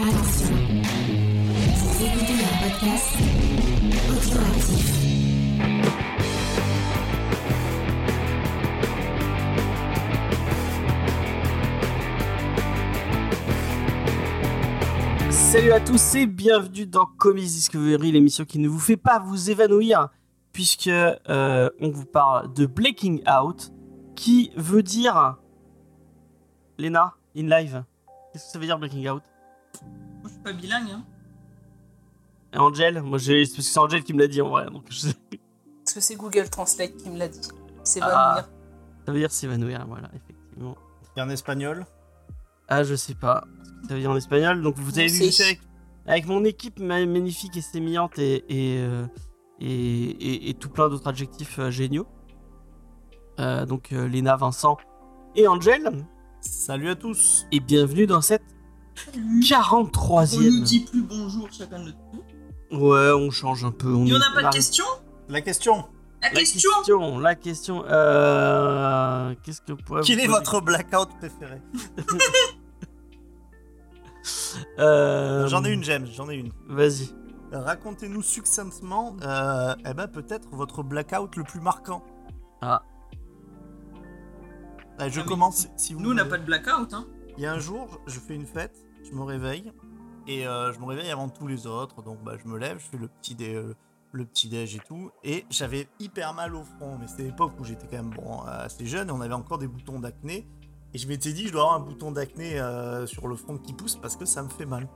Salut à tous et bienvenue dans Comics Discovery, l'émission qui ne vous fait pas vous évanouir, puisque euh, on vous parle de Breaking Out, qui veut dire Lena in live? Qu'est-ce que ça veut dire Breaking Out? Je suis pas bilingue. Hein. Et Angel, moi j'ai parce que c'est Angel qui me l'a dit en vrai, donc je. Parce que c'est Google Translate qui me l'a dit. C'est Ah. Ça veut dire s'évanouir, voilà, effectivement. Et en espagnol Ah, je sais pas ça veut dire en espagnol. Donc vous avez vu, sais. je suis avec, avec mon équipe ma- magnifique et sémillante et, et, euh, et, et- et tout plein d'autres adjectifs euh, géniaux. Euh, donc euh, Léna, Vincent et Angel. Salut à tous Et bienvenue dans cette Salut. On nous 43e. dit plus bonjour chacun de notre tour. Ouais, on change un peu. On Et on n'a pas de question La question La La question question, la question. Euh... Qu'est-ce que vous pourrez Quel vous est votre blackout préféré? Euh, J'en ai une, James, j'en ai une. Vas-y. Racontez-nous succinctement, euh, eh ben, peut-être votre blackout le plus marquant. Ah. Allez, je Ah, commence, si vous Nous, on n'a pas de blackout. Hein. Il y a un jour, je fais une fête, je me réveille, et euh, je me réveille avant tous les autres, donc bah, je me lève, je fais le petit, dé, euh, le petit déj et tout, et j'avais hyper mal au front, mais c'était l'époque où j'étais quand même bon, assez jeune, et on avait encore des boutons d'acné, et je m'étais dit, je dois avoir un bouton d'acné euh, sur le front qui pousse parce que ça me fait mal.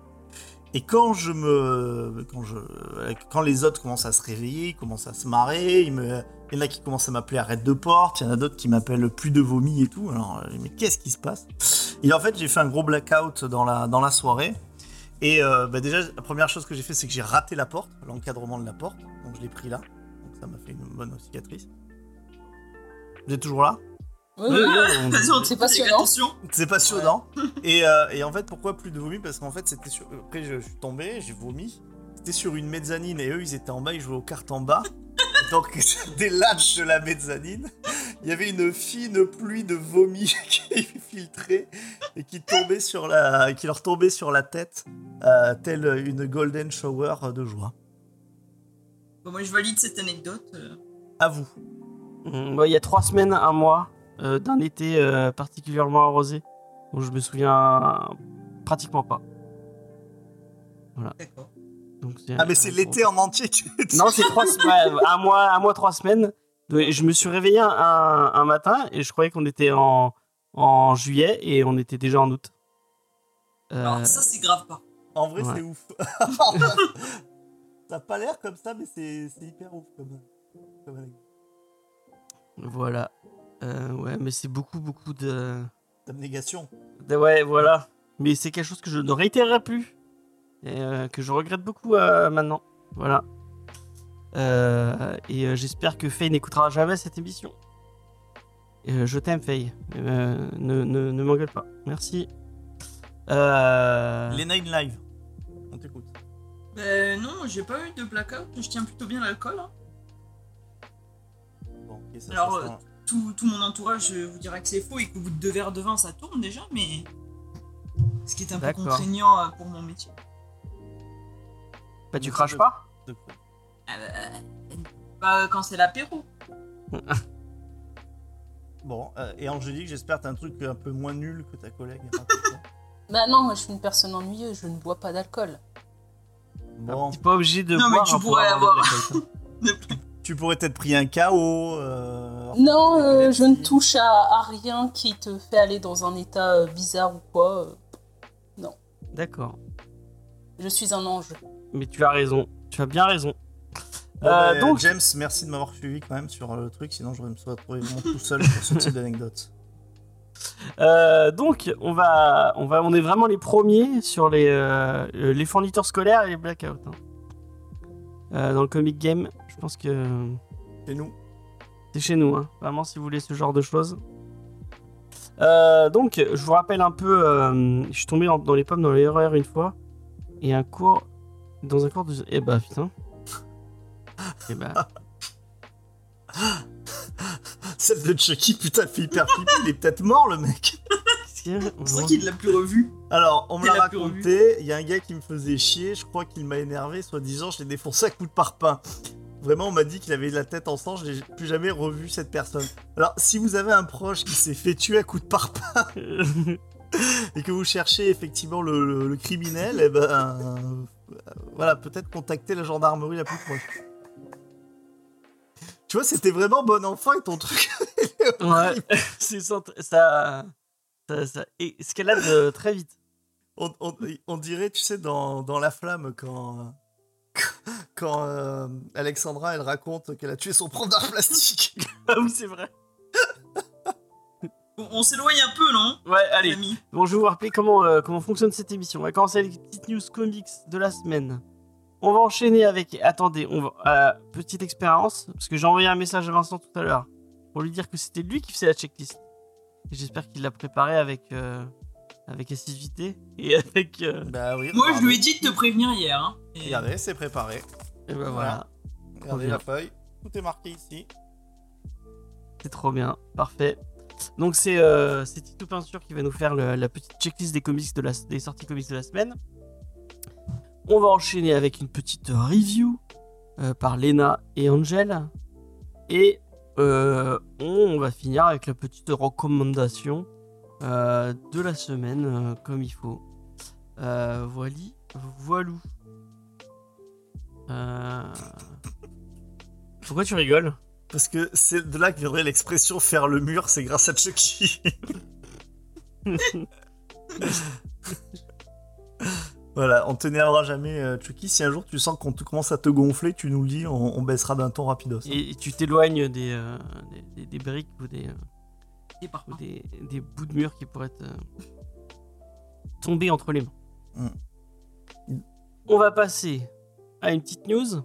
Et quand je me, quand je, quand les autres commencent à se réveiller, ils commencent à se marrer, il me, il y en a qui commencent à m'appeler arrête de porte, il y en a d'autres qui m'appellent plus de vomi et tout. Alors, euh, mais qu'est-ce qui se passe? Et en fait, j'ai fait un gros blackout dans la, dans la soirée. Et euh, bah déjà, la première chose que j'ai fait, c'est que j'ai raté la porte, l'encadrement de la porte. Donc je l'ai pris là. Donc ça m'a fait une bonne cicatrice. Vous êtes toujours là? Oui, Oui, oui. C'est passionnant. C'est passionnant. Et, euh, et en fait, pourquoi plus de vomi? Parce qu'en fait, c'était sur. Après, je, je suis tombé, j'ai vomi. C'était sur une mezzanine et eux, ils étaient en bas, ils jouaient aux cartes en bas. Donc, des latches de la mezzanine. Il y avait une fine pluie de vomi qui filtrait et qui tombait sur la, qui leur tombait sur la tête, euh, telle une golden shower de joie. Bon, moi, je valide cette anecdote. euh. À vous. Mm, ouais, il y a trois semaines, un mois, euh, d'un été euh, particulièrement arrosé, dont je me souviens pratiquement pas. D'accord. Donc, Ah, mais c'est l'été en entier. tu- Non, c'est trois semaines, un mois, un mois, trois semaines. Donc, Je me suis réveillé un, matin et je croyais qu'on était en, en juillet et on était déjà en août. Euh, Alors, ça, c'est grave pas. En vrai, Ouais. c'est ouf. ça a pas l'air comme ça, mais c'est c'est hyper ouf comme, comme voilà. Euh, ouais, mais c'est beaucoup, beaucoup de... Abnégation. de- Ouais, voilà. Mais c'est quelque chose que je ne réitérerai plus. Et euh, que je regrette beaucoup euh, maintenant. Voilà. Euh, et euh, j'espère que Faye n'écoutera jamais cette émission. Euh, je t'aime, Faye. Euh, ne ne, ne m'engueule pas. Merci. Euh... Les Nine Live. On t'écoute. Ben non, j'ai pas eu de blackout. Je tiens plutôt bien l'alcool. hein. Bon, ça, Alors, ça, euh, ça- Tout, tout mon entourage vous dira que c'est faux et qu'au bout de deux verres de vin, ça tourne déjà, mais. Ce qui est un peu contraignant pour mon métier. Bah, tu craches pas Ah bah, bah, quand c'est l'apéro. Bon, euh, et Angélique, j'espère que t'as un truc un peu moins nul que ta collègue. Bah non, moi je suis une personne ennuyeuse, je ne bois pas d'alcool. bon, T'es pas obligé de Non, mais boire tu hein, pour pourrais avoir- tu pourrais t'être pris un KO. euh, Non, euh, je ne touche à, à rien qui te fait aller dans un état euh, bizarre ou quoi. euh, D'accord. Je suis un ange. Mais tu as raison. Tu as bien raison. Bon, Euh, bah, donc- James, merci de m'avoir suivi quand même sur euh, le truc, sinon j'aurais me serais vraiment tout seul pour ce type d'anecdote. Euh, donc, on va, on va, on est vraiment les premiers sur les, euh, les fournisseurs scolaires et les blackouts. hein. Dans le comic game, je pense que Et nous c'est chez nous. hein. Vraiment, si vous voulez ce genre de choses. Donc, je vous rappelle un peu, je suis tombé dans, dans les pommes dans l'erreur une fois et un cours, dans un cours de, eh bah putain. Eh bah, Celle de Chucky, putain, elle fait hyper flipper, il est peut-être mort le mec. C'est vrai qu'il l'a plus revu. Alors, on me l'a raconté, il y a un gars qui me faisait chier, je crois qu'il m'a énervé, soi-disant, je l'ai défoncé à coups de parpaing. Vraiment, on m'a dit qu'il avait la tête en sang, je n'ai plus jamais revu cette personne. Alors, si vous avez un proche qui s'est fait tuer à coups de parpaing et que vous cherchez effectivement le, le- le criminel, eh ben, euh, voilà, peut-être contacter la gendarmerie la plus proche. Tu vois, c'était vraiment bon enfant et ton truc. ouais, c'est ça, ça, ça, escalade euh, très vite. on, on- on dirait, tu sais, dans, dans La Flamme, quand, quand euh, Alexandra, elle raconte qu'elle a tué son prof d'art plastique. Ah oui, c'est vrai. On, s'éloigne un peu, non? Ouais, allez. Bon, je vais vous rappeler comment, euh, comment fonctionne cette émission? On va commencer avec les petites news comics de la semaine? On va enchaîner avec. Attendez, on va. euh, petite expérience, parce que j'ai envoyé un message à Vincent tout à l'heure pour lui dire que c'était lui qui faisait la checklist. J'espère qu'il l'a préparé avec, euh, avec assiduité et avec. euh, Bah oui. Moi, je regardez. lui ai dit de te prévenir hier. Hein. Et- Regardez, c'est préparé. et ben voilà. Regardez bien. la feuille. Tout est marqué ici. C'est trop bien, parfait. Donc c'est euh, c'est Tito Peinture qui va nous faire la petite checklist des comics de la, des sorties comics de la semaine. On va enchaîner avec une petite review euh, par Lena et Angel. Et euh, on va finir avec la petite recommandation de la semaine, comme il faut. Euh, voili, voilou. Pourquoi tu rigoles? Parce que c'est de là que viendrait l'expression faire le mur, c'est grâce à Chucky. voilà, on t'énervera jamais, euh, Chucky. Si un jour tu sens qu'on te commence à te gonfler, tu nous le dis, on, on baissera d'un ton rapidos. Et et tu t'éloignes des, euh, des, des- des briques ou des, euh, ou des, des bouts de mur qui pourraient te tomber entre les mains. Mm. On va passer à une petite news.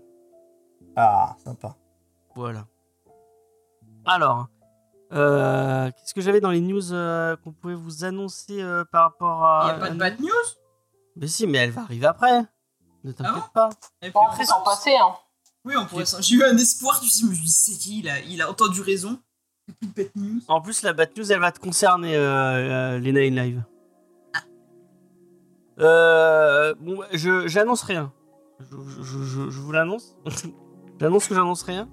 Ah, sympa. Voilà. Alors, euh, qu'est-ce que j'avais dans les news euh, qu'on pouvait vous annoncer euh, par rapport il à. n'y a pas de bad news? Mais si, mais elle va arriver après. Ne t'inquiète bon pas. Et puis, Bon, on après, s'en passer, hein. Oui, on pourrait s'en- J'ai eu un espoir, tu sais, je me suis dit, c'est qui? Il a, il a entendu raison. Il bad news. En plus, la bad news, elle va te concerner, euh, euh, Lena in Live. Euh, bon, je j'annonce rien. Je, je- je- je vous l'annonce. j'annonce que j'annonce rien.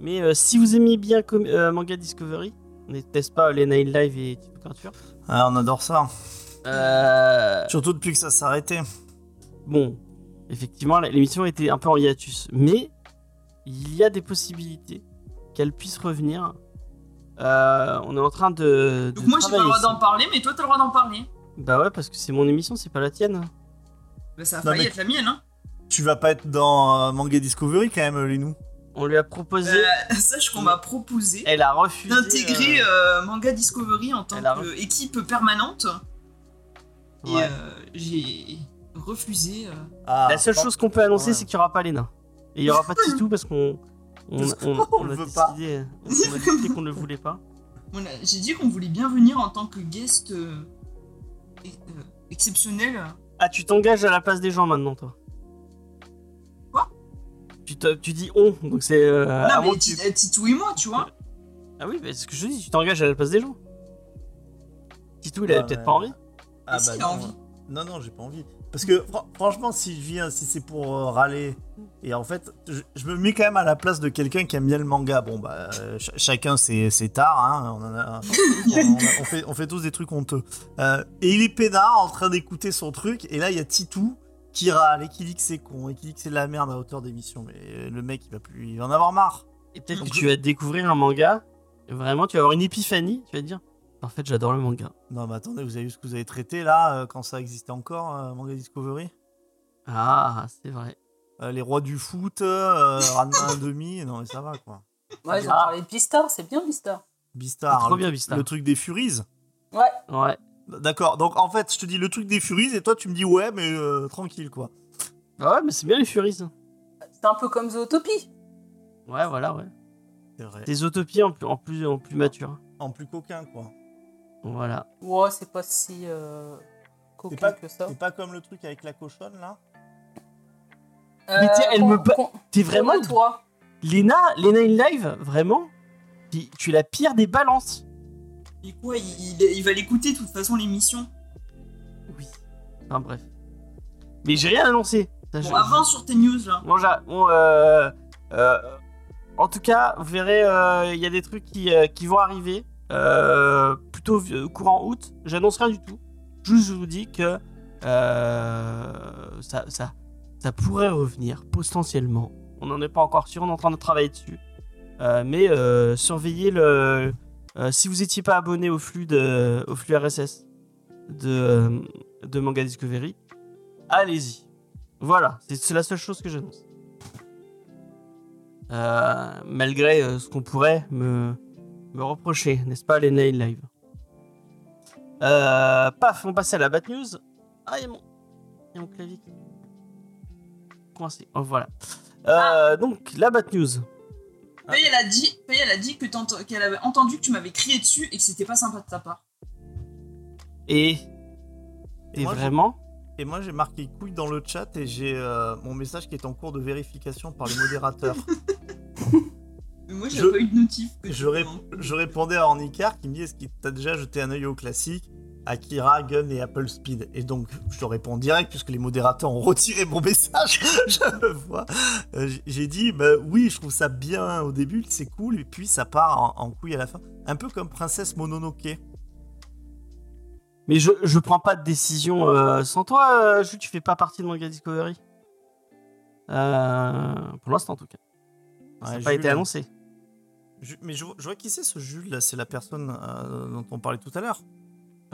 Mais euh, si vous aimez bien com- euh, Manga Discovery, n'était-ce pas Lena in Live et Tito Peinture Ah, on adore ça. euh, Surtout depuis que ça s'est arrêté. Bon, effectivement, l'émission était un peu en hiatus. Mais il y a des possibilités qu'elle puisse revenir. Euh, on est en train de. Donc moi, j'ai pas le droit ça. d'en parler, mais toi, t'as le droit d'en parler. Bah ouais, parce que c'est mon émission, c'est pas la tienne. Bah, ça a Non, failli être la mienne, hein. Tu vas pas être dans euh, Manga Discovery quand même, Linou On lui a proposé, Euh, sache qu'on m'a proposé elle a refusé. d'intégrer euh, euh, Manga Discovery en tant qu'équipe permanente. Et ouais. euh, j'ai refusé. euh, Ah, La seule chose qu'on peut annoncer, Ouais. c'est qu'il y aura pas Lena. Et il y aura pas Titou parce qu'on on, Parce on- qu'on on le a veut pas. décidé, on a décidé qu'on ne le voulait pas. J'ai dit qu'on voulait bien venir en tant que guest euh, e- euh, exceptionnel. Ah, tu t'engages à la place des gens maintenant, toi. Tu, tu dis on, donc c'est. euh, non, mais tu- euh, Titou et moi, tu vois. Ah oui, mais c'est ce que je dis, tu t'engages à la place des gens. Titou, il avait peut-être pas envie. Ah Et s'il a non. envie Non, non, j'ai pas envie. Parce que fran- franchement, si je viens, si c'est pour euh, râler, et en fait, je, je me mets quand même à la place de quelqu'un qui aime bien le manga. Bon, bah, euh, ch- chacun c'est c'est tard, hein, on, en a- on- on a- on fait, on fait tous des trucs honteux. Euh, et il est peinard en train d'écouter son truc, et là, il y a Titou qui râle, et qui dit que c'est con, et qui dit que c'est de la merde à hauteur d'émission. Mais le mec, il va plus, il va en avoir marre. Et peut-être que tu vas découvrir un manga. et Vraiment, tu vas avoir une épiphanie. Tu vas te dire, en fait, j'adore le manga. Non, mais attendez, vous avez vu ce que vous avez traité là, euh, quand ça existait encore, euh, Manga Discovery? Ah, c'est vrai. Euh, Les rois du foot, euh, Ranma 1,5, non mais ça va quoi. Ouais, ont Ah. parlé de Beastar, c'est bien. Beastar, C'est trop le, bien, Beastar. le truc des Furies. Ouais, Ouais. D'accord, donc en fait, je te dis le truc des Furies et toi tu me dis ouais, mais euh, tranquille quoi. Bah ouais, mais c'est bien les Furies. c'est un peu comme Zootopie. Ouais, voilà, ouais. C'est vrai. Des utopies en plus, en plus, en plus matures. En plus coquin quoi. Voilà. Ouais, c'est pas si euh, coquin pas- que ça. C'est pas comme le truc avec la cochonne là? Mais tiens, elle con- me T'es vraiment. toi. Lena, Lena in live, vraiment? Tu, tu es la pire des balances. Et quoi, il, il- il va l'écouter de toute façon l'émission? Oui. Enfin bref. Mais j'ai rien annoncé. Ça, je- Bon, avance sur tes news là. Bon, euh, euh, en tout cas, vous verrez, euh, il y a des trucs qui, qui vont arriver. plutôt courant août. J'annonce rien du tout. Juste, je vous dis que ça, ça, ça pourrait revenir potentiellement. On n'en est pas encore sûr, on est en train de travailler dessus. Mais surveillez le. Euh, si vous n'étiez pas abonné au flux, de, au flux RSS de, euh, de Manga Discovery, allez-y. Voilà, c'est la seule chose que j'annonce. Euh, malgré euh, ce qu'on pourrait me, me reprocher, n'est-ce pas, les Nail Live? Euh, Paf, on passe à la Bat News. Ah, il y a mon, y a mon clavier qui est coincé. Oh, voilà. Euh, Donc, la Bat News. Paye, elle a dit, Paye, elle a dit que t'ent- qu'elle avait entendu que tu m'avais crié dessus et que c'était pas sympa de ta part. Et. Et Et moi, j'ai- vraiment Et moi, j'ai marqué couille dans le chat et j'ai euh, mon message qui est en cours de vérification par les modérateurs. Mais moi, j'ai Je- pas eu de notif. que je, rép- je répondais à Ornicar qui me dit est-ce qu'il t'a déjà jeté un œil au classique? Akira, Gun et Apple Speed. Et donc, je te réponds direct puisque les modérateurs ont retiré mon message. je le vois. Euh, J'ai dit bah oui, je trouve ça bien au début, c'est cool, et puis ça part en, en couille à la fin. Un peu comme Princesse Mononoke. Mais je, je prends pas de décision euh, sans toi, euh, Jules, tu fais pas partie de Manga Discovery. Euh, pour l'instant, en tout cas. Ça n'a Ouais, pas Jules, été annoncé. Mais je, vois- je vois qui c'est ce Jules là, c'est la personne dont on parlait tout à l'heure.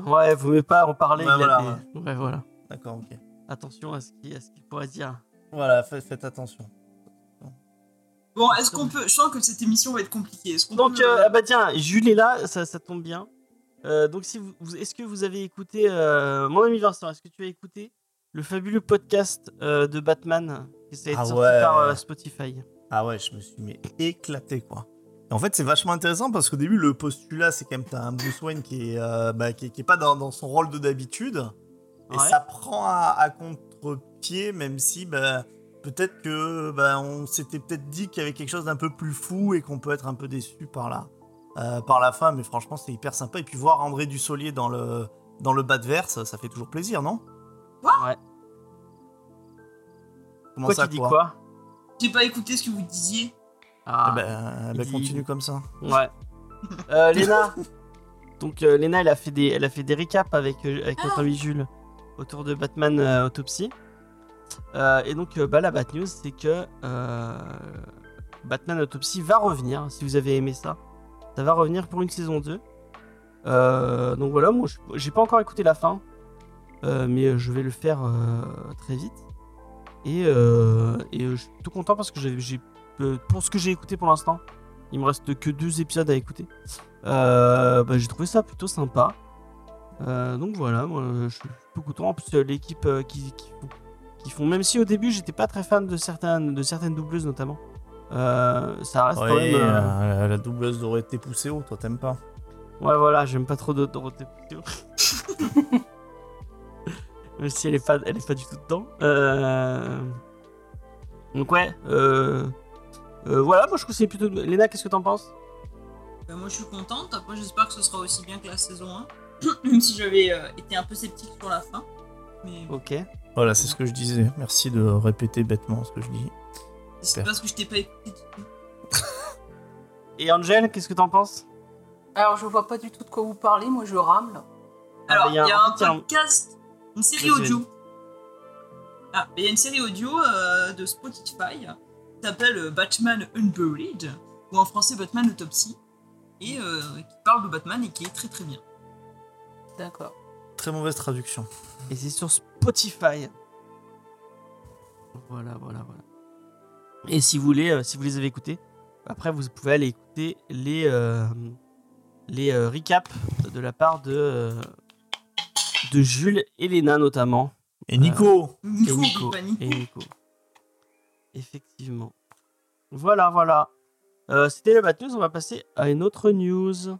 Ouais, vous pouvez pas en parler. Ouais, il y a voilà, des- ouais, voilà. D'accord, ok. Attention à ce qu'il à ce qu'il pourrait dire. Voilà, faites, faites attention. Bon, est-ce qu'on peut. Je sens que cette émission va être compliquée. Donc, peut. euh, ah bah tiens, Jules est là, ça, ça tombe bien. Euh, donc, si vous, vous- est-ce que vous avez écouté, euh, mon ami Vincent, est-ce que tu as écouté le fabuleux podcast euh, de Batman qui s'est Ah sorti ouais. par euh, Spotify? Ah ouais, je me suis mais éclaté quoi. En fait, c'est vachement intéressant parce qu'au début, le postulat, c'est quand même t'as un Bruce Wayne qui est, euh, bah, qui, est- qui est pas dans, dans son rôle de d'habitude. Et Ouais. ça prend à, à contre-pied, même si bah, peut-être que bah, on s'était peut-être dit qu'il y avait quelque chose d'un peu plus fou et qu'on peut être un peu déçu par la, euh, par la fin. Mais franchement, c'est hyper sympa. Et puis voir André Dussolier dans le, dans le bas de verse, ça fait toujours plaisir, non? Ouais. Comment Quoi ça, qui dit quoi? J'ai pas écouté ce que vous disiez. Ah, il- continue comme ça. Ouais. Euh, Léna. Donc euh, Léna, elle a fait des, elle a fait des récaps avec euh, avec notre ami Jules autour de Batman euh, Autopsy. Euh, et donc euh, bah, la bad news, c'est que euh, Batman Autopsy va revenir. Si vous avez aimé ça, ça va revenir pour une saison 2. Euh, donc voilà, moi je- j'ai pas encore écouté la fin, euh, mais je vais le faire euh, très vite. Et, euh, et je suis tout content parce que j'ai- euh, pour ce que j'ai écouté pour l'instant, il me reste que deux épisodes à écouter. Euh, bah, j'ai trouvé ça plutôt sympa. Euh, donc voilà, moi je suis plutôt content. En plus, l'équipe qui, qui, font, qui font, même si au début j'étais pas très fan de certaines, de certaines doubleuses notamment, ça reste quand même. la doubleuse Dorothée Pousséo, toi t'aimes pas Ouais, voilà, j'aime pas trop de Dorothée Pousseau. Même si elle est pas, elle est pas du tout dedans. Donc ouais, euh... euh, voilà, moi je trouve que c'est plutôt. Léna, qu'est-ce que t'en penses? Bah, moi, je suis contente. Après, j'espère que ce sera aussi bien que la saison 1. Même si j'avais euh, été un peu sceptique sur la fin. Mais Ok. Voilà, c'est ce que je disais. Merci de répéter bêtement ce que je dis. c'est parce que je t'ai pas écouté du tout. Et Angel, qu'est-ce que t'en penses? Alors, je vois pas du tout de quoi vous parlez, moi je rame là. Alors, il y a, un fait, il y a un- podcast, une série audio. Ah, il y a une série audio euh, de Spotify qui s'appelle euh, Batman Unburied, ou en français Batman Autopsy, et euh, qui parle de Batman et qui est très très bien. D'accord. Très mauvaise traduction. Et c'est sur Spotify. Voilà, voilà, voilà. Et si vous voulez, euh, si vous les avez écoutés, après vous pouvez aller écouter les euh, les euh, recaps de la part de euh, de Jules et Léna notamment. Et Nico Nico, et Nico. Et Nico. Effectivement. Voilà, voilà. Euh, C'était la bad news. On va passer à une autre news.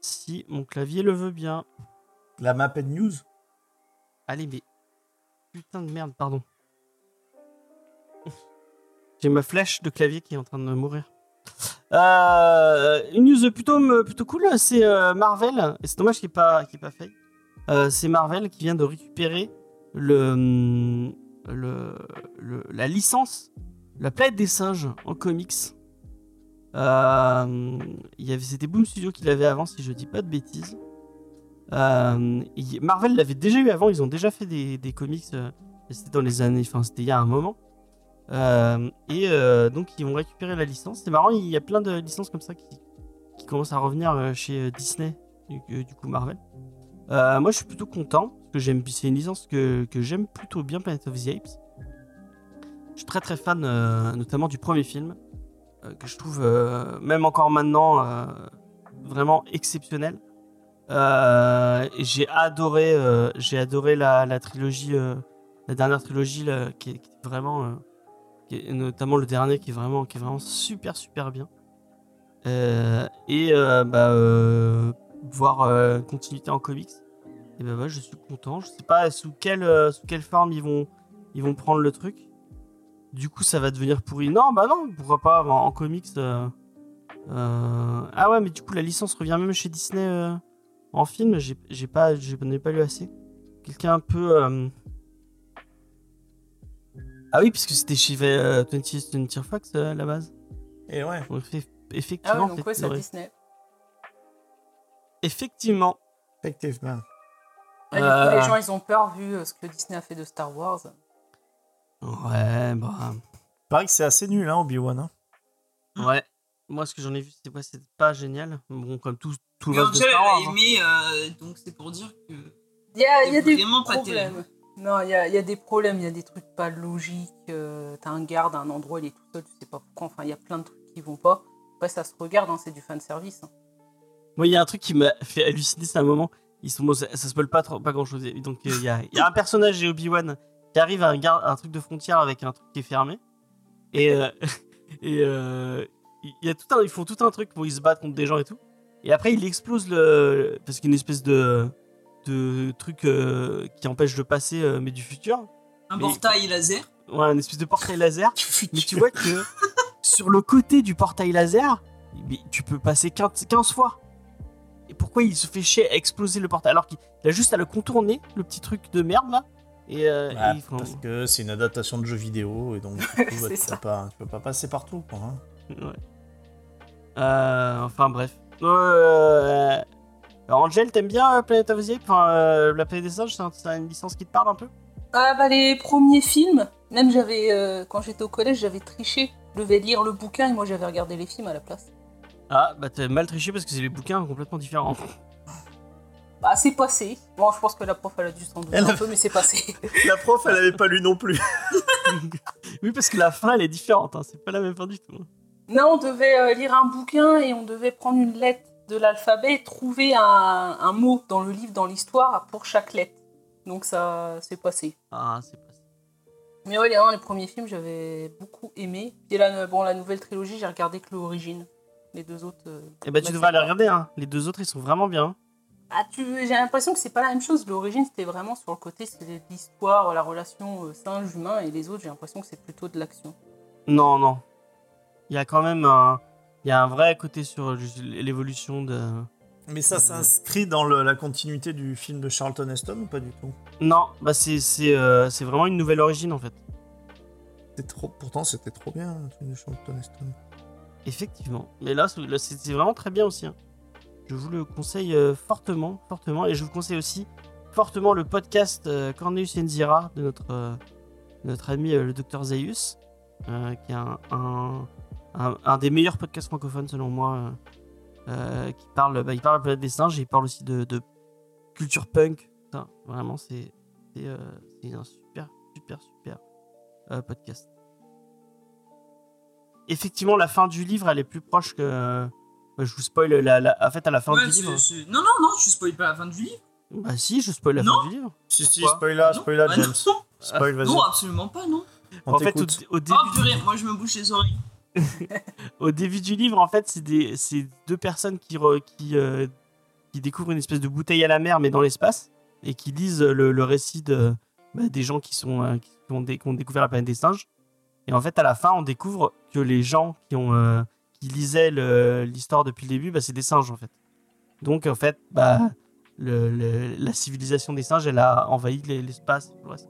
Si mon clavier le veut bien. La Maped News Allez, mais. Putain de merde, pardon. J'ai ma flèche de clavier qui est en train de mourir. Euh, une news plutôt, plutôt cool, c'est euh, Marvel. Et c'est dommage qu'il n'y ait pas, ait pas fait. Euh, c'est Marvel qui vient de récupérer le, hum, la licence, la planète des singes en comics. Euh, c'était Boom Studio qui l'avait avant, si je dis pas de bêtises. Euh, Marvel l'avait déjà eu avant, ils ont déjà fait des, comics. euh, c'était dans les années, enfin c'était il y a un moment. Et donc ils vont récupérer la licence. C'est marrant, il y a plein de licences comme ça qui, commencent à revenir chez Disney, du, du coup Marvel. Moi je suis plutôt content, que j'aime, c'est une licence que, que j'aime plutôt bien, Planet of the Apes. Je suis très très fan euh, notamment du premier film, euh, que je trouve euh, même encore maintenant vraiment exceptionnel. J'ai adoré, j'ai adoré la, la trilogie, la dernière trilogie qui, est, vraiment, qui notamment le dernier qui est vraiment, qui est vraiment super super bien. Et bah, voir continuité en comics. Et ben bah, je suis content. Je sais pas sous quelle, euh, sous quelle forme ils vont, ils vont prendre le truc. Du coup, ça va devenir pourri. Non, bah non, pourquoi pas en, en comics. euh, euh, Ah ouais, mais du coup, la licence revient même chez Disney euh, en film. J'ai j'ai pas, j'ai- pas lu assez. Quelqu'un un peu. euh, Ah oui, puisque c'était chez euh, 20th 20th Fox euh, à la base. Et ouais. Donc, eff- Ah effectivement, ouais, donc ouais, c'est Disney. effectivement. Effectivement. Du coup, Euh. les gens, ils ont peur vu euh, ce que Disney a fait de Star Wars. Ouais, bah. Pareil que c'est assez nul, hein, Obi-Wan. hein. Ouais. Moi, ce que j'en ai vu, quoi? C'était pas génial. Bon, comme tout, tout le reste de Star Wars. a hein. aimé, euh, donc c'est pour dire que. Il y a, y a C'est des problèmes. Non, il y a, il y a des problèmes, il y a des trucs pas logiques. euh, T'as un garde à un endroit, il est tout seul, tu sais pas pourquoi. Enfin, il y a plein de trucs qui vont pas. Après, ça se regarde, hein, c'est du fan service. Moi, il y a un truc qui m'a fait halluciner, c'est un moment. Ils sont, bon, ça, ça spoil pas, trop, pas grand chose. Donc, euh, il y, a, il y a un personnage chez Obi-Wan qui arrive à un, gar- un truc de frontière avec un truc qui est fermé. Et, euh, et euh, y a tout un, ils font tout un truc pour ils se battent contre des gens et tout. Et après, il explose le. Parce qu'il y a une espèce de, de truc euh, qui empêche de passer, euh, mais du futur. Un Mais- portail laser. Ouais, une espèce de portail laser. Mais tu vois que sur le côté du portail laser, tu peux passer 15, 15 fois. Pourquoi il se fait chier à exploser le portail alors qu'il a juste à le contourner, le petit truc de merde là Et, euh, Bah, et Parce que c'est une adaptation de jeu vidéo et donc du coup, bah, tu, ça. peux pas, tu peux pas passer partout. Quoi, hein. Ouais. Euh, enfin bref. Euh, alors, Angel, t'aimes bien euh, Planet of the Apes Enfin, euh, la planète des singes, c'est un- c'est une licence qui te parle un peu? Ah bah les premiers films, même j'avais, euh, quand j'étais au collège, j'avais triché. Je devais lire le bouquin et moi j'avais regardé les films à la place. Ah, bah t'as mal triché parce que c'est des bouquins complètement différents. Bah c'est passé. Bon, je pense que la prof elle a dû s'en douter Elle un a- peu, mais c'est passé. La prof, elle avait pas lu non plus. oui, parce que la fin, elle est différente. hein, C'est pas la même fin du tout. hein. non, on devait euh, lire un bouquin et on devait prendre une lettre de l'alphabet et trouver un, un mot dans le livre, dans l'histoire, pour chaque lettre. Donc ça, c'est passé. Ah, c'est pas Mais ouais, les, non, les premiers films, j'avais beaucoup aimé. Et la, bon, la nouvelle trilogie, j'ai regardé que l'origine. Les deux autres. euh, Eh bah, tu devrais aller regarder. Hein. Les deux autres, ils sont vraiment bien. Ah, tu... J'ai l'impression que c'est pas la même chose. L'origine, c'était vraiment sur le côté, c'était l'histoire, la relation euh, singe-humain, et les autres, j'ai l'impression que c'est plutôt de l'action. Non, non. Il y a quand même un, il y a un vrai côté sur l'évolution de. Mais ça s'inscrit dans le- la continuité du film de Charlton Heston ou pas du tout? Non, bah c'est c'est euh, c'est vraiment une nouvelle origine en fait. C'est trop... Pourtant, c'était trop bien, le truc de Charlton Heston. Effectivement. Mais là, c'est vraiment très bien aussi. hein. Je vous le conseille euh, fortement, fortement, et je vous conseille aussi fortement le podcast euh, Cornelius Enzira de notre euh, notre ami le docteur Zaius, qui est un, un, des meilleurs podcasts francophones selon moi, qui parle, bah, il parle de la planète des singes, et il parle aussi de, culture punk. Vraiment, c'est un super, super, super podcast. Effectivement, la fin du livre, elle est plus proche que. bah, je vous spoil la, la- En fait, à la fin Ouais, du livre. Non, non, non, tu spoil pas la fin du livre. Bah si, je spoil la Non. fin du livre. Si, si, Pourquoi spoiler, Non. spoiler, Ah, James. non. Spoil, vas-y. Non, absolument pas, non. On en fait, au, au début, Oh purée, moi je me bouche les oreilles. au début du livre, en fait, c'est des, c'est deux personnes qui, re- qui, euh, qui découvrent une espèce de bouteille à la mer, mais dans l'espace, et qui lisent le, le récit de, bah, des gens qui, sont, euh, qui, ont dé- qui ont découvert la planète des singes. Et en fait, à la fin, on découvre que les gens qui ont, euh, qui lisaient le- l'histoire depuis le début, bah, c'est des singes en fait. Donc en fait, bah, le- le- la civilisation des singes, elle a envahi les- l'espace. le reste.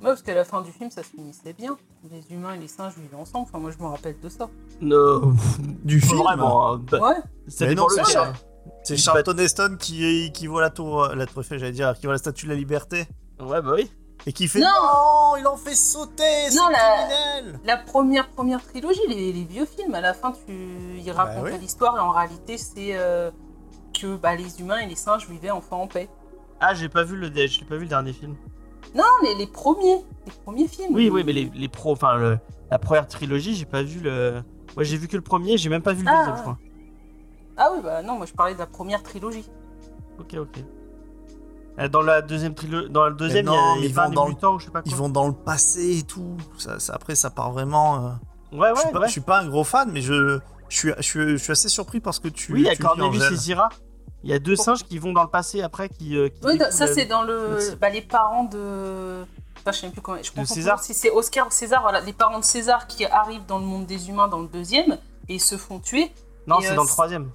Ouais, parce qu'à la fin du film, ça se finissait bien. Les humains et les singes vivaient ensemble. Enfin, moi, je me rappelle de ça. Non, Du film vraiment. hein. Bah, Ouais. dépend non, c'est- hein. C'est Charlton Heston qui, qui voit la tour, la tour Eiffel, j'allais dire, qui voit la statue de la liberté. Ouais, bah oui. Et qui fait Non. Non, il en fait sauter, c'est Non, la- criminel La première première trilogie, les, les vieux films, à la fin, tu ils racontaient oui. l'histoire et en réalité, c'est euh, que bah, les humains et les singes vivaient enfin en paix. Ah, j'ai pas vu le, j'ai pas vu le dernier film. Non, les, les premiers, les premiers films. Oui, oui, mais les, les pros, enfin le- la première trilogie, j'ai pas vu le. Ouais, j'ai vu que le premier, j'ai même pas vu le Ah, deuxième, je crois. Ah oui, bah non, moi je parlais de la première trilogie. Ok, ok. Euh, Dans la deuxième trilogie, dans le deuxième, il y non, a, mais il y a ils vont dans le- ou je sais pas quoi. Ils vont dans le passé et tout. Ça, ça- après, ça part vraiment. euh, Ouais, je, suis ouais, pas, ouais. je suis pas un gros fan, mais je, je, suis, je, suis, je suis assez surpris parce que tu. Oui, il y a Cornelius et Zira. Il y a deux singes qui vont dans le passé après, qui. euh, qui Oui, ça la- c'est dans le. Bah, les parents de. Enfin, je sais même plus comment. Je comprends César si c'est Oscar ou César. Voilà, les parents de César qui arrivent dans le monde des humains dans le deuxième et se font tuer. Non, c'est euh, dans le troisième.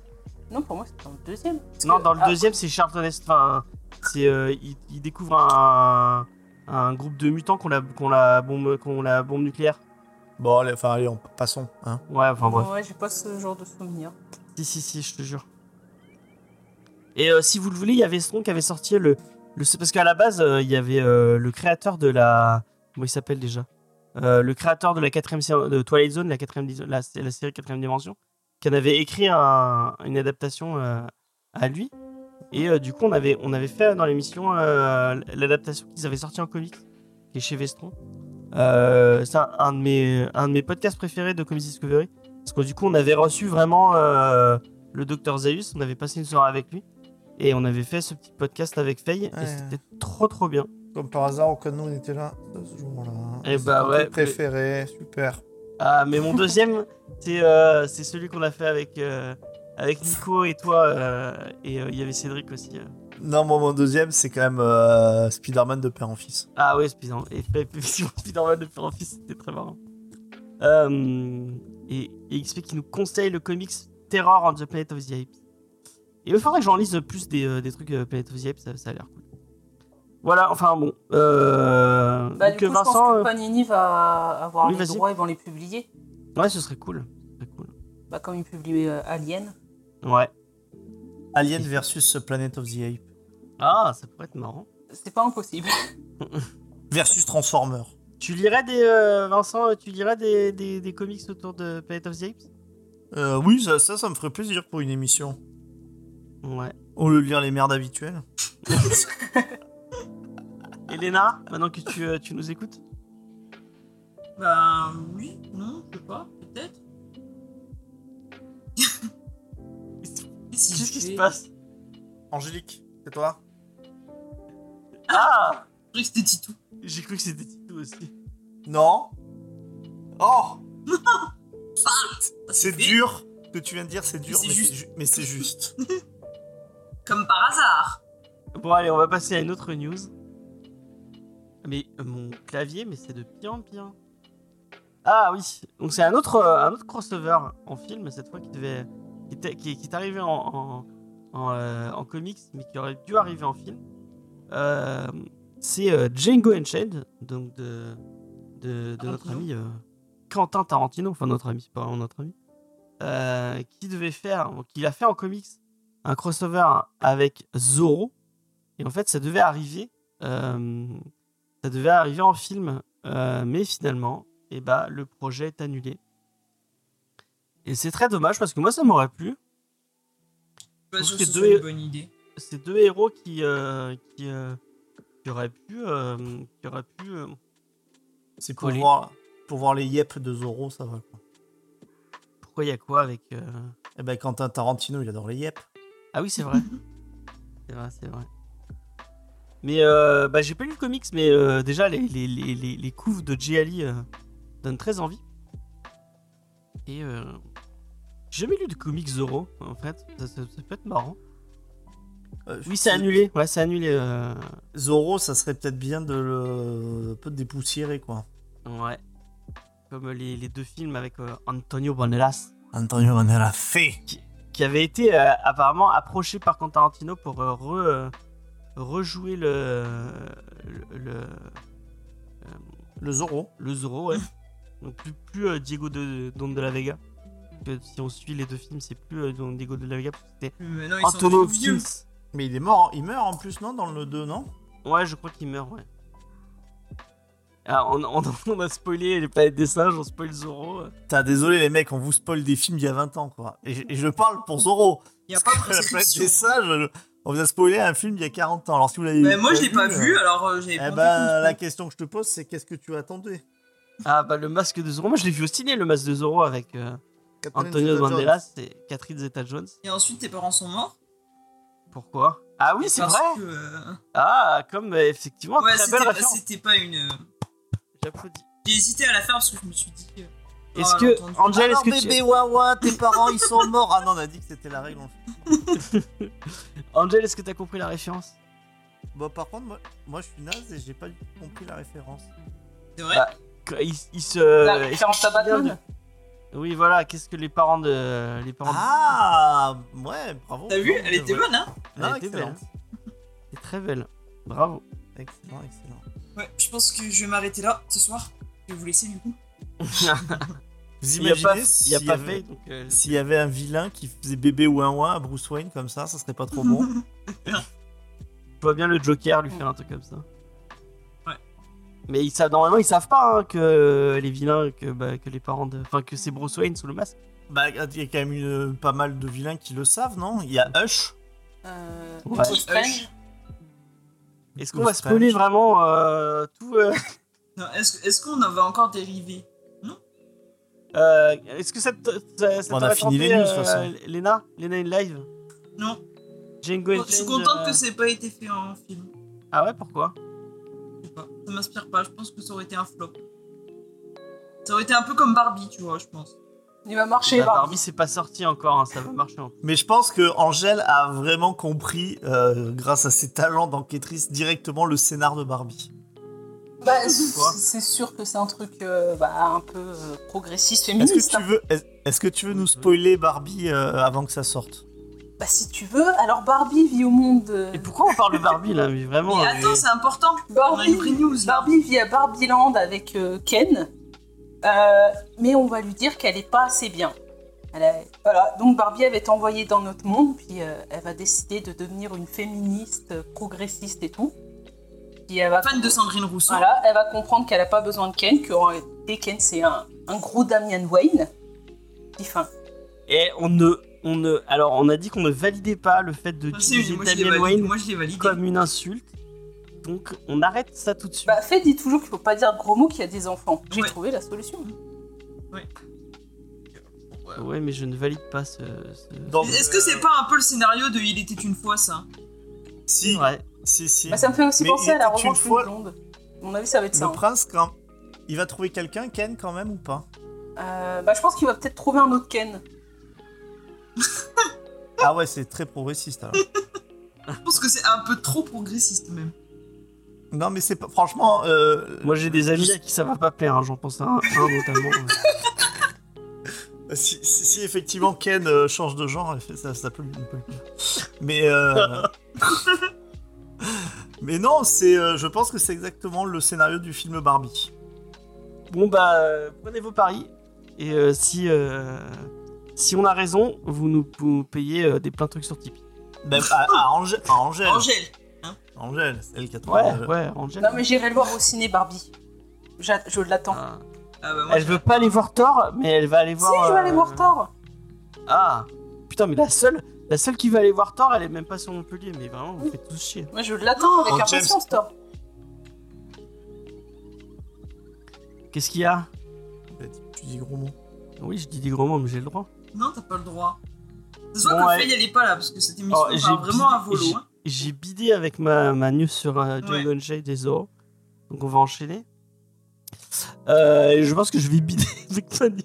Non, pour moi c'est dans le deuxième. Non, que- dans le ah, deuxième, c'est Charlton Heston. Enfin, c'est. euh, il, il découvre un, un groupe de mutants qu'on la, qu'on la, bombe, qu'on la bombe nucléaire. Bon, allez, enfin, allez, on, passons. Hein. Ouais, enfin bref. Ouais, j'ai pas ce genre de souvenir. Si, si, si, je te jure. Et euh, si vous le voulez, il y avait Strong qui avait sorti le. parce qu'à la base, euh, il y avait euh, le créateur de la. Comment il s'appelle déjà? Euh, Le créateur de la quatrième série de Twilight Zone, la, quatrième, la, la série quatrième dimension, qui en avait écrit un- une adaptation euh, à lui. Et euh, du coup, on avait, on avait fait dans l'émission euh, l'adaptation qu'ils avaient sorti en comics, qui est chez Vestron. Euh, c'est un, un de mes, un de mes podcasts préférés de Comics Discovery. Parce que du coup, on avait reçu vraiment le docteur Zaius, on avait passé une soirée avec lui. Et on avait fait ce petit podcast avec Faye. Ouais. Et c'était trop trop bien. Comme par hasard, aucun de nous n'était là ce jour-là. Eh C'est bah ouais, préféré, super. Ah, mais mon deuxième, c'est celui qu'on a fait avec, avec Nico et toi. euh, et euh, il y avait Cédric aussi. euh. Non, moi, mon deuxième, c'est quand même euh, Spider-Man de père en fils. Ah ouais, Spider- Spider-Man de Père en Fils, c'était très marrant. Euh, et, et XP qui nous conseille le comics Terror on the Planet of the Apes. Et il faudrait que j'en lise plus des, euh, des trucs euh, Planet of the Apes, ça, ça a l'air cool. Voilà, enfin bon. Euh, Bah, donc du coup, Vincent, je pense que Panini va avoir oui, les droits et vont les publier. ouais, ce serait cool. Ce serait cool. Bah, comme ils publient euh, Alien. Ouais. Alien versus Planet of the Apes. Ah, ça pourrait être marrant. C'est pas impossible. Versus Transformer. Tu lirais des, euh, Vincent, tu lirais des, des, des comics autour de Planet of the Apes? Euh, oui, ça, ça, ça me ferait plaisir pour une émission. Ouais. Au lieu de lire les merdes habituelles. Elena, maintenant que tu, euh, tu nous écoutes? Bah oui, non, Si Qu'est-ce qui se passe? Angélique, c'est toi? Ah Je croyais que c'était Titou. J'ai cru que c'était Tito aussi. Non? Oh Ça, C'est dur Ce que tu viens de dire, c'est dur, c'est mais juste. c'est ju- mais c'est juste. Comme par hasard. Bon, allez, on va passer à une autre news. Mais euh, mon clavier, mais c'est de pire en pire. Ah oui, donc c'est un autre, euh, un autre crossover en film, cette fois qui devait. Qui, était- qui- qui est arrivé en, en, en, euh, en comics, mais qui aurait dû arriver en film. Euh, c'est euh, Django Unchained, donc de, de, de notre ami Quentin Tarantino, enfin notre ami, c'est pas vraiment notre ami, qui devait faire, qui a fait en comics un crossover avec Zorro. Et en fait, ça devait arriver, ça devait arriver en film, mais finalement, et bah, le projet est annulé. Et c'est très dommage parce que moi, ça m'aurait plu. Je suis pas Je sûr trouve que ce que soit deux- une bonne idée. C'est deux héros qui, euh, qui, euh, qui auraient pu, euh, qui auraient pu. euh, C'est pour voir, pour voir les yep de Zoro, ça va quoi. pourquoi il y a quoi avec euh, Eh ben, Quentin Tarantino, il adore les yep. Ah oui, c'est vrai. c'est vrai, c'est vrai. Mais euh, bah, j'ai pas lu le comics, mais euh, déjà les, les, les, les, les couves de J. Ali euh, donnent très envie. Et euh, j'ai jamais lu de comics Zoro, en fait. Ça, ça- ça peut être marrant. Euh, Oui, c'est annulé. Ouais, c'est annulé. euh, Zoro, ça serait peut-être bien de le un peu dépoussiérer quoi. Ouais. Comme les, les deux films avec euh, Antonio Banderas. Antonio Banderas fait. qui avait été euh, apparemment approché par Quentin Tarantino pour re- rejouer le le, le, Le Zorro. le Zorro, ouais. Donc plus, plus Diego de Don de la Vega. Que si on suit les deux films, c'est plus euh, Don Diego de la Vega c'était. Hopkins. Mais il est mort, il meurt en plus, non Dans le 2, non? Ouais, je crois qu'il meurt, ouais. Ah, on, on- on a spoilé les planètes des singes, on spoil Zorro. euh. Putain, désolé les mecs, on vous spoil des films d'il y a 20 ans, quoi. Et, je- et je parle pour Zorro. Il n'y a pas de La planète des singes, on vous a spoilé un film d'il y a 40 ans. Alors si vous l'avez Mais moi, je l'ai pas euh, vu, alors euh, j'avais Eh pas ben, la question que je te pose, c'est qu'est-ce que tu attendais? Ah, bah le masque de Zorro. Moi, je l'ai vu au ciné, le masque de Zorro avec euh, Antonio. Banderas et Catherine Zeta-Jones. Et ensuite, tes parents sont morts. Pourquoi? Ah oui, c'est vrai que, euh, Ah, comme euh, effectivement, Ouais, très c'était belle pas, référence. c'était pas une. euh, J'applaudis. J'ai hésité à la faire parce que je me suis dit. Est-ce oh, que, entendu. Angel, est-ce que, bébé tu... Wawa, tes parents ils sont morts. Ah non, on a dit que c'était la règle. en fait. Angel, est-ce que t'as compris la référence? Bon, par contre, moi, moi je suis naze et j'ai pas du tout compris la référence. C'est vrai? Bah, il, il se. La référence à Batman? Oui, voilà. Qu'est-ce que les parents de les parents de- Ah Ouais, bravo. T'as vu Elle était bonne, hein Elle Non, était excellent. C'est très belle. Bravo. Excellent, excellent. Ouais, je pense que je vais m'arrêter là ce soir. Je vais vous laisser du coup. Vous imaginez il y a s'il y pas avait- euh, S'il y avait un vilain qui faisait bébé ou un ouin à Bruce Wayne comme ça, ça serait pas trop bon. je vois bien le Joker lui faire un truc comme ça. Mais ils savent normalement ils savent pas hein, que les vilains que, bah, que les parents de enfin que c'est Bruce Wayne sous le masque. bah, il y a quand même une- pas mal de vilains qui le savent, non? Il y a Hush. Euh, Ouais. Strange. Est-ce qu'on va spoiler vraiment euh, tout euh, Non, Est-ce est-ce qu'on avait encore dérivé euh, Est-ce que ça te- ça, ça On a fini les news, de euh, toute façon. Lena? Lena in live? Non. Django Je suis contente euh, que ça ait pas été fait en film. Ah ouais pourquoi? Pas. Ça m'inspire pas. Je pense que ça aurait été un flop. Ça aurait été un peu comme Barbie, tu vois, je pense. Il va marcher, Bah, Barbie. Barbie c'est pas sorti encore hein, ça va marcher en Mais je pense que Angèle a vraiment compris, euh, grâce à ses talents d'enquêtrice, directement le scénar de Barbie. Bah, c'est sûr que c'est un truc euh, bah, un peu euh, progressiste, Est-ce féministe. que tu veux, est- est-ce que tu veux nous spoiler Barbie euh, avant que ça sorte? Bah, si tu veux, alors Barbie vit au monde. euh, Et pourquoi on parle de Barbie là mais vraiment Mais attends, c'est important. On a Barbie, une vraie news là. Barbie vit à Barbieland avec euh, Ken, Euh, mais on va lui dire qu'elle est pas assez bien. Elle a- Voilà, donc Barbie elle va être envoyée dans notre monde, puis euh, elle va décider de devenir une féministe, progressiste et tout. Puis elle va, Fan de Sandrine Rousseau. voilà, elle va comprendre qu'elle a pas besoin de Ken, que Ken c'est un, un gros Damian Wayne. Puis fin. Et on ne, on ne, alors on a dit qu'on ne validait pas le fait de Ah, si, utiliser moi, je l'ai Damian validé. Wayne Moi, je l'ai validé. comme une insulte. Donc on arrête ça tout de suite. Bah, fait dit toujours qu'il faut pas dire de gros mots qu'il y a des enfants. J'ai Ouais. trouvé la solution. Ouais, mais je ne valide pas ce. Est-ce que c'est pas un peu le scénario de Il était une fois ça? Si, vrai. si, si. Bah, ça me fait aussi Mais penser à la revanche fois- blonde. À mon avis, ça va être ça. Le hein. prince, quand il va trouver quelqu'un, Ken, quand même ou pas? Euh, bah, je pense qu'il va peut-être trouver un autre Ken. Ah ouais, c'est très progressiste alors. Je pense que c'est un peu trop progressiste même. non, mais c'est pas. Franchement, euh, Moi j'ai des amis à qui ça va pas plaire, hein, j'en pense à un, un notamment. si, si- si effectivement Ken euh, change de genre, ça, ça peut, faire. Mais. euh, mais non, c'est. euh, je pense que c'est exactement le scénario du film Barbie. Bon bah prenez vos paris et euh, si euh, si on a raison, vous nous vous payez euh, des plein de trucs sur Tipeee. Même à, à Angèle. À Angèle. Angèle. Angèle, c'est elle qui a trouvé. Ouais, euh, ouais, Angèle. Non, mais j'irai le voir au ciné, Barbie. J'a- Je l'attends. Ah. Ah bah moi, Elle veut pas aller voir Thor, mais elle va aller voir. si, je vais aller euh, voir Thor. Ah putain, mais la seule, la seule qui va aller voir Thor, elle est même pas sur Montpellier, mais vraiment vous faites tous chier. Moi, je l'attends avec Oh, James. impatience, Thor. Qu'est-ce qu'il y a? Tu dis gros mots. Oui, je dis des gros mots, mais j'ai le droit. Non, t'as pas le droit. Ça se voit Bon, que ouais. Faye elle est pas là parce que cette émission Oh, part vraiment à bidé- volo. hein. J'ai bidé avec ma, ma news sur euh, Django Ouais. Zorro. Donc on va enchaîner. Euh, je pense que je vais bider avec ma news.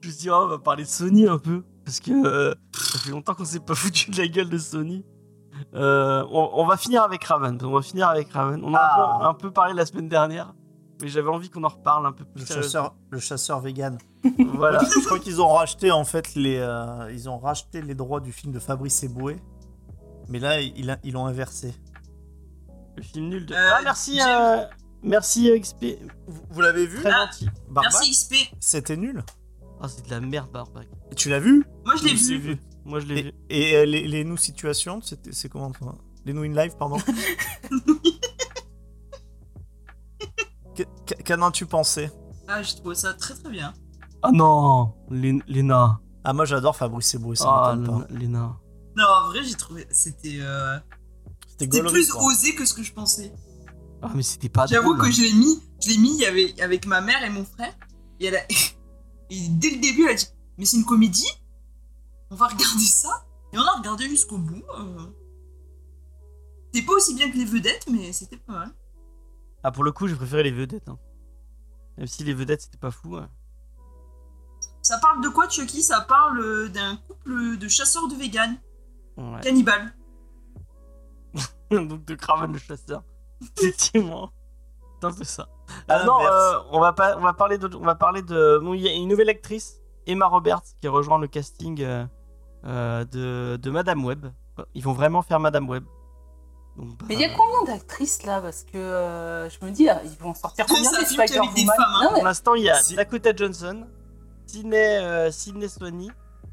Je me suis dit, oh, on va parler de Sony un peu. Parce que euh, ça fait longtemps qu'on s'est pas foutu de la gueule de Sony. Euh, on, on va finir avec Raven. On va finir avec Raven. On a un, Ah. peu, un peu parlé la semaine dernière. Mais j'avais envie qu'on en reparle un peu plus Le chasseur, le chasseur vegan. Voilà. Je crois qu'ils ont racheté en fait les, euh, ils ont racheté les droits du film de Fabrice Eboué. Mais là, ils l'ont inversé. Le film nul de. Euh, ah, merci, euh, merci XP. Vous, vous l'avez vu Très Ah. gentil. Merci XP. C'était nul. Ah, c'est de la merde, Barbac. Tu l'as vu Moi je l'ai vu. vu. Moi, je l'ai Et, vu. et, euh, les, les nous situations, c'était- c'est comment ça Les nous in live, pardon. Que- que- Qu'en as-tu pensé? Ah, j'ai trouvé ça très très bien. Ah non, Léna. Ah, moi j'adore Fabrice Eboué, ça Ah, Léna. Non, en vrai, j'ai trouvé. C'était euh, C'était plus quoi. osé que ce que je pensais. Ah, mais c'était pas J'avoue que je l'ai mis, je l'ai mis avec, avec ma mère et mon frère. Et, elle a- et dès le début, elle a dit Mais c'est une comédie? On va regarder ça? Et on a regardé jusqu'au bout. euh. C'était pas aussi bien que les vedettes, mais c'était pas mal. Ah, pour le coup, j'ai préféré les vedettes. hein. Même si les vedettes, c'était pas fou. hein. Ça parle de quoi, Chucky? Ça parle euh, d'un couple de chasseurs de vegan, Ouais. cannibales. Donc de Craven le chasseur. Effectivement. C'est un peu ça. Ah non, l'inverse. euh, on, va pas, on va parler de. On va parler de. Bon, il y a une nouvelle actrice, Emma Roberts, qui rejoint le casting euh, euh, de, de Madame Web. Ils vont vraiment faire Madame Web. Donc, bah, Mais il y a combien d'actrices là? Parce que euh, je me dis, ah, ils vont sortir combien des femmes, hein. Pour l'instant, il y a Si- Dakota Johnson, Sydney, euh, Sydney Swanee,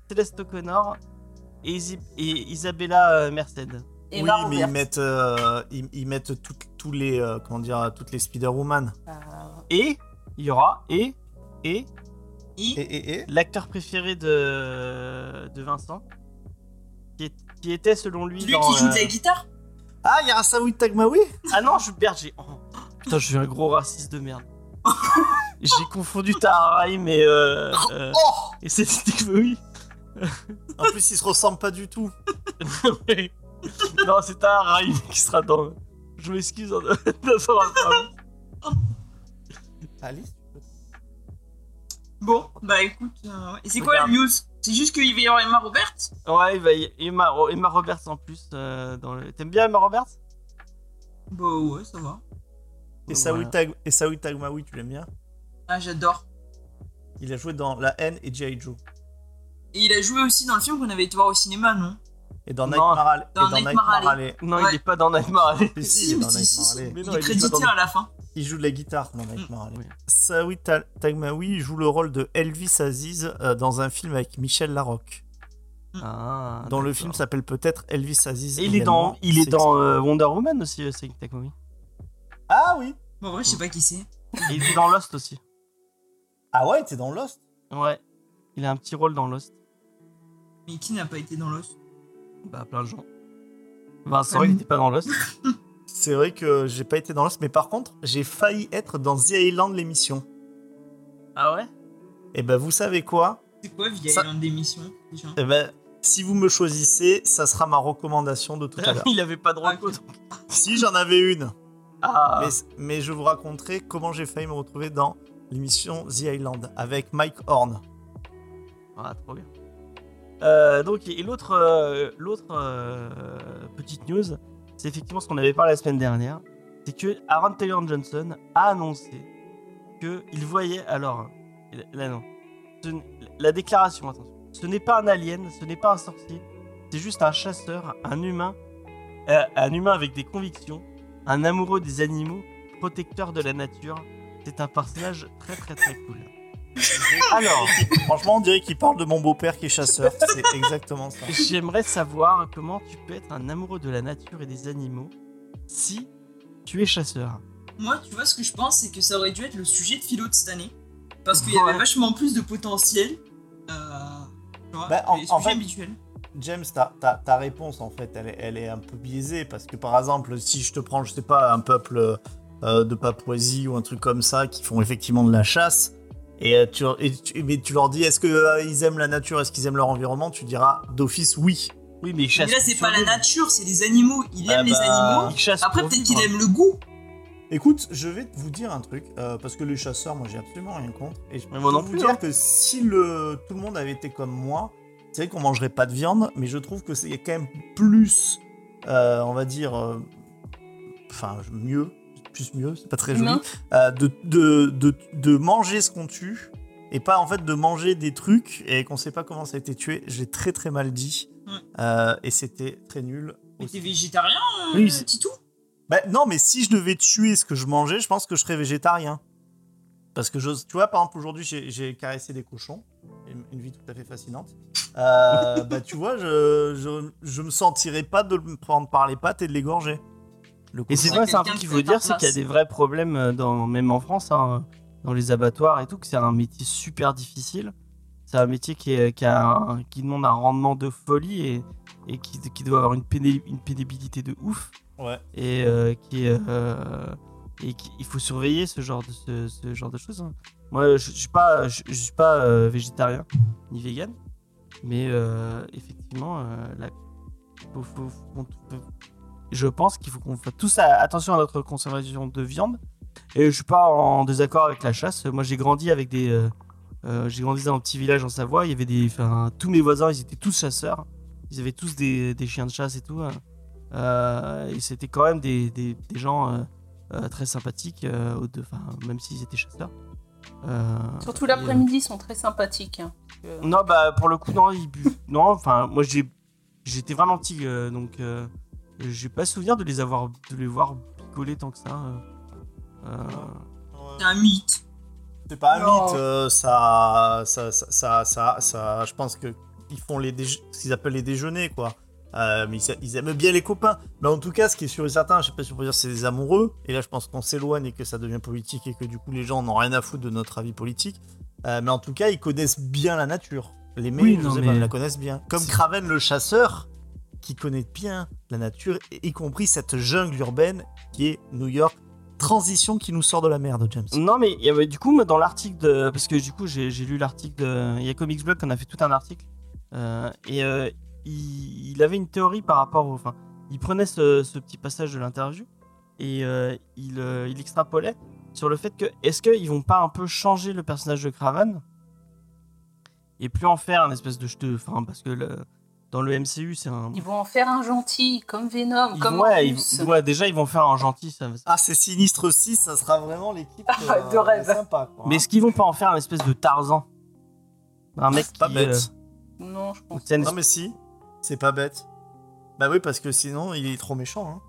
Celeste O'Connor et, Isabella euh, Merced. Et oui, mais ils mettent, euh, ils, ils mettent les, euh, comment dire, toutes les Spider-Woman. Euh, Et il y aura et et Et Et, et, et l'acteur préféré de, de Vincent, qui, est- qui était selon lui celui dans, qui joue de euh, la guitare? Ah, il y a Rasaoui Tagmaoui? Ah non, je j'ai. oh, putain, je suis un gros raciste de merde. j'ai confondu Taharaim et euh, euh, Oh et c'est oui. En plus, ils se ressemblent pas du tout. Ouais. non, c'est Taharaim qui sera dans. Je m'excuse de son. Alice Bon, bah écoute. euh. Et c'est quoi la news? C'est juste qu'il va y avoir Emma Roberts Ouais, il va y Emma, Emma Roberts en plus. euh, dans le... T'aimes bien Emma Roberts? Bah ouais, ça va. Et Voilà. Saoui Tag- et Saoui Tagmaoui, tu l'aimes bien? Ah, j'adore. Il a joué dans La haine et G.I. Joe. Et il a joué aussi dans le film qu'on avait été voir au cinéma, non? Et dans Non. Nightmare Alley. Dans et dans Nightmare Nightmare Alley. Alley. Non, Ouais. il est pas dans Nightmare Alley. Mais si, Si, il est mais dans si, si, Nightmare si. Il est il est pas crédité dans- à la fin. Il joue de la guitare dans Nightmare Alley. Oui. Saoui Ta- Tagmaoui joue le rôle de Elvis Aziz euh, dans un film avec Michel Larocque. Ah, dont le film s'appelle peut-être Elvis Aziz. Et il est dans, il est dans euh, Wonder Woman aussi, euh, Saïd Takomi. Ah oui Bon, en vrai, je sais pas qui c'est. Il est dans Lost aussi. Ah ouais, t'es dans Lost? Ouais. Il a un petit rôle dans Lost. Mais qui n'a pas été dans l'os Bah, plein de gens. Vincent, il n'était pas dans Lost. C'est vrai que j'ai pas été dans Lost, mais par contre, j'ai failli être dans The Island l'émission. Ah ouais? Et ben vous savez quoi? C'est quoi Ça- Island d'émission déjà? Eh ben si vous me choisissez, ça sera ma recommandation de tout à l'heure. Il avait pas de Ah, si j'en avais une, Ah, mais, mais je vous raconterai comment j'ai failli me retrouver dans l'émission The Island avec Mike Horn. Ah, trop bien. Euh, donc, et l'autre, euh, l'autre euh, petite news, c'est effectivement ce qu'on avait parlé la semaine dernière. C'est que Aaron Taylor Johnson a annoncé qu'il voyait. Alors, là non. La déclaration, attention. Ce n'est pas un alien, ce n'est pas un sorcier. C'est juste un chasseur, un humain. euh, un humain avec des convictions. Un amoureux des animaux, protecteur de la nature. C'est un personnage très très très cool. Alors. Franchement, on dirait qu'il parle de mon beau-père qui est chasseur. C'est exactement ça. J'aimerais savoir comment tu peux être un amoureux de la nature et des animaux si tu es chasseur. Moi, tu vois, ce que je pense, c'est que ça aurait dû être le sujet de philo de cette année. Parce qu'il y avait vachement plus de potentiel. Euh, tu vois, Bah, en- les en sujets fait- habituels. James, ta, ta, ta réponse, en fait, elle est, elle est un peu biaisée parce que, par exemple, si je te prends, je sais pas, un peuple euh, de Papouasie ou un truc comme ça qui font effectivement de la chasse, et, euh, tu, et tu- mais tu leur dis est-ce qu'ils aiment la nature, est-ce qu'ils aiment leur environnement, tu diras d'office oui. Oui, mais il Mais chasse. là, c'est pas la nature, c'est les animaux. Il Ah aime les bah, animaux. Il chasse Après, peut-être qu'il aime le goût. Écoute, je vais vous dire un truc, euh, parce que les chasseurs, moi j'ai absolument rien contre. Et je peux Mais vous plus, dire hein. que si le, tout le monde avait été comme moi, c'est vrai qu'on mangerait pas de viande, mais je trouve que c'est quand même plus, euh, on va dire, euh, enfin mieux, plus mieux, c'est pas très joli, euh, de, de, de, de manger ce qu'on tue et pas en fait de manger des trucs et qu'on sait pas comment ça a été tué. J'ai très très mal dit Ouais. Euh, et c'était très nul. Mais t'es végétarien, euh, Oui, c'est- Titou Bah, non, mais si je devais tuer ce que je mangeais, je pense que je serais végétarien. Parce que, je, tu vois, par exemple, aujourd'hui, j'ai caressé des cochons. Une, une vie tout à fait fascinante. Euh, bah, tu vois, je, je, je me sentirais pas de me prendre par les pattes et de l'égorger. Le Et c'est vrai, c'est un truc qu'il qui faut dire, c'est qu'il y a des vrais problèmes, euh, dans, même en France, hein, dans les abattoirs et tout, que c'est un métier super difficile. C'est un métier qui, est- qui, a un- qui demande un rendement de folie et, et qui, qui doit avoir une, péné- une pénibilité de ouf. Ouais. Et euh, qui euh, et il faut surveiller ce genre de, ce, ce genre de choses. hein. Moi, je, je suis pas, je, je suis pas euh, végétarien ni vegan, mais euh, effectivement, euh, la- faut- faut- faut- je pense qu'il faut qu'on fasse tous attention à notre consommation de viande. Et je suis pas en désaccord avec la chasse. Moi, j'ai grandi avec des, euh, euh, j'ai grandi dans un petit village en Savoie. Il y avait des, enfin, tous mes voisins, ils étaient tous chasseurs. Ils avaient tous des, des chiens de chasse et tout. hein. Euh, et c'était quand même des, des, des gens très sympathiques, de- même s'ils étaient chasseurs. Surtout l'après-midi, ils sont très sympathiques. hein. Non, bah pour le coup, non, ils bu- non. Enfin, moi, j'ai, j'étais vraiment petit, donc j'ai pas souvenir de les avoir, de les voir picoler tant que ça. euh. Euh, C'est un mythe. C'est pas un Non. mythe, euh, ça, ça, ça, ça, ça, ça- je pense que ils font les ce qu'ils appellent les déjeuners, quoi. Euh, mais ils, ils aiment bien les copains. Mais en tout cas, ce qui est sûr et certain, je sais pas si on peut dire, c'est des amoureux. Et là, je pense qu'on s'éloigne et que ça devient politique et que du coup, les gens n'ont rien à foutre de notre avis politique. Euh, mais en tout cas, ils connaissent bien la nature. Les mecs, mais- ils la connaissent bien. Comme Craven le chasseur, qui connaît bien la nature, y compris cette jungle urbaine qui est New York. Transition qui nous sort de la merde, James. Non, mais avait, du coup, dans l'article de. Parce que du coup, j'ai lu l'article de. Il y a Comics Blog qu'on a fait tout un article. Euh, et euh, il, avait une théorie par rapport au. Enfin, il prenait ce, petit passage de l'interview et euh, il, euh, extrapolait sur le fait que. Est-ce qu'ils vont pas un peu changer le personnage de Craven Et plus en faire un espèce de. Enfin, parce que dans le MCU, c'est un. Ils vont en faire un gentil, comme Venom, ils comme vont- ouais, ils déjà, ils vont faire un gentil. Ça, Ah, c'est Sinistre 6, ça sera vraiment l'équipe Ah, de rêve. sympa. Quoi. Mais est-ce qu'ils vont pas en faire un espèce de Tarzan? Un mec c'est pas qui, bête. euh, Non, je pense. c'est une Non, mais si, c'est pas bête. Bah oui, parce que sinon, il est trop méchant. Hein.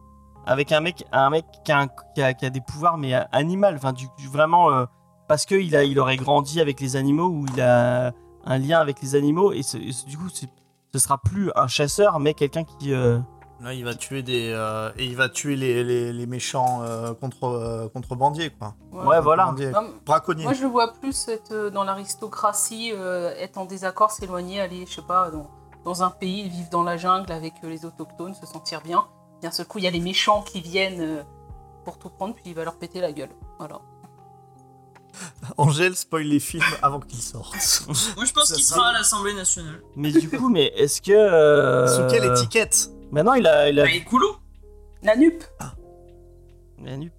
avec un mec, un mec qui a, un- qui a- qui a des pouvoirs mais euh, animal, enfin du, du- vraiment euh, parce que il a, il aurait grandi avec les animaux ou il a un lien avec les animaux et, et du coup c'est- ce sera plus un chasseur mais quelqu'un qui euh, Là, il va tuer des euh, et il va tuer les, les, les méchants euh, contre euh, contrebandiers quoi. ouais voilà Braconniers. Moi, je le vois plus être dans l'aristocratie, euh, être en désaccord, s'éloigner, aller, je sais pas, dans, dans un pays, vivre dans la jungle avec les autochtones, se sentir bien. D'un seul coup, il y a les méchants qui viennent pour tout prendre, puis il va leur péter la gueule. Voilà. Angèle spoil les films avant qu'ils sortent. Moi, je pense qu'il sera- à l'Assemblée nationale. mais du coup mais est-ce que euh, Sous quelle étiquette? Maintenant il a, il a, Bah, écolo. La nupe il a nu.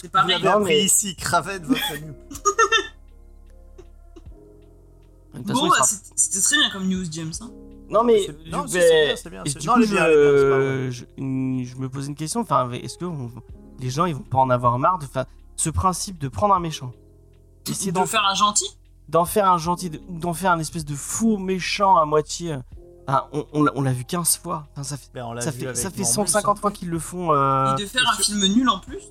C'est Vous pareil. l'avez Non, mais- ici, Craven, votre nu. De toute façon, Bon, bah, c'était très bien comme news, James. hein. non mais non, c'est- bien, c'est bien, non, coup, je, bien, vrai. je, me pose une question enfin est-ce que on- les gens ils vont pas en avoir marre de enfin, ce principe de prendre un méchant? Essayer d'en faire un gentil. d'en faire un gentil, d'en faire un espèce de faux méchant à moitié. enfin, on on l'a- on l'a vu 15 fois. Enfin, ça fait, Ben, on ça vu fait, ça fait Morbius, 150 hein. fois qu'ils le font. euh, Et de faire un film nul en plus.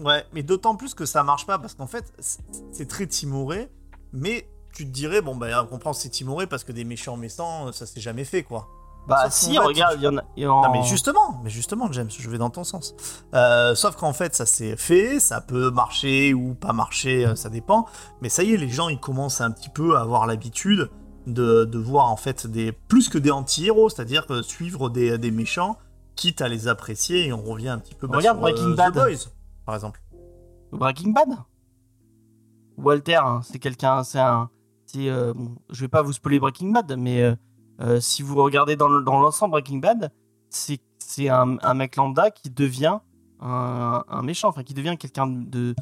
Ouais, mais d'autant plus que ça marche pas parce qu'en fait, c'est- c'est très timoré, mais tu te dirais, bon, bah, on comprend c'est timoré parce que des méchants méchants, ça s'est jamais fait, quoi. Bah, sauf si, fait, regarde, il y en a. y en- Non, mais justement, mais justement, James, je vais dans ton sens. Euh, sauf qu'en fait, ça s'est fait, ça peut marcher ou pas marcher, euh, ça dépend. Mais ça y est, les gens, ils commencent un petit peu à avoir l'habitude de, de voir en fait des plus que des anti-héros, c'est-à-dire que suivre des, des méchants, quitte à les apprécier, et on revient un petit peu. bah, Regarde sur, euh, Breaking The Bad. Boys, par exemple. Breaking Bad? Walter, hein, c'est quelqu'un. C'est un. euh, bon, je vais pas vous spoiler Breaking Bad, mais euh, si vous regardez dans le- dans l'ensemble Breaking Bad, c'est un, mec lambda qui devient un, méchant, enfin qui devient quelqu'un de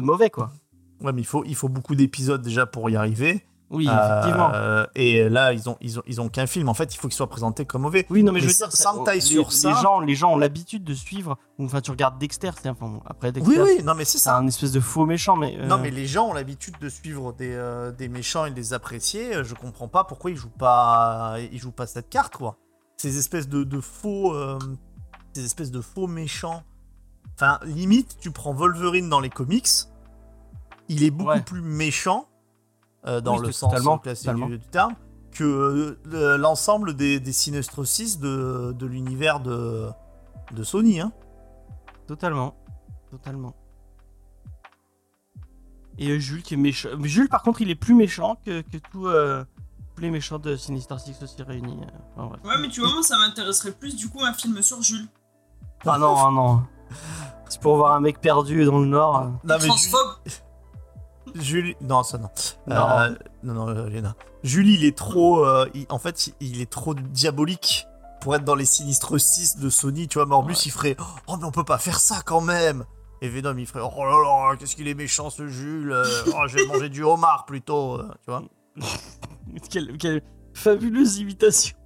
mauvais, quoi. Ouais, mais il faut beaucoup d'épisodes déjà pour y arriver. Oui, effectivement. Euh, et là, ils ont, ils ont, ils ont qu'un film. En fait, il faut qu'il soit présenté comme mauvais. Oui, non, mais, mais je veux dire, sans les, sur les ça- gens, les gens ont l'habitude de suivre. Enfin, tu regardes Dexter, c'est enfin bon, après Dexter, Oui, oui, non, mais c'est c'est ça. un espèce de faux méchant, mais euh, Non, mais les gens ont l'habitude de suivre des, euh, des méchants et de les apprécier. Je comprends pas pourquoi ils jouent pas, ils jouent pas cette carte, quoi. Ces espèces de, de faux, ces espèces de faux méchants. Enfin, limite, tu prends Wolverine dans les comics, il est beaucoup Ouais. plus méchant euh, dans Oui, le tout- sens totalement, classique totalement. du, du terme que euh, le- l'ensemble des, des Sinistre 6 de, de l'univers de, de Sony. Hein. totalement, totalement. Et euh, Jules qui est méchant. Mais Jules, par contre, il est plus méchant que, que tous euh, tous les méchants de Sinister Six aussi réunis. enfin. Ouais, mais tu vois, moi, ça m'intéresserait plus du coup un film sur Jules. Ah non, ah non. C'est pour voir un mec perdu dans le Nord. Non, mais. Julie. Non, ça non. Non. Euh, non, non, euh, Léna. Julie, il est trop. euh, il- en fait, il, est trop diabolique pour être dans les sinistres 6 de Sony. Tu vois, Morbus, Ouais. il ferait Oh, mais on peut pas faire ça quand même. Et Venom, il ferait Oh là là, qu'est-ce qu'il est méchant ce Jules. oh, je vais manger du homard plutôt. tu vois. Quelle, quelle fabuleuse imitation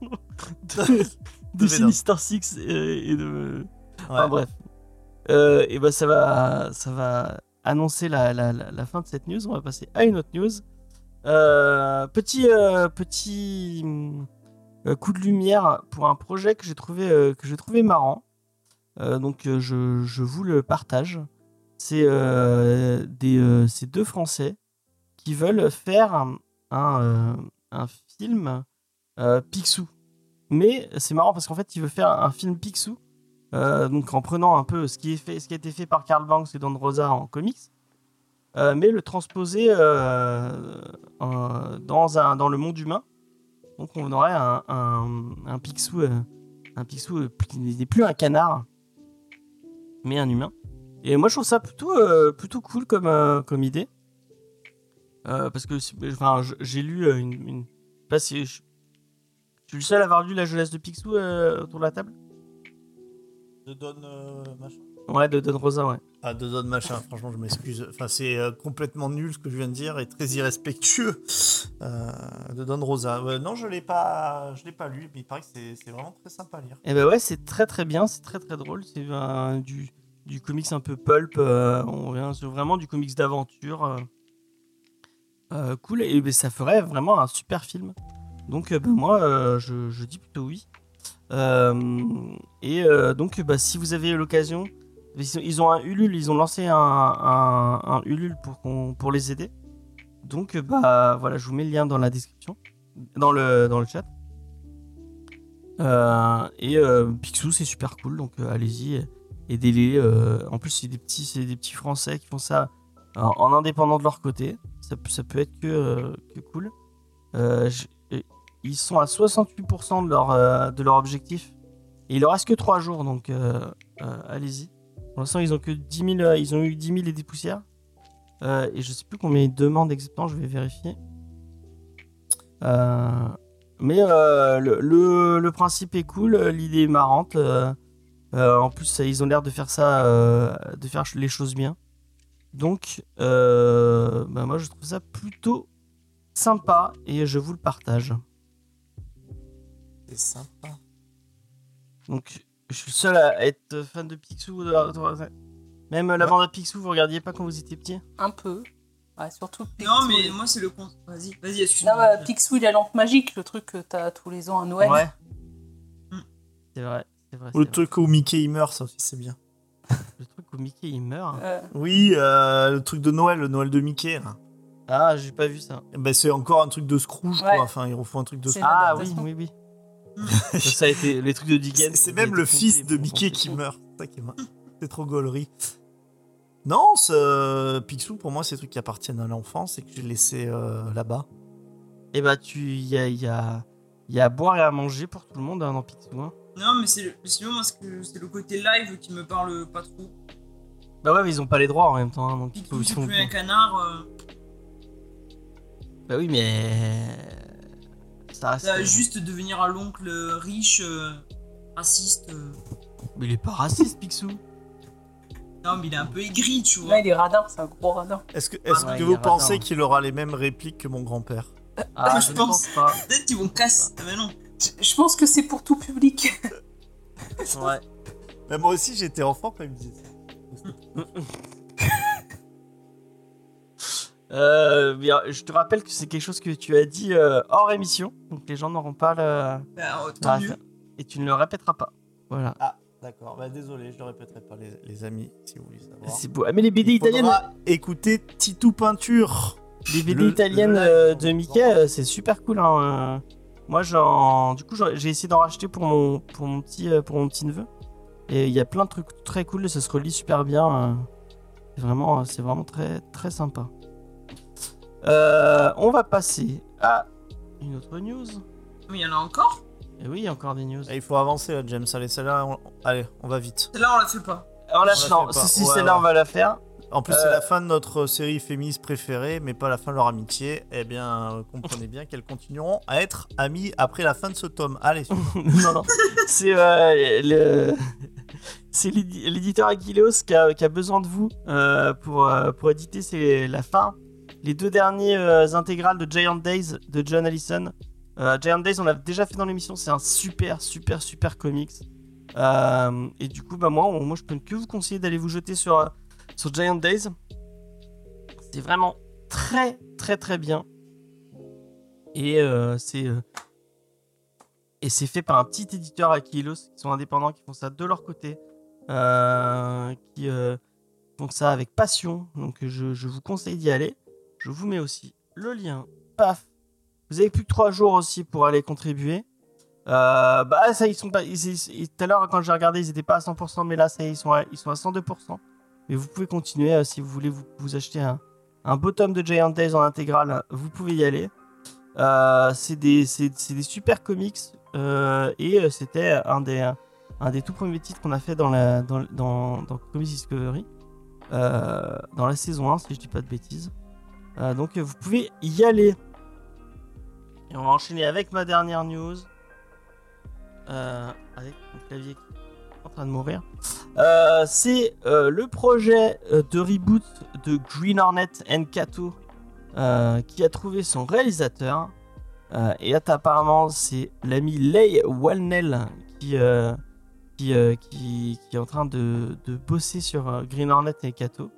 de, de Venom. Sinister Six et, et de. Enfin Ouais. bref. Euh, et ben ça va, ça va annoncer la, fin de cette news. On va passer à une autre news. Euh, petit euh, hum, euh, coup de lumière pour un projet que j'ai trouvé marrant. Donc je, vous le partage. C'est deux Français qui veulent faire un un, film Picsou. Mais c'est marrant parce qu'en fait, il veut faire un film Picsou euh, donc en prenant un peu ce qui, a été fait par Karl Banks et Don Rosa en comics, euh, mais le transposer euh, dans, le monde humain. Donc on aurait un, un, Picsou, un Picsou qui n'est plus un canard, mais un humain. Et moi je trouve ça plutôt, cool comme, idée. Parce que j'ai lu une... une... je je... je suis le seul à avoir lu la jeunesse de Picsou autour de la table De Don euh, machin. Ouais, de Don Rosa, ouais. Ah, de Don machin, franchement, je m'excuse. Enfin, c'est euh, complètement nul ce que je viens de dire et très irrespectueux euh, de Don Rosa. Ouais, non, je l'ai pas, je l'ai pas lu, mais il paraît que c'est vraiment très sympa à lire. Et ben ouais, c'est très très bien, c'est très très drôle. C'est du, du comics un peu pulp. euh, on vient sur vraiment du comics d'aventure. cool, et ben, ça ferait vraiment un super film. Donc euh, ben, moi, euh, je, je dis plutôt oui. Euh, et euh, donc, bah, si vous avez l'occasion, ils, ont- un Ulule, ils ont lancé un, Ulule pour, pour les aider. Donc, bah voilà, je vous mets le lien dans la description, dans le, dans le chat. Euh, et euh, Picsou, c'est super cool, donc allez-y, aidez-les. en plus, c'est des petits, des petits Français qui font ça en, en indépendant de leur côté. Ça, peut- être que, que cool. Ils sont à 68% de leur, euh, de leur objectif. Et il leur reste que 3 jours, donc euh, euh, allez-y. Pour l'instant, ils ont que 10 000, euh, ils ont eu 10 000 et des poussières. Et je sais plus combien ils demandent exactement, je vais vérifier. Mais le, le, principe est cool, l'idée est marrante. en plus, ils ont l'air de faire ça, de faire les choses bien. Donc, bah, moi, je trouve ça plutôt sympa et je vous le partage. Sympa. Donc, je suis le seul à être fan de Picsou. Même la bande à Picsou, vous regardiez pas quand vous étiez petit? Un peu. Ouais, surtout Picsou. Non, mais moi, c'est le con. Vas-y, vas-y, excuse-moi. bah, Picsou, il a lampe magique, le truc que t'as tous les ans à Noël. Ouais. Mm. C'est vrai, c'est vrai. Ou le truc où Mickey il meurt, ça aussi c'est bien. Le truc où Mickey il meurt. Euh, Oui, euh, le truc de Noël, le Noël de Mickey. là. Ah, j'ai pas vu ça. Ben, c'est encore un truc de Scrooge, Ouais. quoi. Enfin, ils refont un truc de Scrooge. Ah oui, oui, oui. Ça, ça a été les trucs de Dickens. C'est même le fils de Mickey qui meurt. C'est ça qui est marrant. C'est trop gaulerie. Non, ce Picsou, pour moi, c'est des trucs qui appartiennent à l'enfance et que j'ai laissé euh, là-bas. Eh bah, tu, il y a, y a, y a à boire et à manger pour tout le monde hein, dans Picsou. hein. Non, mais c'est le... sinon, moi, c'est que- c'est le côté live qui me parle pas trop. Bah ouais, mais ils ont pas les droits en même temps. hein, donc Picsou, ils c'est font- plus un canard. euh, Bah oui, mais ça reste. ça va juste devenir à l'oncle riche, euh, raciste. euh. Mais il est pas raciste, Picsou. Non, mais il est un peu aigri, tu vois. là, il est radin, c'est un gros radin. Est-ce que, vous pensez qu'il aura les mêmes répliques que mon grand-père? Ah, je pense. pense pas. Peut-être qu'ils vont casser. Ah bah non. Je, je pense que c'est pour tout public. Ouais. Mais moi aussi, j'étais enfant quand il me disait ça. Euh, je te rappelle que c'est quelque chose que tu as dit euh, hors émission, donc les gens n'auront pas le. Bah, et tu ne le répéteras pas. Voilà. Ah, d'accord. Bah, désolé, je le répéterai pas, les, les amis, si vous voulez savoir. C'est beau. Ah, mais les BD Il italiennes, écouter Titou Peinture. les BD le- italiennes le euh, de Mickey, c'est super cool. Hein. Moi, j'en, du coup, j'ai essayé d'en racheter pour mon, pour mon petit, pour mon petit neveu. Et il y a plein de trucs très cool. Ça se relit super bien. C'est vraiment, c'est vraiment très, très sympa. Euh, on va passer à une autre news. Mais il y en a encore Et oui, il y a encore des news. Eh, il faut avancer, là, James. Allez, celle-là, on... allez, on va vite. Celle-là, on la fait pas. On la, On la non, fait pas. si, si, Ouais, celle-là, ouais. on va la faire. En plus, Euh. c'est la fin de notre série féministe préférée, mais pas la fin de leur amitié. Eh bien, euh, comprenez bien qu'elles continueront à être amies après la fin de ce tome. Allez, non, non. C'est euh, le... c'est l'édi- l'éditeur Aquileos qui a, qui a besoin de vous euh, pour, euh, pour éditer c'est la fin. Les deux derniers euh, intégrales de Giant Days de John Allison. Euh, Giant Days, on l'a déjà fait dans l'émission. C'est un super, super, super comics. Euh, et du coup, bah, moi, moi, je peux que vous conseiller d'aller vous jeter sur, sur Giant Days. C'est vraiment très, très, très bien. Et c'est. fait par un petit éditeur Aquilos qui sont indépendants, qui font ça de leur côté, qui font ça avec passion. Donc je vous conseille d'y aller. Je vous mets aussi le lien. Paf. Vous avez plus que 3 jours aussi pour aller contribuer. Euh, bah ça ils sont pas. tout à l'heure quand j'ai regardé ils étaient pas à 100%, mais là ça ils sont à, ils sont à 102%. Mais vous pouvez continuer euh, si vous voulez vous, vous acheter un, un beau tome de Giant Days en intégrale. Vous pouvez y aller. Euh, c'est des, des super comics et c'était un des, un des tout premiers titres qu'on a fait dans, la, dans, dans, dans Comics Discovery dans la saison 1 si je dis pas de bêtises. Euh, donc vous pouvez y aller. Et on va enchaîner avec ma dernière news. Euh, avec mon clavier qui est en train de mourir. Euh, c'est le projet de reboot de Green Hornet and Kato qui a trouvé son réalisateur. Et apparemment, c'est l'ami Leigh Wallnell qui, est en train de, de bosser sur Green Hornet et Kato.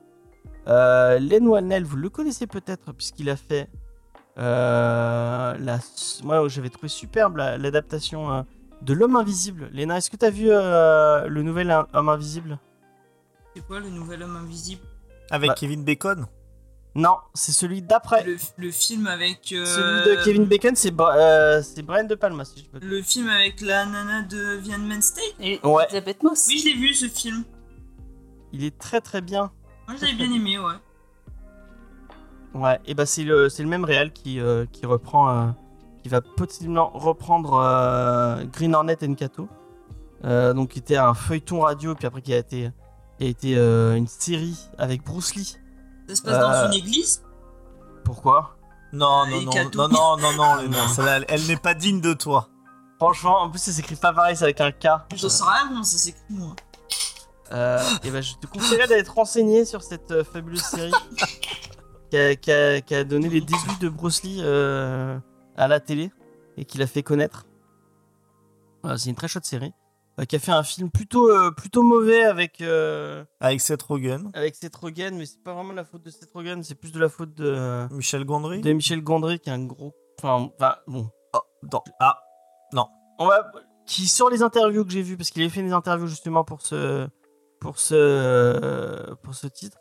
Euh, Len Wallnell, vous le connaissez peut-être puisqu'il a fait euh, la. Moi, j'avais trouvé superbe la- l'adaptation euh, de L'Homme Invisible. Léna, est-ce que tu as vu euh, le nouvel Homme Invisible? C'est quoi le nouvel homme invisible? Avec Bah. Kevin Bacon? Non, c'est celui d'après. le, le film avec. euh, Celui de Kevin Bacon, c'est euh, Brian De Palma, si je peux. Le film avec la nana de Vietnam State Et Ouais. Elisabeth Moss. Oui, je l'ai vu ce film. Il est très très bien. Moi, je l'avais bien aimé, ouais. Ouais, et bah c'est le, c'est le même réal qui, euh, qui reprend, euh, qui va possiblement reprendre euh, Green Hornet and Kato. Euh, donc qui était un feuilleton radio, puis après qui a été, qui a été euh, une série avec Bruce Lee. Ça se passe dans une église? Pourquoi? Non, Euh, non, et non, Kato. non, non, non, non, Léna, celle-là, elle, elle n'est pas digne de toi. Franchement, en plus ça s'écrit pas pareil, c'est avec un K. Je sais rien comment ça s'écrit, moi. Euh, et ben je te conseillerais d'être renseigné sur cette euh, fabuleuse série qui, a, qui a- qui a donné les débuts de Bruce Lee euh, à la télé et qui l'a fait connaître. Euh, c'est une très chouette série. euh, qui a fait un film plutôt, euh, plutôt mauvais avec, euh, Avec Seth Rogen, avec Seth Rogen, mais c'est pas vraiment la faute de Seth Rogen, c'est plus de la faute de, Michel Gondry. de Michel Gondry qui est un gros. Enfin, enfin, bon. Dans- Ah, On va, qui sur les interviews que j'ai vues, parce qu'il avait fait des interviews justement pour ce, pour ce, pour ce titre,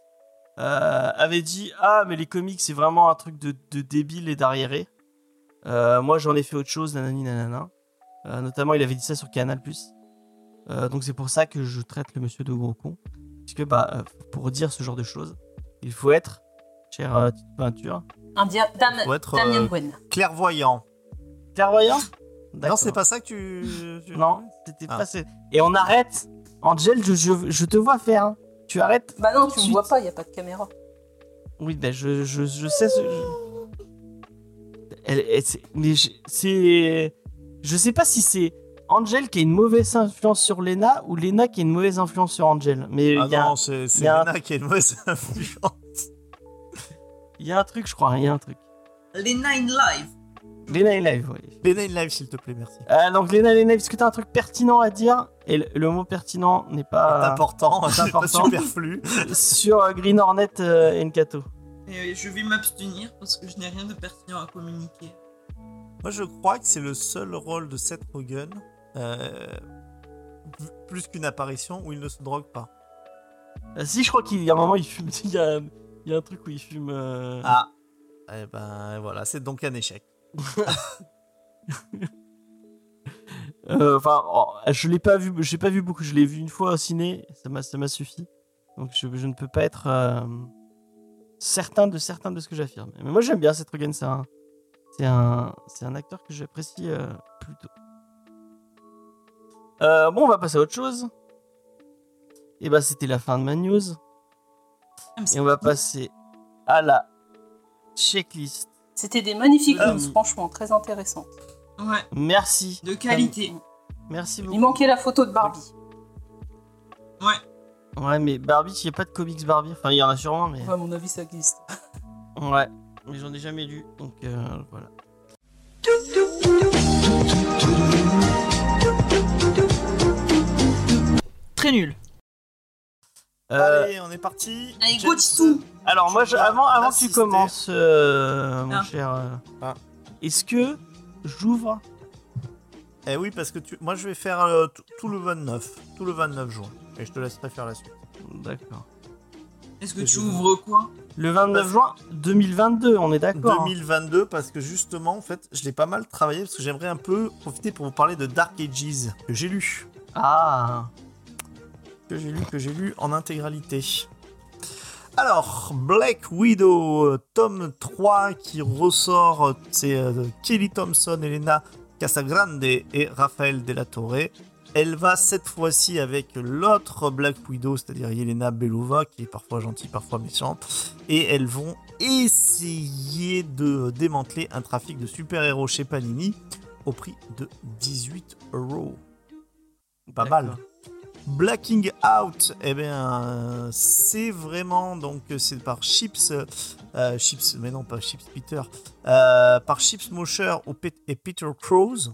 euh, avait dit ah mais les comics c'est vraiment un truc de, de débile et d'arriéré. Euh, moi j'en ai fait autre chose, nanani nanana. Euh, notamment il avait dit ça sur Canal Euh, donc c'est pour ça que je traite le monsieur de gros con, puisque bah euh, pour dire ce genre de choses, il faut être, cher euh, petite peinture, Un dia- Dam- faut être euh, clairvoyant. clairvoyant. Non, D'accord. c'est pas ça que tu. tu- Non, c'était Ah. pas ça. Et on arrête. Angel, je, je, je te vois faire. hein. Tu arrêtes. Bah non, tout de tu me suite. vois pas, il y a pas de caméra. Oui, ben je, je, je sais ce. je- Elle, elle- c'est- mais je- c'est. Je sais pas si c'est Angel qui a une mauvaise influence sur Lena ou Lena qui a une mauvaise influence sur Angel. Mais Ah il y, a- non, c'est c'est il y a un- Lena qui a une mauvaise influence. il y a un truc, je crois. Il y a un truc. Les Nine Live. Les Nine Lives, oui. Les Nine Lives, s'il te plaît, merci. Euh, donc les Nine Lives, est-ce que t'as un truc pertinent à dire? Et le, le mot pertinent n'est C'est pas important, c'est c'est pas superflu. sur euh, Green Hornet euh, et Nkato. Et je vais m'abstenir parce que je n'ai rien de pertinent à communiquer. Moi, je crois que c'est le seul rôle de Seth Rogen, euh, plus qu'une apparition, où il ne se drogue pas. Euh, si, je crois qu'il y a un moment, il fume. Il y a, il y a un truc où il fume. euh, Ah, eh ben voilà, c'est donc un échec. euh, Enfin, oh, je l'ai pas vu. J'ai pas vu beaucoup. Je l'ai vu une fois au ciné. Ça m'a, ça m'a suffi. Donc je, je ne peux pas être euh, certain de certain de ce que j'affirme. Mais moi, j'aime bien Seth Rogen. C'est un, c'est un, c'est un acteur que j'apprécie euh, plutôt. Bon, on va passer à autre chose. Et bah, c'était la fin de ma news. Ah, Et on va passer à la checklist. C'était des magnifiques Ah, news, franchement, très intéressantes. Ouais, Merci. de qualité. Merci Il beaucoup. manquait la photo de Barbie. Ouais. Ouais, mais Barbie, il n'y a pas de comics Barbie. Enfin, il y en a sûrement, mais. Ouais, à mon avis, ça existe. Ouais. Mais j'en ai jamais lu. Donc euh, voilà. Très nul. Euh, Allez, on est parti. Allez, go Tissou. alors, moi, je- vas avant, avant que tu commences, euh, mon Ah. cher. euh, Ah. Est-ce que j'ouvre? Eh oui, parce que tu... moi, je vais faire euh, tout- tout le 29. Tout le 29 juin. Et je te laisserai faire la suite. D'accord. Est-ce que tu ouvres quoi? Le 29 Bah, juin 2022, on est d'accord. hein 2022, parce que justement, en fait, je l'ai pas mal travaillé, parce que j'aimerais un peu profiter pour vous parler de Dark Ages, que j'ai lu. Ah. Que j'ai lu, que j'ai lu en intégralité. Alors, Black Widow, tome 3 qui ressort, c'est euh, Kelly Thompson, Elena Casagrande et Raphaël Della Torre. Elle va cette fois-ci avec l'autre Black Widow, c'est-à-dire Yelena Belova, qui est parfois gentille, parfois méchante. Et elles vont essayer de démanteler un trafic de super-héros chez Panini au prix de 18 euros. Pas mal. Blacking Out, eh bien, c'est vraiment donc c'est par Chips, euh, Chips, mais non pas Chips Peter, euh, par Chips Mosher et Peter Crows.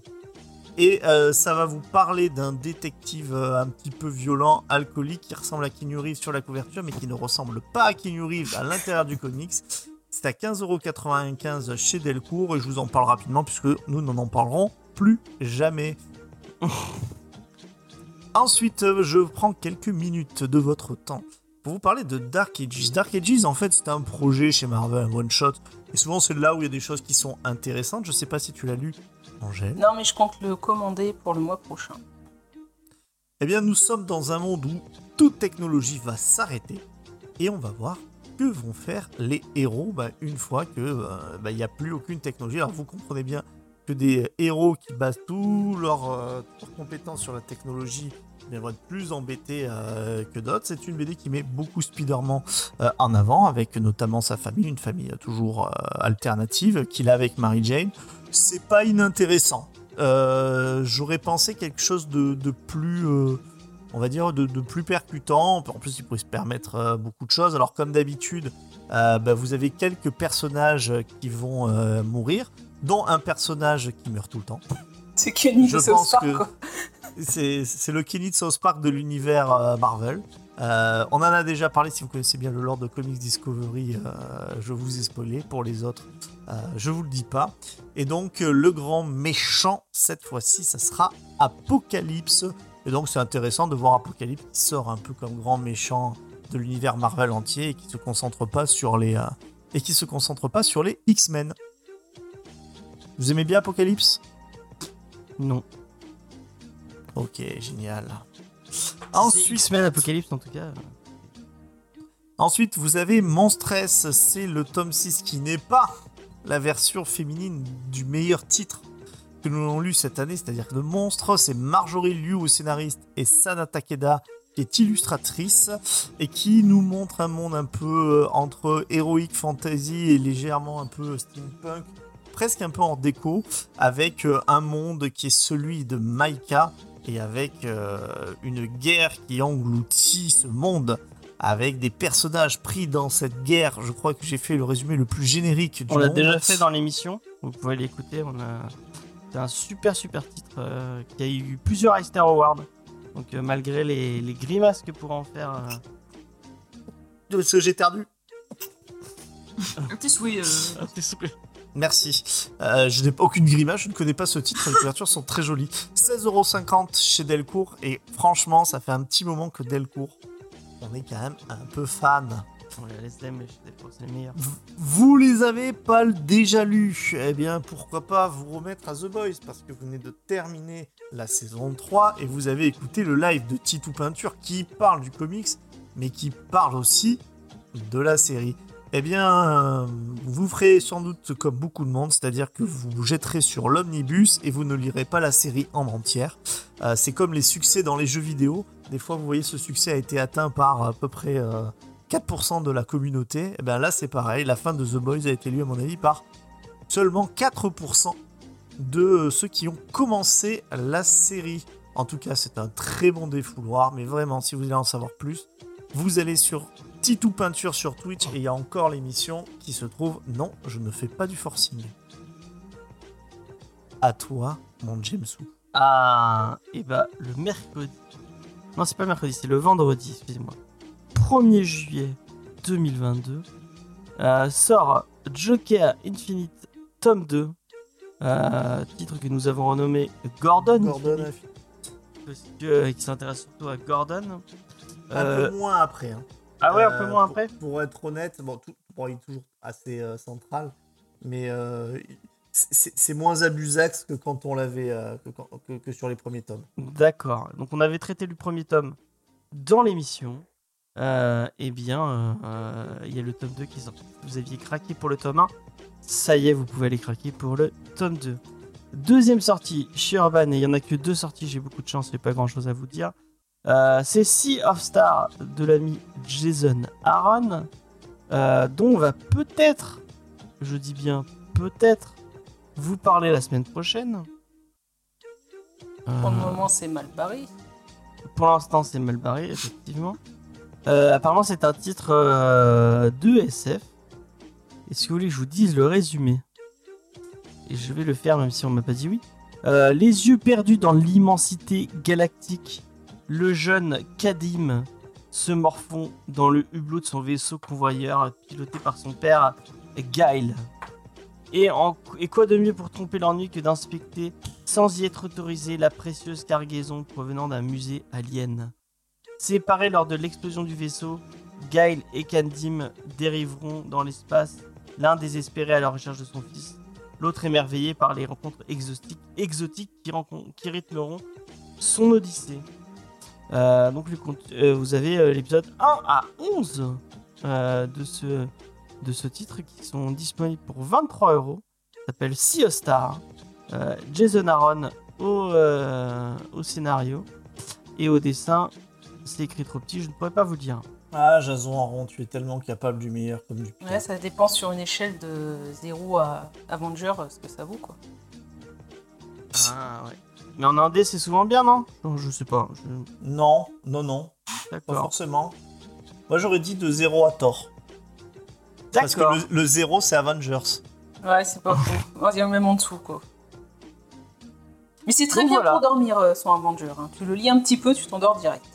Et euh, ça va vous parler d'un détective un petit peu violent, alcoolique, qui ressemble à Keanu Reeves sur la couverture, mais qui ne ressemble pas à Keanu Reeves à l'intérieur du comics. C'est à 15,95€ chez Delcourt, et je vous en parle rapidement, puisque nous n'en en parlerons plus jamais. Ensuite, euh, je prends quelques minutes de votre temps pour vous parler de Dark Ages. Dark Ages, en fait, c'est un projet chez Marvel, un one-shot. Et souvent, c'est là où il y a des choses qui sont intéressantes. Je sais pas si tu l'as lu, Angèle. Non, mais je compte le commander pour le mois prochain. Eh bien, nous sommes dans un monde où toute technologie va s'arrêter. Et on va voir que vont faire les héros bah, une fois que euh, bah, il n'y a plus aucune technologie. Alors, vous comprenez bien que des héros qui basent tout leur, euh, toutes leurs compétences sur la technologie bien, vont être plus embêtés euh, que d'autres. C'est une BD qui met beaucoup Spider-Man euh, en avant, avec notamment sa famille, une famille toujours euh, alternative qu'il a avec Mary Jane. C'est pas inintéressant. J'aurais pensé quelque chose de, plus, on va dire, de, plus percutant. En plus, il pourrait se permettre beaucoup de choses. Alors, comme d'habitude, bah, vous avez quelques personnages qui vont mourir, dont un personnage qui meurt tout le temps. C'est Kenny de South Park. C'est le Kenny de South Park de l'univers euh, Marvel. Euh, on en a déjà parlé si vous connaissez bien le lore de Comics Discovery. euh, je vous ai spoilé. Pour les autres, je vous le dis pas. Et donc, le grand méchant, cette fois-ci, ça sera Apocalypse. Et donc, c'est intéressant de voir Apocalypse qui sort un peu comme grand méchant de l'univers Marvel entier et qui se concentre pas sur les et qui se concentre pas sur les X-Men. Vous aimez bien Apocalypse? Non. Ok, génial. Ensuite, X-Men Apocalypse en tout cas. Ensuite, vous avez Monstress, c'est le tome 6 qui n'est pas la version féminine du meilleur titre que nous avons lu cette année, c'est-à-dire que le monstre, c'est Marjorie Liu au scénariste et Sana Takeda qui est illustratrice et qui nous montre un monde un peu euh, entre héroïque fantasy et légèrement un peu steampunk, presque un peu en déco, avec euh, un monde qui est celui de Maika et avec euh, une guerre qui engloutit ce monde avec des personnages pris dans cette guerre. Je crois que j'ai fait le résumé le plus générique du On l'a monde. déjà fait dans l'émission. Vous pouvez l'écouter. On a... C'est un super super titre euh, qui a eu plusieurs Easter Awards. Donc euh, malgré les, les grimaces que pourrait en faire. euh, De ce j'ai perdu. Euh, tes souhaits. Merci. Euh, je n'ai pas aucune grimace, je ne connais pas ce titre, les couvertures sont très jolies. 16,50€ chez Delcourt, et franchement, ça fait un petit moment que Delcourt, on est quand même un peu fan. On les c'est les meilleurs. Vous les avez pas déjà lus Eh bien, pourquoi pas vous remettre à The Boys Parce que vous venez de terminer la saison 3 et vous avez écouté le live de Titou Peinture qui parle du comics, mais qui parle aussi de la série. Eh bien, euh, vous ferez sans doute comme beaucoup de monde, c'est-à-dire que vous vous jetterez sur l'omnibus et vous ne lirez pas la série en entière. Euh, c'est comme les succès dans les jeux vidéo. Des fois, vous voyez, ce succès a été atteint par à peu près euh, 4% de la communauté. Et bien là, c'est pareil. La fin de The Boys a été lue, à mon avis, par seulement 4% de ceux qui ont commencé la série. En tout cas, c'est un très bon défouloir. Mais vraiment, si vous voulez en savoir plus, vous allez sur Titou Peinture sur Twitch et il y a encore l'émission qui se trouve. Non, je ne fais pas du forcing. À toi, mon Jamesou. Ah, et bah le mercredi. Non, c'est pas le mercredi, c'est le vendredi, excusez-moi. 1er juillet 2022 euh, sort Joker Infinite tome 2. euh, titre que nous avons renommé Gordon. Gordon, Infinite, parce que, euh, qui s'intéresse surtout à Gordon. un Euh, peu moins après. hein. Ah ouais, un peu moins après Pour, être honnête, bon, tout, bon, il est toujours assez euh, central, mais euh, c'est moins abusax que quand on l'avait euh, que, quand- que- que sur les premiers tomes. D'accord. Donc on avait traité le premier tome dans l'émission. Euh, eh bien, euh, euh, il y a le tome 2 qui est sorti. Vous aviez craqué pour le tome 1. Ça y est, vous pouvez aller craquer pour le tome 2. Deuxième sortie chez Urban, et il n'y en a que deux sorties, j'ai beaucoup de chance, j'ai pas grand chose à vous dire. Euh, c'est Sea of Star de l'ami Jason Aaron, euh, dont on va peut-être, je dis bien peut-être, vous parler la semaine prochaine. Pour le Euh, moment, c'est mal barré. pour l'instant, c'est mal barré, effectivement. Apparemment, c'est un titre de SF. Et si vous voulez que je vous dise le résumé, et je vais le faire même si on m'a pas dit oui. Euh, les yeux perdus dans l'immensité galactique, le jeune Kadim se morfond dans le hublot de son vaisseau convoyeur piloté par son père Gail. Et, quoi de mieux pour tromper l'ennui que d'inspecter sans y être autorisé la précieuse cargaison provenant d'un musée alien? Séparés lors de l'explosion du vaisseau, Gail et Kandim dériveront dans l'espace, l'un désespéré à la recherche de son fils, l'autre émerveillé par les rencontres exotiques, qui, qui rythmeront son odyssée. Euh, donc euh, vous avez euh, l'épisode 1 à 11 euh, de, ce, de ce titre qui sont disponibles pour 23 euros. Ça s'appelle Sea of Star. Euh, Jason Aaron au, euh, au scénario et au dessin. C'est écrit trop petit, je ne pourrais pas vous le dire. Ah, Jason Aaron, tu es tellement capable du meilleur comme du pire. Ouais, ça dépend sur une échelle de 0 à Avenger ce que ça vaut, quoi. Ah ouais. Mais en indé, c'est souvent bien, non? Non, Je sais pas. je- Non, non, non, pas D'accord. forcément. Moi, j'aurais dit de 0 à tort. Parce que le, le 0, c'est Avengers. Ouais, c'est pas faux. On dirait même en dessous, quoi. Mais c'est très Donc bien voilà. pour dormir euh, son Avenger. hein. Tu le lis un petit peu, tu t'endors direct.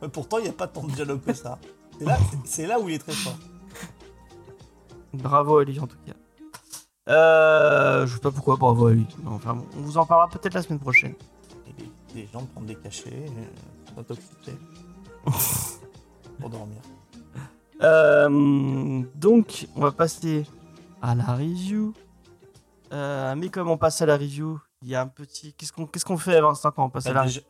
Mais pourtant, il n'y a pas tant de dialogue que ça. C'est là, c'est- c'est là où il est très fort. Bravo à lui en tout cas. Euh, je sais pas pourquoi bravo à lui. Enfin, bon, on vous en parlera peut-être la semaine prochaine. Et les, les gens prennent des cachets, euh, s'intoxiquer. pour dormir. Euh, donc, on va passer à la review. Euh, mais comme on passe à la review, il y a un petit. Qu'est-ce qu'on qu'est-ce qu'on fait à l'instant quand on passe à Bah, la déjà,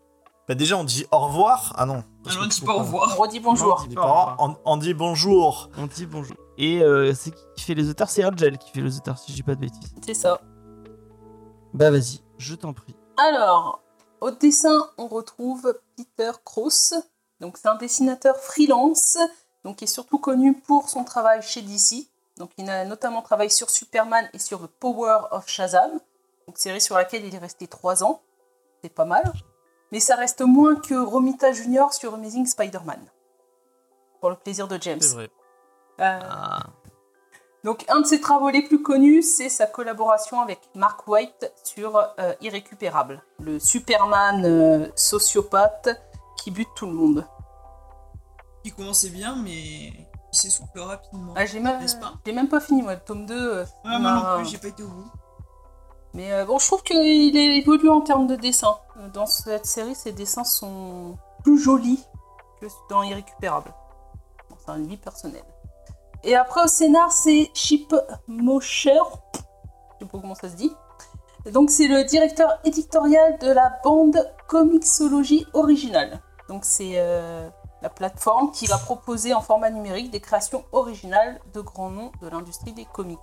bah, déjà, on dit au revoir. Ah non. on dit pas au qu'on- On revoir. redit bonjour. Non, on dit revoir. revoir, on, on dit bonjour. On dit bonjour. Et euh, c'est qui qui fait les auteurs? C'est Angel qui fait les auteurs, si je dis pas de bêtises. C'est ça. Bah vas-y, je t'en prie. Alors, au dessin, on retrouve Peter Krauss. Donc, c'est un dessinateur freelance, donc qui est surtout connu pour son travail chez DC. Donc, il a notamment travaillé sur Superman et sur The Power of Shazam, donc série sur laquelle il est resté 3 ans. C'est pas mal. Mais ça reste moins que Romita Junior sur Amazing Spider-Man. pour le plaisir de James. C'est vrai. Euh, Ah. donc, un de ses travaux les plus connus, c'est sa collaboration avec Mark White sur euh, Irrécupérable, le Superman euh, sociopathe qui bute tout le monde. Il commençait bien, mais il s'essouffle rapidement. Ah, j'ai même, pas? j'ai même pas fini, moi, le tome 2. euh, Ouais, moi non plus, j'ai pas été au bout. Mais euh, bon, je trouve qu'il est évolué en termes de dessin. Euh, Dans cette série, ses dessins sont plus jolis que dans Irrécupérable. C'est un avis personnel. Et après, au scénar, c'est Chip Mosher. Je sais pas comment ça se dit. Donc, c'est le directeur éditorial de la bande Comixologie originale. Donc, c'est euh, la plateforme qui va proposer en format numérique des créations originales de grands noms de l'industrie des comics.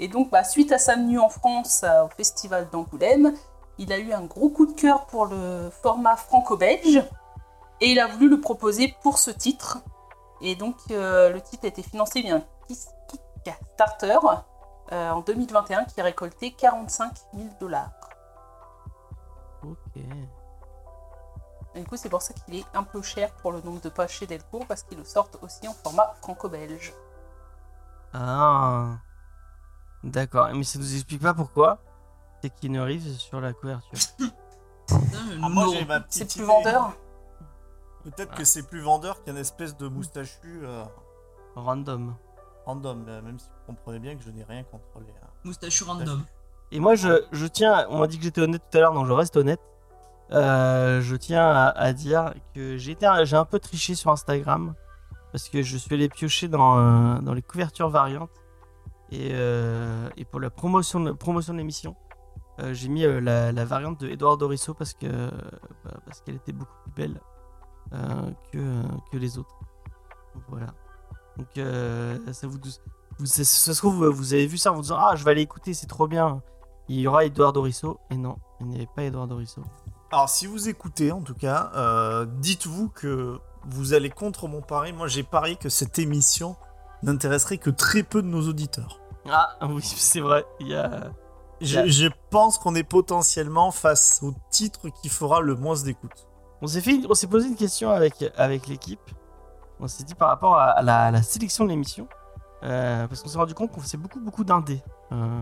Et donc, bah, suite à sa venue en France euh, au Festival d'Angoulême, il a eu un gros coup de cœur pour le format franco-belge et il a voulu le proposer pour ce titre. Et donc, euh, le titre a été financé via un Kickstarter euh, en 2021 qui a récolté 45 000 dollars. Ok. Et du coup, c'est pour ça qu'il est un peu cher pour le nombre de pages chez Delcourt parce qu'ils le sortent aussi en format franco-belge. Ah. D'accord. Mais ça nous explique pas pourquoi. C'est Keanu Reeves sur la couverture. Ah, moi non. j'ai ma petite C'est plus idée. vendeur Peut-être que c'est plus vendeur qu'un espèce de moustachu euh, Random. random, euh, même si vous comprenez bien que je n'ai rien contre les. euh, Moustachu random. Et moi, je, je tiens. On m'a dit que j'étais honnête tout à l'heure, donc je reste honnête. Euh, je tiens à, à dire que j'ai été un- j'ai un peu triché sur Instagram parce que je suis allé piocher dans, euh, dans les couvertures variantes et, euh, et pour la promotion de, promotion de l'émission euh, j'ai mis euh, la, variante de Edouard Dorisso parce que bah, parce qu'elle était beaucoup plus belle que, que les autres. Voilà. Donc ça vous, vous ça, se trouve vous avez vu ça en vous disant ah je vais aller écouter c'est trop bien. Il y aura Edouard Dorisso. Et non il n'y avait pas Edouard Dorisso. Alors, si vous écoutez, en tout cas, dites-vous que vous allez contre mon pari. Moi, j'ai parié que cette émission n'intéresserait que très peu de nos auditeurs. Ah oui c'est vrai il y a Je, je pense qu'on est potentiellement face au titre qui fera le moins d'écoute. On s'est fait, on s'est posé une question avec avec l'équipe. On s'est dit par rapport à, la, à la sélection de l'émission, euh, parce qu'on s'est rendu compte qu'on faisait beaucoup beaucoup d'indés. Euh,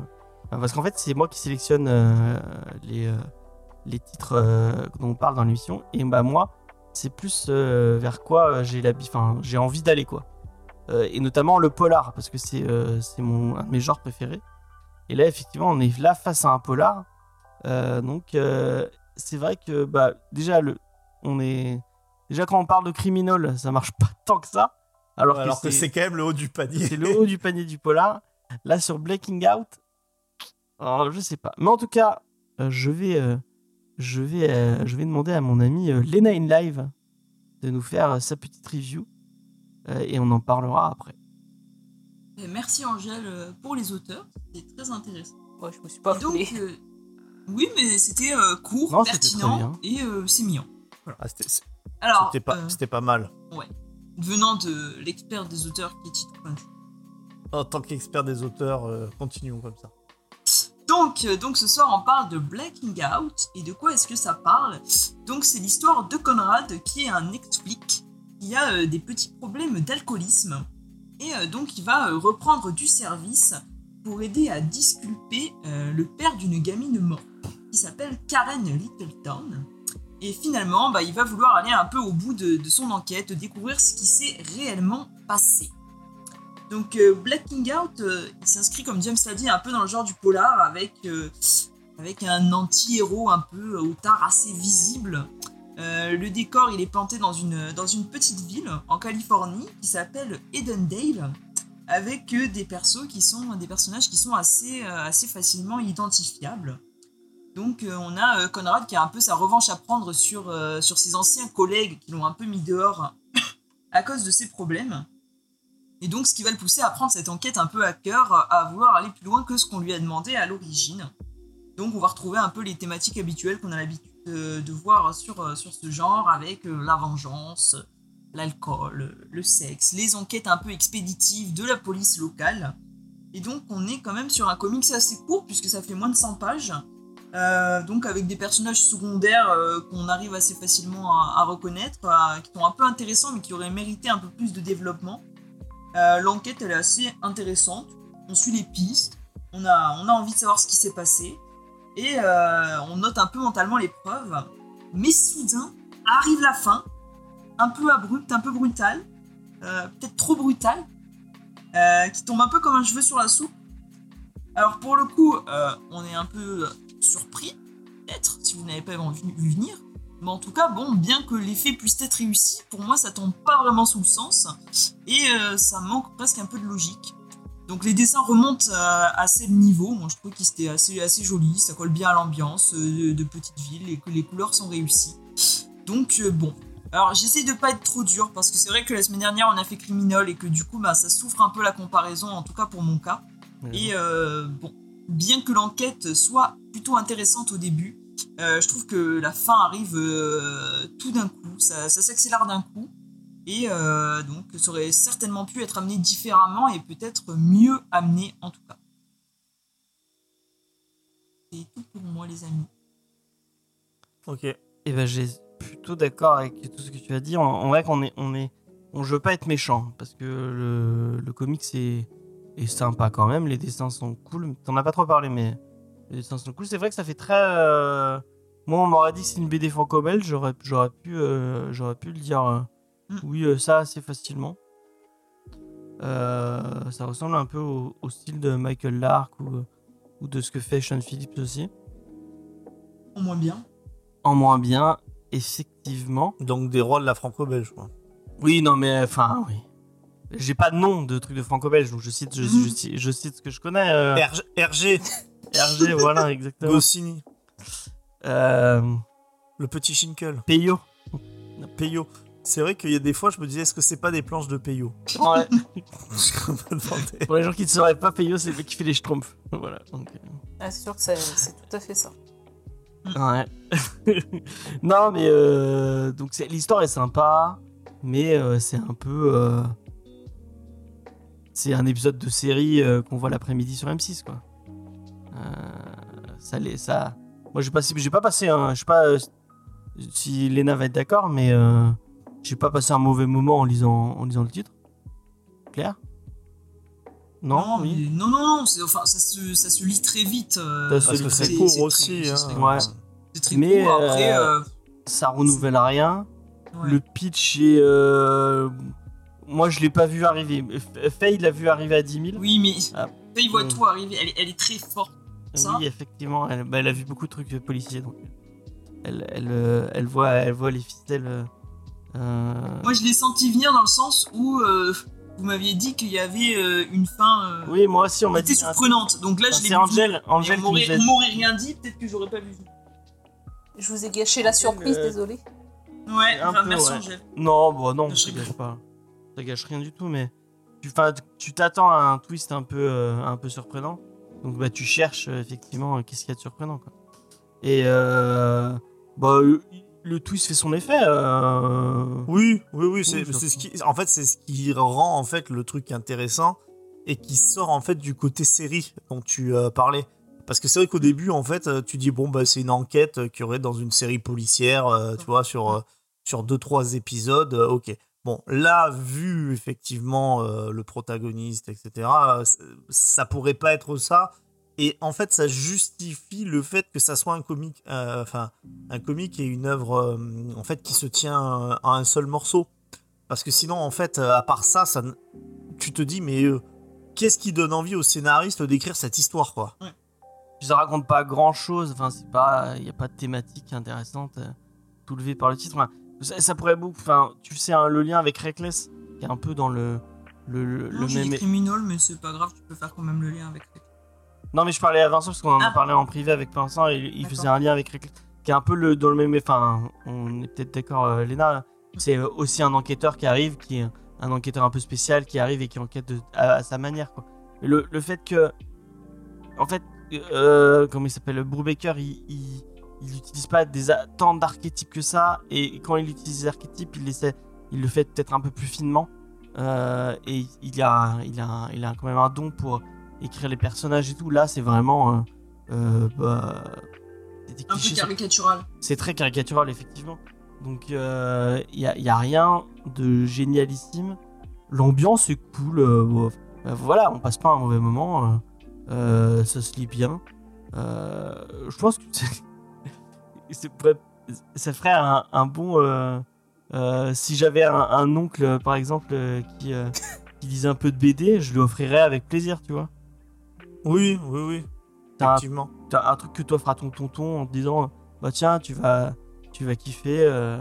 parce qu'en fait, c'est moi qui sélectionne euh, les euh, les titres euh, dont on parle dans l'émission, et bah moi, c'est plus euh, vers quoi euh, j'ai la, j'ai envie d'aller quoi. Euh, et notamment le polar, parce que c'est euh, c'est mon un de mes genres préférés. Et là, effectivement, on est là face à un polar. Euh, donc, c'est vrai que bah, déjà, le, on est déjà quand on parle de criminel, ça marche pas tant que ça. Alors, Alors, que c'est quand même le haut du panier. c'est le haut du panier du polar. Là, sur Blacking Out, alors, je sais pas. Mais en tout cas, euh, je vais, euh, je vais, euh, je vais demander à mon ami Lena in Live de nous faire sa petite review et on en parlera après. Et merci Angèle euh, pour les auteurs, c'était très intéressant. Ouais, je me suis pas donc, euh, oui, mais c'était euh, court, Non, pertinent et euh, c'est mignon. Ah, c'était Alors, c'était pas, euh, mal. venant de l'expert des auteurs qui est Tito. En tant qu'expert des auteurs, euh, continuons comme ça. Donc, euh, donc ce soir, on parle de Blacking Out. Et de quoi est-ce que ça parle Donc, c'est l'histoire de Conrad qui est un ex-flic qui a euh, des petits problèmes d'alcoolisme. Et euh, donc, il va euh, reprendre du service pour aider à disculper le père d'une gamine morte qui s'appelle Karen Littleton. Et finalement, bah, il va vouloir aller un peu au bout de, son enquête, découvrir ce qui s'est réellement passé. Donc Blacking Out, il s'inscrit comme James l'a dit un peu dans le genre du polar avec, avec un anti-héros un peu au tard assez visible. Euh, le décor il est planté dans une, dans une petite ville en Californie qui s'appelle Edendale avec des qui sont des personnages qui sont assez, euh, facilement identifiables. Donc euh, on a Conrad qui a un peu sa revanche à prendre sur, sur ses anciens collègues qui l'ont un peu mis dehors à cause de ses problèmes. Et donc, ce qui va le pousser à prendre cette enquête un peu à cœur, à vouloir aller plus loin que ce qu'on lui a demandé à l'origine. Donc, on va retrouver un peu les thématiques habituelles qu'on a l'habitude de, voir sur, euh, sur ce genre, avec euh, la vengeance, l'alcool, le sexe, les enquêtes un peu expéditives de la police locale. Et donc, on est quand même sur un comics assez court, puisque ça fait moins de 100 pages. Euh, donc avec des personnages secondaires qu'on arrive assez facilement à, reconnaître, qui sont un peu intéressants mais qui auraient mérité un peu plus de développement. L'enquête elle est assez intéressante, on suit les pistes, on a, on a envie de savoir ce qui s'est passé et euh, on note un peu mentalement les preuves. Mais soudain arrive la fin, un peu abrupte, un peu brutale, euh, peut-être trop brutale, euh, qui tombe un peu comme un cheveu sur la soupe. Alors pour le coup, on est un peu surpris, peut-être, si vous n'avez pas vu venir. Mais en tout cas, bon, bien que l'effet puisse être réussi, pour moi ça tombe pas vraiment sous le sens. Et ça manque presque un peu de logique. Donc les dessins remontent euh, assez le niveau. Moi je trouve qu'ils étaient assez, assez jolis, ça colle bien à l'ambiance euh, de petite ville et que les couleurs sont réussies. Donc euh, bon. Alors j'essaie de pas être trop dur parce que c'est vrai que la semaine dernière on a fait Criminal et que du coup bah, ça souffre un peu la comparaison, en tout cas pour mon cas. Et euh, bon, bien que l'enquête soit plutôt intéressante au début, euh, je trouve que la fin arrive tout d'un coup, ça, ça s'accélère d'un coup, et euh, donc ça aurait certainement pu être amené différemment et peut-être mieux amené en tout cas. C'est tout pour moi les amis. Ok. Et ben j'ai plutôt d'accord avec tout ce que tu as dit. En, vrai qu'on est, on est, on pas être méchant parce que le, le comics est, sympa quand même. Les dessins sont cool. T'en as pas trop parlé, mais les dessins sont cool. C'est vrai que ça fait très. euh, Moi, on m'aurait dit c'est une BD franco-belge, j'aurais, j'aurais pu, euh, j'aurais pu le dire. Mm. Oui, euh, ça assez facilement. Euh, ça ressemble un peu au, au style de Michael Lark ou, ou de ce que fait Sean Phillips aussi. Au moins bien. En moins bien, effectivement. Donc des rois de la franco-belge, quoi. Oui, non, mais enfin, oui. J'ai pas de nom de truc de franco-belge, donc je cite, je, je cite, je cite ce que je connais. euh, RG, RG RG, voilà, exactement. Goscinny, Euh, le petit Schinkel, Peyo. Peyo. C'est vrai qu'il y a des fois, je me disais, est-ce que c'est pas des planches de Peyo Ouais. Je. Pour les gens qui ne sauraient pas, Peyo, c'est le mec qui fait les schtroumpfs. Voilà. donc, euh, Ah, c'est sûr que c'est c'est tout à fait ça. Ouais. non, mais euh, donc c'est- l'histoire est sympa, mais euh, c'est un peu. euh, c'est un épisode de série euh, qu'on voit l'après-midi sur M6, quoi. Euh, ça, les, ça. Moi, j'ai pas, j'ai pas passé un. Je sais pas euh, si Lena va être d'accord, mais euh, j'ai pas passé un mauvais moment en lisant, en lisant le titre. Claire? Non, oui. non, non, non, c'est- enfin, ça, se, ça se lit très vite. euh, Ça se lit que très court aussi. c'est hein. Ouais. Très Mais, court. Après, euh, euh, Ça renouvelle rien. ouais. Le pitch est. euh, Moi, je l'ai pas vu arriver. Faye l'a vu arriver à 10 000. Oui, mais Ah. il voit Mm. tout arriver. Elle, est- elle est très forte. ça. Oui, effectivement. Elle, bah, elle a vu beaucoup de trucs policiers. Donc elle, elle, elle, voit, elle voit les ficelles. Euh, Moi, je l'ai senti venir dans le sens où euh, vous m'aviez dit qu'il y avait euh, une fin euh, Oui, moi aussi, on qui m'a était dit. surprenante. Donc là, Enfin, je l'ai C'est vu. Angel, Angel on qui m'aurait rien dit, peut-être que j'aurais pas vu. Je vous ai gâché la surprise, euh, désolé. Ouais, Un enfin, peu, merci ouais. Angèle. Non, bon, non, Je ça gâche pas. Ça gâche rien du tout, mais tu, t'attends à un twist un peu, euh, un peu surprenant. Donc bah tu cherches euh, effectivement euh, qu'est-ce qu'il y a de surprenant quoi. Et euh, bah le, twist fait son effet. euh, Oui, oui, oui. C'est, Oui, ce qui, en fait, c'est ce qui rend en fait le truc intéressant et qui sort en fait du côté série dont tu euh, parlais. Parce que c'est vrai qu'au début, en fait, euh, tu dis bon bah c'est une enquête qu'il y aurait dans une série policière, euh, tu vois, sur euh, sur deux trois épisodes. ok. Bon, là, vu effectivement le protagoniste, etc., ça pourrait pas être ça. Et en fait, ça justifie le fait que ça soit un comique, euh, enfin, un comique et une œuvre, euh, en fait, qui se tient euh, à un seul morceau. Parce que sinon, en fait, à part ça, ça tu te dis, mais euh, qu'est-ce qui donne envie au scénariste d'écrire cette histoire, quoi? Puis ça raconte pas grand chose. Enfin c'est pas, il y a pas de thématique intéressante euh, soulevée par le titre. Enfin, ça, ça pourrait beaucoup. Enfin tu sais hein, le lien avec Reckless qui est un peu dans le le, le- le Non, dit même. criminal, mais c'est pas grave, tu peux faire quand même le lien avec. Non, mais je parlais à Vincent parce qu'on en a Ah. parlé en privé avec Vincent et il faisait un lien avec Reckless, qui est un peu le, dans le même. Enfin, on est peut-être d'accord, euh, Léna. C'est euh, aussi un enquêteur qui arrive, qui est un enquêteur un peu spécial qui arrive et qui enquête de- à, à sa manière. Quoi. Le, le fait que. En fait, euh, comment il s'appelle Brubaker, il, il, il utilise pas des, tant d'archétypes que ça et quand il utilise des archétypes, il, essaie, il le fait peut-être un peu plus finement. Euh, et il a, il, a, il a quand même un don pour écrire les personnages et tout. Là, c'est vraiment. euh, euh, bah, des Un peu caricatural. c'est très caricatural effectivement. Donc il n'y a, y a rien de génialissime. L'ambiance est cool. euh, bon, euh, voilà, on passe pas un mauvais moment. euh, euh, ça se lit bien. Euh, je pense que ça ferait un, un bon. euh, euh, si j'avais un, un oncle, euh, par exemple, euh, qui, euh, qui lisait un peu de BD, je lui offrirais avec plaisir, tu vois. Oui, oui, oui. T'as un, Effectivement. t'as un truc que t'offres à ton tonton en te disant bah tiens tu vas tu vas kiffer euh,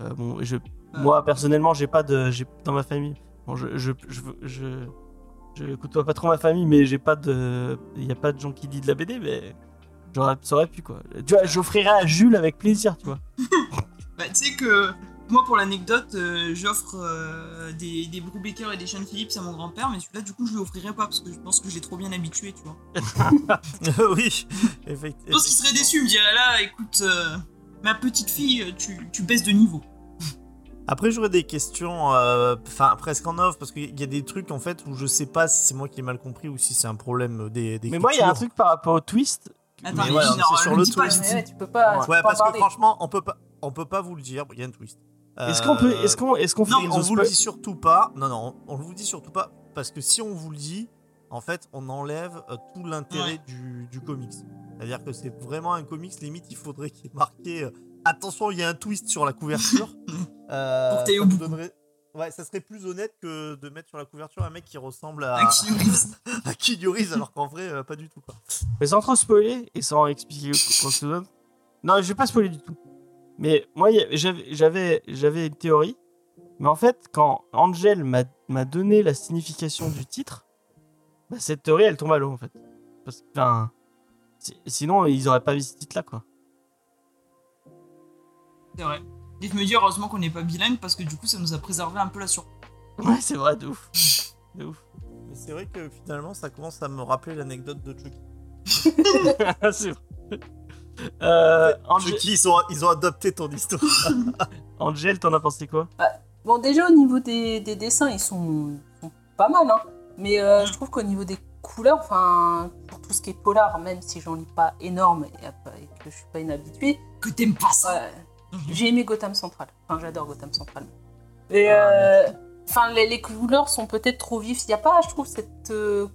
euh, bon je moi personnellement j'ai pas de j'ai dans ma famille bon je je je, je, je côtoie pas trop ma famille mais j'ai pas de il y a pas de gens qui lisent de la BD mais j'aurais ça aurait pu quoi tu vois j'offrirais à Jules avec plaisir tu vois Bah, tu sais que moi, pour l'anecdote, euh, j'offre euh, des, des Brubaker et des Sean Phillips à mon grand-père, mais celui-là, du coup, je lui offrirais pas parce que je pense que je l'ai trop bien habitué, tu vois. oui, effectivement. Je pense qu'il serait déçu, il me dirait là, écoute, euh, ma petite fille, tu, tu baisses de niveau. Après, j'aurais des questions, euh, enfin presque en off, parce qu'il y a des trucs en fait où je sais pas si c'est moi qui ai mal compris ou si c'est un problème des. mais moi il y a un truc par rapport au twist Attends, Mais non, c'est sur le pas, twist. Ouais, tu peux pas. tu peux Ouais, pas parce que franchement, on peut pas, on peut pas vous le dire. Il y a un twist. Est-ce qu'on peut Euh, est-ce qu'on est-ce qu'on Non, fait on The vous le dit surtout pas. Non, non, on vous le dit surtout pas parce que si on vous le dit, en fait, on enlève euh, tout l'intérêt Ouais. du, du comics. C'est-à-dire que c'est vraiment un comics. Limite, il faudrait qu'il ait marqué euh, attention, il y a un twist sur la couverture. Euh, Pour ça donnerait- Ouais, ça serait plus honnête que de mettre sur la couverture un mec qui ressemble à, à Reeves, alors qu'en vrai, euh, pas du tout. Quoi. Mais sans trop spoiler et sans expliquer quoi que ce soit. Non, je vais pas spoiler du tout. Mais moi, j'avais- une théorie. Mais en fait, quand Angel m'a donné la signification du titre, bah, cette théorie, elle tombe à l'eau, en fait. Parce que, enfin, si- sinon, ils auraient pas mis ce titre-là, quoi. C'est vrai. Et je me dis heureusement qu'on n'est pas bilingue parce que du coup ça nous a préservé un peu la surprise. Ouais, c'est vrai, de ouf. De ouf. Mais c'est vrai que finalement, ça commence à me rappeler l'anecdote de Chucky. c'est vrai. Euh, Angel, Chucky, ils ont, ils ont adopté ton histoire. Angel, t'en as pensé quoi? Bon, déjà au niveau des, des dessins, ils sont, sont pas mal, hein. Mais euh, je trouve qu'au niveau des couleurs, enfin, pour tout ce qui est polar, même si j'en lis pas énorme et, et que je suis pas une habituée, Que t'aimes pas ça. j'ai aimé Gotham Central. Enfin, j'adore Gotham Central. Et euh, enfin, les, les couleurs sont peut-être trop vives. Il n'y a pas, je trouve, cette euh,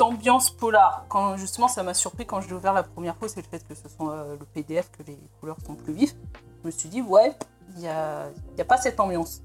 ambiance polar. Quand justement, ça m'a surpris quand je l'ai ouvert la première fois, c'est le fait que ce soit euh, le PDF que les couleurs sont plus vives. Je me suis dit, ouais, il n'y a, pas cette ambiance.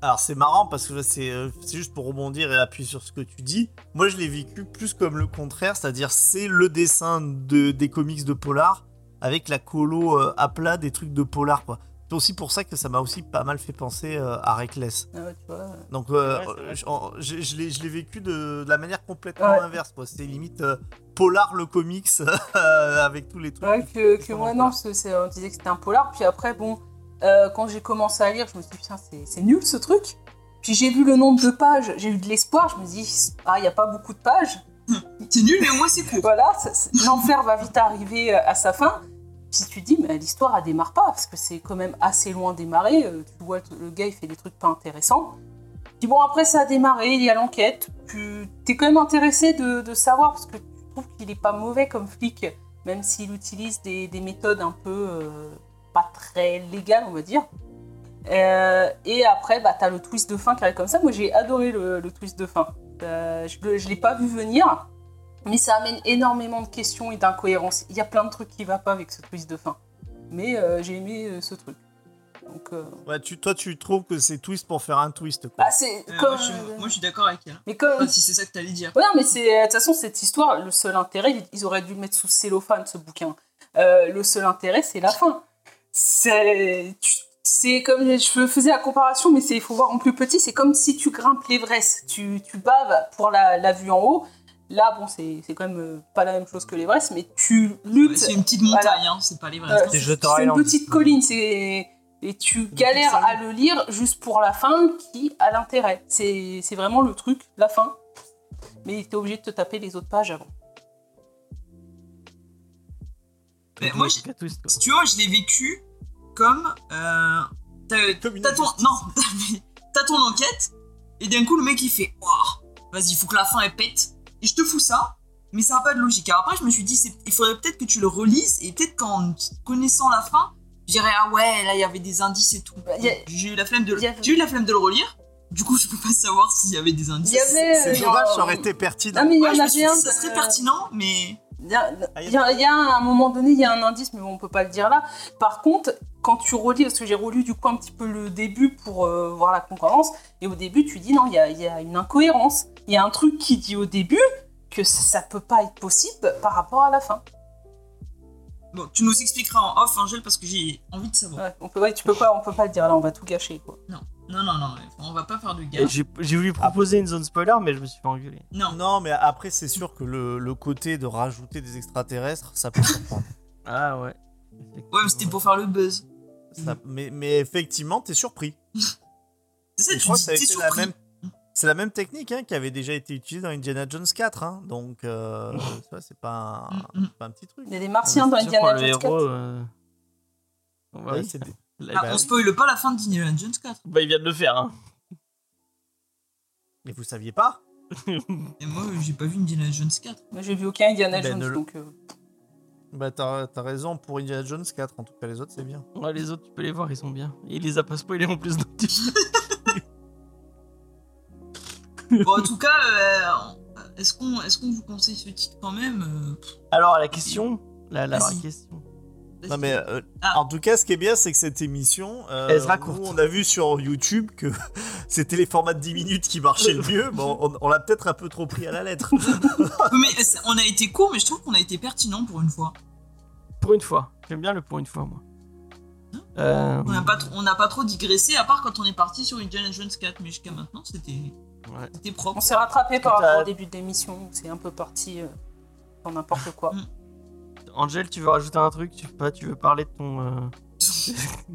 Alors c'est marrant parce que c'est euh, c'est juste pour rebondir et appuyer sur ce que tu dis. Moi je l'ai vécu plus comme le contraire, c'est-à-dire c'est le dessin de, des comics de Polar avec la colo euh, à plat des trucs de Polar quoi. C'est aussi pour ça que ça m'a aussi pas mal fait penser euh, à Reckless. Ah ouais, tu vois. Donc euh, Ouais, c'est vrai. je, l'ai je l'ai vécu de, de la manière complètement Ouais. inverse quoi. C'est limite euh, Polar le comics euh, avec tous les trucs. Ouais, que, moi, on non, peut- parce que c'est- on disait que c'était un polar. Puis après, bon, euh, quand j'ai commencé à lire, je me suis dit, putain, c'est nul ce truc. Puis j'ai vu le nombre de pages, j'ai eu de l'espoir. Je me dis, ah, il n'y a pas beaucoup de pages. C'est nul mais au moins c'est cool. Voilà, l'enfer va vite arriver à sa fin. Puis tu te dis, mais l'histoire, elle démarre pas, parce que c'est quand même assez loin démarré. Euh, Tu vois, le gars, il fait des trucs pas intéressants. Puis bon, après, ça a démarré, il y a l'enquête. Tu es quand même intéressé de, savoir, parce que tu trouves qu'il est pas mauvais comme flic, même s'il utilise des, des méthodes un peu euh, pas très légales, on va dire. Euh, et après, bah, t'as le twist de fin qui arrive comme ça. Moi, j'ai adoré le, twist de fin. Je ne l'ai pas vu venir, mais ça amène énormément de questions et d'incohérences. Il y a plein de trucs qui ne vont pas avec ce twist de fin. Mais euh, j'ai aimé euh, ce truc. Donc, euh, Ouais, tu, toi tu trouves que c'est twist pour faire un twist quoi. bah, c'est Euh, comme. moi, je suis, moi, je suis d'accord avec elle. Mais comme. Enfin, si c'est ça que t'allais dire. Ouais, non, mais de toute façon cette histoire. Le seul intérêt, ils auraient dû le mettre sous cellophane ce bouquin. Euh, le seul intérêt, c'est la fin. C'est tu- c'est comme je faisais la comparaison, mais c'est il faut voir en plus petit. C'est comme si tu grimpes l'Everest. Tu, tu baves pour la, la vue en haut. Là, bon, c'est c'est quand même euh, pas la même chose que l'Everest, mais tu luttes. C'est une petite montagne, hein, c'est pas les vrais. Euh, C'est une petite colline, c'est et tu galères à le lire juste pour la fin qui a l'intérêt. C'est c'est vraiment le truc, la fin. Mais t'es obligé de te taper les autres pages avant. Mais moi, quoi. si tu veux, moi, je l'ai vécu comme. Euh, t'as ton, non, t'as- t'as ton enquête, et d'un coup, le mec il fait Vas-y, il faut que la fin elle pète. Et je te fous ça. mais ça n'a pas de logique. Alors après, je me suis dit, il faudrait peut-être que tu le relises, et peut-être qu'en connaissant la fin, je dirais, ah ouais, là, il y avait des indices et tout. A- J'ai eu la flemme de le, a- j'ai eu la flemme de le relire. Du coup, je peux pas savoir s'il y avait des indices. Il y avait, C'est euh, dommage, a- ça aurait été pertinent. Non, mais il y Ouais, en dit, un. ça serait de- pertinent, mais Il y a, Ah, il y a- il y a un, à un moment donné, il y a un indice, mais bon, on peut pas le dire là. Par contre, quand tu relis, parce que j'ai relu du coup un petit peu le début pour euh, voir la concordance, et au début, tu dis non, il y a, il y a une incohérence. Il y a un truc qui dit au début que ça, ça peut pas être possible par rapport à la fin. bon, tu nous expliqueras en off, Angèle, parce que j'ai envie de savoir. Ouais, on peut, ouais, tu peux pas, on peut pas le dire là, on va tout gâcher quoi. Non, non, non, non, on va pas faire Et gaffe. J'ai j'ai voulu proposer une zone spoiler, mais je me suis fait engueuler. Non, Non, mais après, c'est sûr que le, le côté de rajouter des extraterrestres, ça peut surprendre. Ah ouais. ouais, mais c'était pour faire le buzz. Ça- mais, mais effectivement, t'es surpris. C'est la même. C'est la même technique hein, qui avait déjà été utilisée dans Indiana Jones 4. hein. Donc, euh, ça, c'est pas, un- Mm, mm. pas un petit truc. Il y a des martiens dans Indiana Jones 4. héros. euh, Ouais, oui. c'est des- Là, Ah, bah on oui. spoile pas la fin d'Indiana Jones 4. Bah, il vient de le faire. Hein. Mais vous saviez pas? Et moi, j'ai pas vu Indiana Jones 4. Moi, j'ai vu aucun Indiana Ben, Jones, le- donc. euh, Bah, t'as t'as raison pour Indiana Jones 4. En tout cas, les autres, c'est bien. Ouais, les autres, tu peux les voir, ils sont bien. Et il les a pas spoilés en plus. donc tu- Bon, en tout cas, euh, est-ce qu'on est qu'on vous conseille ce titre quand même euh, Alors, la question. La, la vraie question. Non, mais euh, Ah. en tout cas, ce qui est bien, c'est que cette émission, euh, Elle sera nous, courte. on a vu sur YouTube que c'était les formats de 10 minutes qui marchaient le mieux. Bon, on, on l'a peut-être un peu trop pris à la lettre. Mais c'est- on a été court, mais je trouve qu'on a été pertinent pour une fois. Pour une fois. J'aime bien le pour une fois, moi. Euh, On n'a pas, trop- on n'a pas trop digressé, à part quand on est parti sur Indiana Jones 4, mais jusqu'à maintenant, c'était ouais. c'était On propre. s'est rattrapé par rapport au début de l'émission, c'est un peu parti euh, dans n'importe quoi. Angel, tu veux rajouter un truc? Tu veux pas Tu veux parler de ton. euh,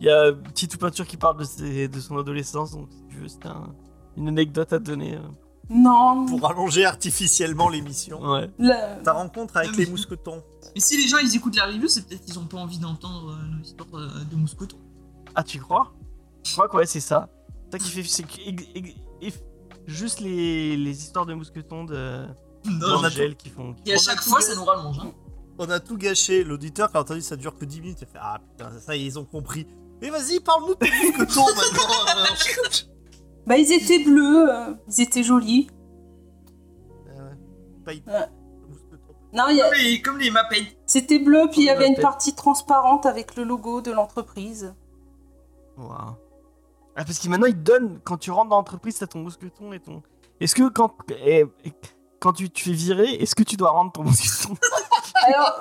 Il y a Petite Peinture qui parle de, ses- de son adolescence, donc si tu veux, c'était un- une anecdote à te donner. euh. Non, pour allonger artificiellement l'émission. Ouais. la- Ta rencontre avec les mousquetons. Mais si les gens ils écoutent la review, c'est peut-être qu'ils ont pas envie d'entendre euh, nos histoires euh, de mousquetons. Ah, tu crois? Je crois que ouais, c'est ça. Ça qui fait. C'est juste les, les histoires de mousquetons de Non, On a d'Angel qui font. Et à on a chaque tout fois, ça nous rallonge. Hein. On a tout gâché. L'auditeur, quand a entendu ça dure que 10 minutes, il a fait Ah putain, ça y est, ils ont compris. Mais vas-y, parle-nous de tes mousquetons maintenant. Bah, ils étaient bleus, euh, ils étaient jolis. Euh, pas Ouais. Non, il y a- Comme les, comme les Muppets. c'était bleu, puis il y avait une partie transparente avec le logo de l'entreprise. Waouh. Ah, parce que maintenant, ils te donnent, quand tu rentres dans l'entreprise, t'as ton mousqueton et ton. Est-ce que quand, eh, quand tu te fais virer, est-ce que tu dois rendre ton mousqueton Alors,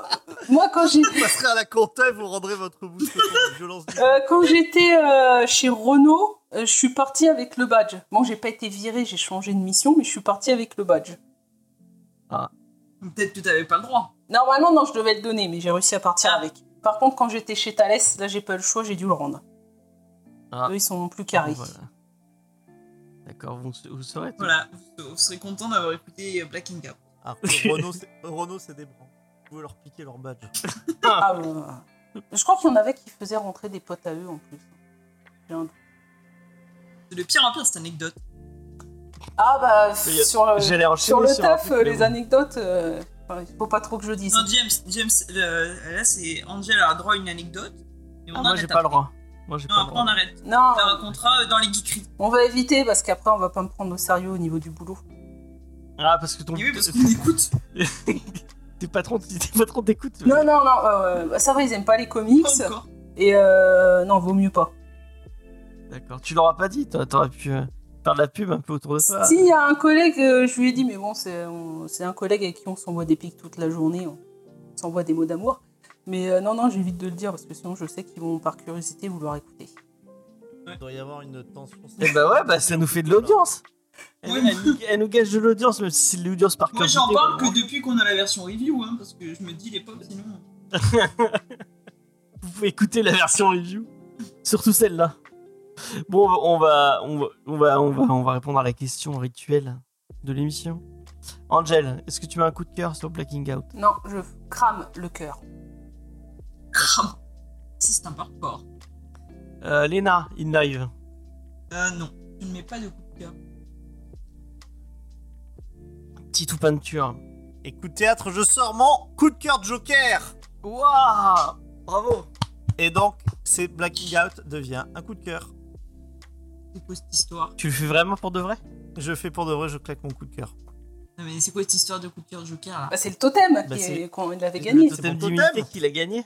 moi, quand j'ai Vous passerez à la compta et vous rendrez votre mousqueton avec violence. du- Euh, quand j'étais euh, chez Renault, euh, je suis partie avec le badge. Bon, j'ai pas été virée, j'ai changé de mission, mais je suis partie avec le badge. Peut-être que t'avais pas le droit. Normalement, non, je devais le donner, mais j'ai réussi à partir Ah. avec. Par contre, quand j'étais chez Thales, là, j'ai pas le choix, j'ai dû le rendre. Ah. Eux, ils sont plus carrés. Voilà. D'accord, vous, vous saurez. tout. Voilà, vous, vous serez content d'avoir écouté euh, Black and Gap. Alors que Renault, c'est- Renault, c'est des branches. Vous pouvez leur piquer leur badge. Ah, euh, Je crois qu'il y en avait qui faisaient rentrer des potes à eux en plus. J'ai un doute. C'est le pire en pire cette anecdote. Ah bah, Mais y a- sur le, J'allais enchaîner sur le un taf, truc, euh, mais les bon. anecdotes, euh, enfin, il faut pas trop que je le dise. Non, James, James euh, là c'est Angel a droit à une anecdote. Et on Ah, moi, j'ai pas le droit. Moi, j'ai Non, pas après on arrête. Non, On la racontera euh, dans les geekeries. on va éviter parce qu'après, on va pas me prendre au sérieux au niveau du boulot. Ah, parce que ton. Et oui, parce qu'on écoute. Tes patrons, tes patrons t'écoutent. Non, non, non, euh, bah, ça va, ils aiment pas les comics. Pas encore. Et euh, non, vaut mieux pas. D'accord. Tu leur as pas dit, toi, t'aurais pu euh, faire de la pub un peu autour de toi. Si, il y a un collègue, euh, je lui ai dit, mais bon, c'est on- c'est un collègue avec qui on s'envoie des pics toute la journée, on s'envoie des mots d'amour. Mais euh, non, non, j'évite de le dire parce que sinon je sais qu'ils vont par curiosité vouloir écouter. Il doit y avoir une tension. Eh bah ouais, bah ça nous fait de l'audience. Elle, Oui. elle nous- elle nous gâche de l'audience, même si c'est de l'audience par Moi curiosité. j'en parle que depuis qu'on a la version review, hein, parce que je me dis les pauvres sinon. Vous pouvez écouter la version review, surtout celle-là. Bon, on va, on va, on va, on va, on va répondre à la question rituelle de l'émission. Angel, est-ce que tu as un coup de cœur sur Blacking Out? Non, je crame le cœur. C'est un parcours. euh, Léna, in live. Euh non, je ne mets pas de coup de cœur. Titou Peinture. Et coup de théâtre, je sors mon coup de cœur Joker. Waouh Bravo Et donc, c'est Blacking Out devient un coup de cœur. C'est quoi cette histoire? Tu le fais vraiment pour de vrai? Je fais pour de vrai, je claque mon coup de cœur. Non, mais c'est quoi cette histoire de coup de cœur Joker là? Bah, c'est le totem Bah, qui c'est- est- qu'on l'avait gagné. Le C'est totem totem. qu'il a gagné.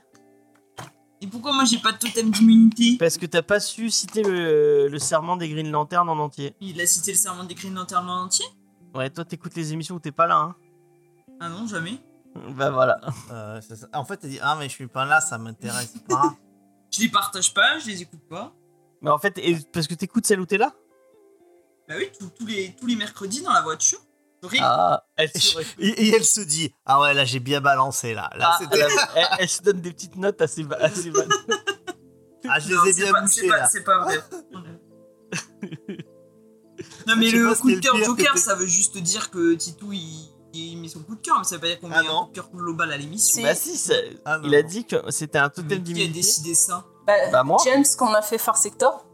Et pourquoi moi j'ai pas de totem d'immunité Parce que t'as pas su citer le, le serment des Green Lantern en entier. Il a cité le serment des Green Lantern en entier Ouais, toi t'écoutes les émissions où t'es pas là, hein. Ah non, jamais. Bah voilà. Euh, ça. En fait, elle dit Ah, mais je suis pas là, ça m'intéresse pas. Je les partage pas, je les écoute pas. Mais en fait, et- parce que t'écoutes celle où t'es là? Bah oui, tous- tous les, tous les mercredis dans la voiture. Ah, elle, et, se- et elle se dit Ah ouais, là j'ai bien balancé là. Là, Ah, elle, elle- elle se donne des petites notes assez, assez bonnes. Ah, je Non, les ai bien pas- bouchés c'est pas- là. C'est pas vrai. non mais le coup de cœur Joker, ça veut juste dire que Titou il, il met son coup de cœur, mais ça veut pas dire qu'on met Ah un coup de cœur global à l'émission. Si. bah si, ça- Ah, non, il a non. dit que c'était un totem qui a d'immunité. décidé ça Bah, Bah, moi. James, qu'on a fait Far Sector.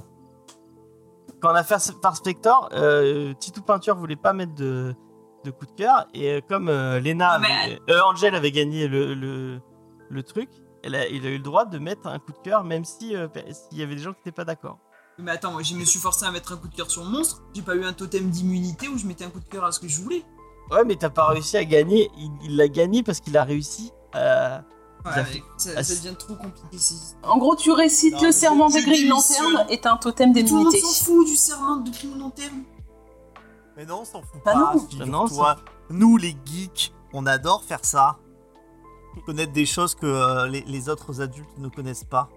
Quand on a fait par Spector, euh, Titou Peinture voulait pas mettre de, de coup de cœur. Et euh, comme euh, Lena, mais- avait- euh, Angel avait gagné le, le, le truc, elle a, il a eu le droit de mettre un coup de cœur, même si euh, s'il y avait des gens qui n'étaient pas d'accord. Mais attends, moi je me suis forcé à mettre un coup de cœur sur monstre. J'ai pas eu un totem d'immunité où je mettais un coup de cœur à ce que je voulais. Ouais, mais t'as pas réussi à gagner. Il l'a gagné parce qu'il a réussi. euh, Ouais, fait- ça, devient trop compliqué. En gros, tu récites Non, le serment des Green démissionne. Lantern est un totem Tout le monde d'immunité. s'en fout du serment de Green Lantern. Mais non, on s'en fout Bah pas. non. non, ça- Nous, les geeks, on adore faire ça. Connaître des choses que euh, les, les autres adultes ne connaissent pas.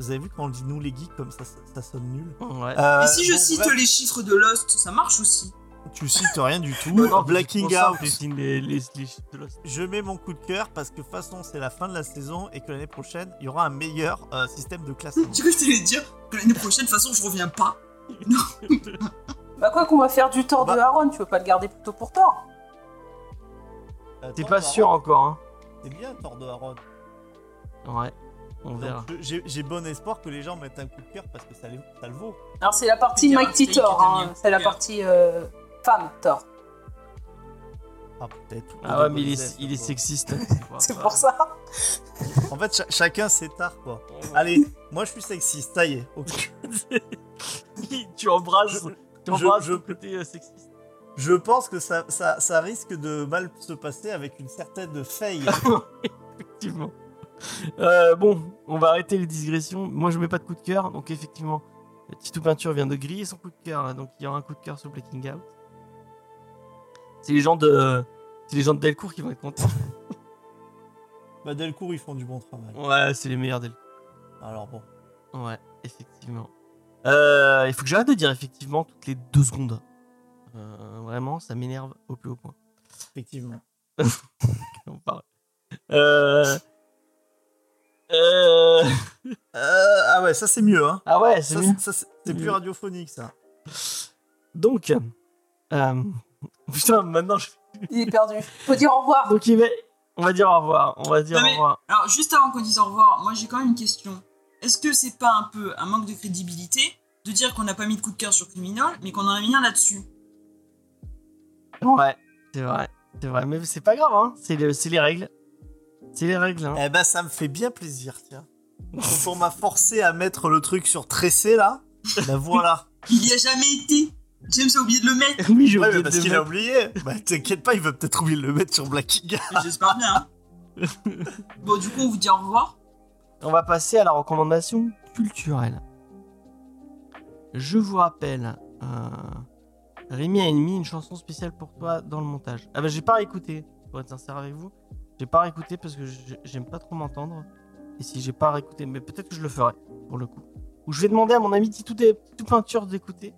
Vous avez vu quand on dit nous, les geeks, comme ça, ça, ça sonne nul. ouais. Euh, Et si je bon, cite bref, les chiffres de Lost, ça marche aussi. Tu cites rien du tout. Non, Blacking Out. tu signes les- les- les- de Lost. Je mets mon coup de cœur parce que de toute façon, c'est la fin de la saison et que l'année prochaine, il y aura un meilleur euh, système de classement. Du coup, je t'allais dire que l'année prochaine, de toute façon, je reviens pas. Bah quoi qu'on va faire du tort Bah. de Aaron, tu veux pas le garder plutôt pour tort Euh, T'es pas sûr Aaron, encore, hein. C'est bien, Thor de Aaron. Ouais, on verra. J'ai bon espoir que les gens mettent un coup de cœur parce que ça, les- ça le vaut. Alors c'est la partie Mighty Thor, hein. c'est la partie euh, femme Thor. Ah, peut-être. Ah ouais, mais il est, il est sexiste. C'est pour ça. En fait, cha- chacun ses tares, quoi. Allez, moi je suis sexiste, ça y est. tu embrasses, je- côté euh, sexiste. Je pense que ça, ça, ça risque de mal se passer avec une certaine faille. Effectivement. Euh, bon, on va arrêter les digressions. Moi, je mets pas de coup de cœur, donc effectivement, Titou Peinture vient de griller son coup de cœur, hein, donc il y aura un coup de cœur sur Blacking Out. C'est les gens de, c'est les gens de Delcourt qui vont être contents. bah, Delcourt, ils font du bon travail. Ouais, c'est les meilleurs Delcourt. Alors bon. Ouais, effectivement. Euh, il faut que j'arrête de dire effectivement toutes les deux secondes. Euh, vraiment, ça m'énerve au plus haut point. Effectivement. On parle. Euh... Euh... Euh, ah ouais, ça c'est mieux, hein. Ah ouais, c'est c'est- plus radiophonique, ça. Donc, euh, putain, maintenant je. Il est perdu. Faut dire au revoir. Donc il va... on va dire au revoir. On va dire Non, au mais- revoir. Alors, juste avant qu'on dise au revoir, moi j'ai quand même une question. Est-ce que c'est pas un peu un manque de crédibilité de dire qu'on n'a pas mis de coup de cœur sur Criminal, mais qu'on en a mis un là-dessus? Ouais, c'est vrai, c'est vrai, mais c'est pas grave, hein. C'est le- c'est les règles. C'est les règles, hein. Eh ben, ça me fait bien plaisir, tiens. Quand on m'a forcé à mettre le truc sur tressé, là, ben voilà. Il y a jamais été James a oublié de le mettre Oui, j'ai Ouais, oublié mais parce le qu'il a mettre. oublié. Bah, t'inquiète pas, il va peut-être oublier de le mettre sur Out. J'espère bien. hein. bon, du coup, on vous dit au revoir. On va passer à la recommandation culturelle. Je vous rappelle, euh, Rémi a mis une chanson spéciale pour toi dans le montage. Ah bah j'ai pas réécouté, pour être sincère avec vous. J'ai pas réécouté parce que j'aime pas trop m'entendre. Et si j'ai pas réécouté, mais peut-être que je le ferai pour le coup. Ou je vais demander à mon ami Titou des Titou Peinture d'écouter.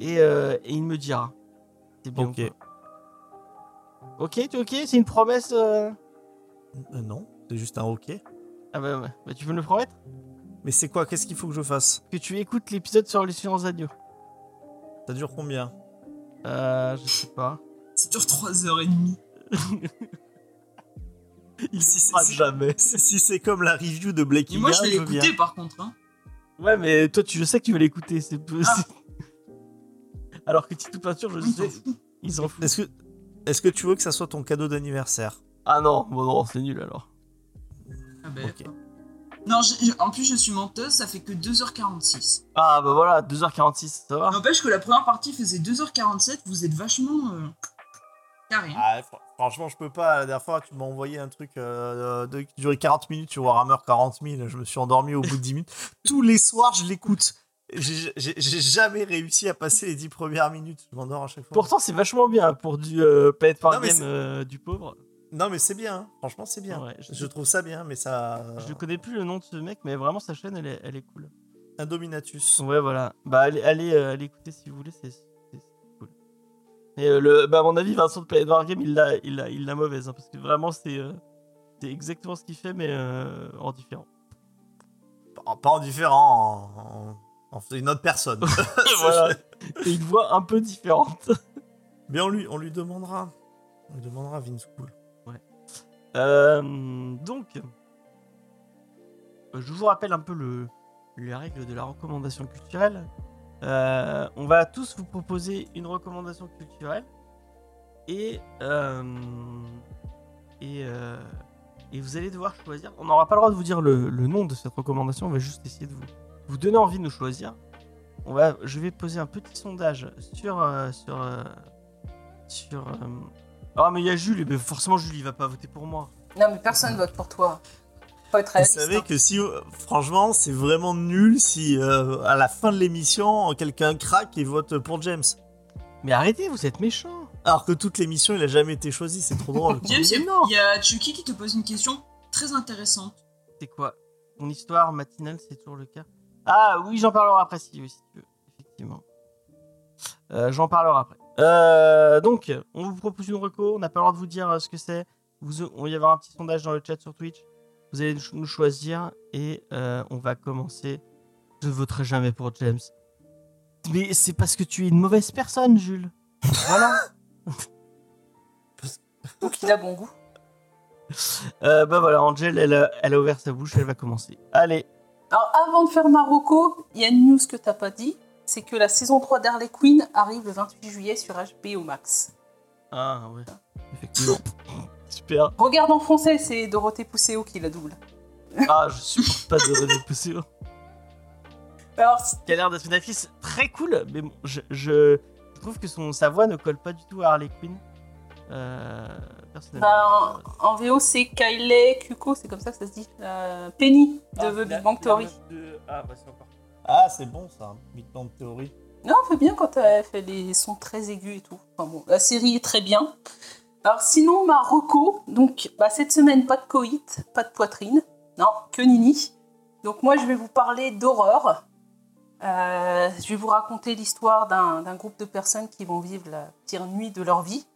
Et, euh, et il me dira. C'est bien. Ok. Ok, ok C'est une promesse euh Euh, non, c'est juste un ok. Ah bah, ouais. Bah, tu veux me le promettre? Mais c'est quoi? Qu'est-ce qu'il faut que je fasse? Que tu écoutes l'épisode sur les sciences radio. Ça dure combien? Euh, je sais pas. Ça dure 3h30. Il Si se c'est- fera si- jamais. Si c'est comme la review de Et Blacking moi, je vais l'écouter par contre. Hein. Ouais, mais toi, tu, je sais que tu vas l'écouter. C'est Ah. Alors que Titou Peinture, je sais, ils s'en foutent. Est-ce que Est-ce que tu veux que ça soit ton cadeau d'anniversaire? Ah non, bon non, c'est nul alors. Ah bah, Ok. d'accord. Non, je- je- en plus je suis menteuse, ça fait que 2h46. Ah bah voilà, 2h46, ça va. N'empêche que la première partie faisait 2h47, vous êtes vachement euh, carré. hein. Ah, fr- franchement, je peux pas. La dernière fois, tu m'as envoyé un truc euh, de, qui durait 40 minutes sur Warhammer 40 000. Je me suis endormi au bout de 10 minutes. Tous les soirs, je l'écoute. J'ai jamais réussi à passer les 10 premières minutes. Je m'endors à chaque fois. Pourtant, c'est vachement bien pour du euh, War mais Game euh, du pauvre. Non, mais c'est bien. hein. Franchement, c'est bien. Ouais, je, Je trouve ça bien, mais ça. je connais plus le nom de ce mec, mais vraiment sa chaîne, elle est, elle est cool. Indominatus. Ouais, voilà. Bah, allez, allez, euh, allez écouter si vous voulez, c'est cool. Et euh, le, bah, à mon avis, Vincent de Planet il l'a il l'a- il mauvaise, hein, parce que vraiment, c'est euh, c'est exactement ce qu'il fait, mais euh, en différent. Pas, pas en différent, en, en- en- une autre personne. voilà. Et une voix un peu différente. Mais on lui, on lui demandera. On lui demandera Vince Cool. Euh, donc, je vous rappelle un peu le, les règles de la recommandation culturelle. Euh, on va tous vous proposer une recommandation culturelle et euh, et, vous allez devoir choisir. On n'aura pas le droit de vous dire le, nom de cette recommandation. On va juste essayer de vous vous donner envie de nous choisir. On va, je vais poser un petit sondage sur sur sur. Ah mais il y a Jules, mais forcément Jules il va pas voter pour moi. Non, mais personne vote pour toi. Faut être Vous réaliste. savez hein. que si, euh, franchement, c'est vraiment nul si euh, à la fin de l'émission, quelqu'un craque et vote pour James. Mais arrêtez, vous êtes méchants. Alors que toute l'émission, il a jamais été choisi, c'est trop drôle. James, mais il y a- non. il y a Chucky qui te pose une question très intéressante. C'est quoi? Mon histoire matinale, c'est toujours le cas? Ah oui, j'en parlerai après si tu veux. Effectivement. Euh, j'en parlerai après. Euh, donc, on vous propose une reco. On n'a pas le droit de vous dire euh, ce que c'est. Vous, on va y avoir un petit sondage dans le chat sur Twitch. Vous allez nous choisir et euh, on va commencer. Je ne voterai jamais pour James. Mais c'est parce que tu es une mauvaise personne, Jules. Voilà. Donc il a bon goût. Euh, bah voilà, Angel, elle a, elle a ouvert sa bouche, elle va commencer. Allez. Alors avant de faire Marocco, il y a une news que t'as pas dit. C'est que la saison 3 d'Harley Quinn arrive le 28 juillet sur HBO Max. Ah ouais, effectivement. Super. Regarde en français, c'est Dorothée Pousseau qui la double. Ah, je supporte pas de René Pousseau. Alors, Qui a l'air d'être une actrice très cool, mais bon, je, je, je trouve que son, sa voix ne colle pas du tout à Harley Quinn. Euh, personnellement. bah, en, en VO, c'est Kylie Kuko, c'est comme ça que ça se dit. Euh, Penny de Ah, The Big Bang Theory. de- Ah, bah c'est encore. Ah, c'est bon ça, Big Bang Theory. Non, elle fait bien quand elle fait les sons très aigus et tout. Enfin bon, la série est très bien. Alors sinon, ma reco, donc bah, cette semaine, pas de coït, pas de poitrine, non, que nini. Donc moi, je vais vous parler d'horreur. Euh, je vais vous raconter l'histoire d'un d'un groupe de personnes qui vont vivre la pire nuit de leur vie.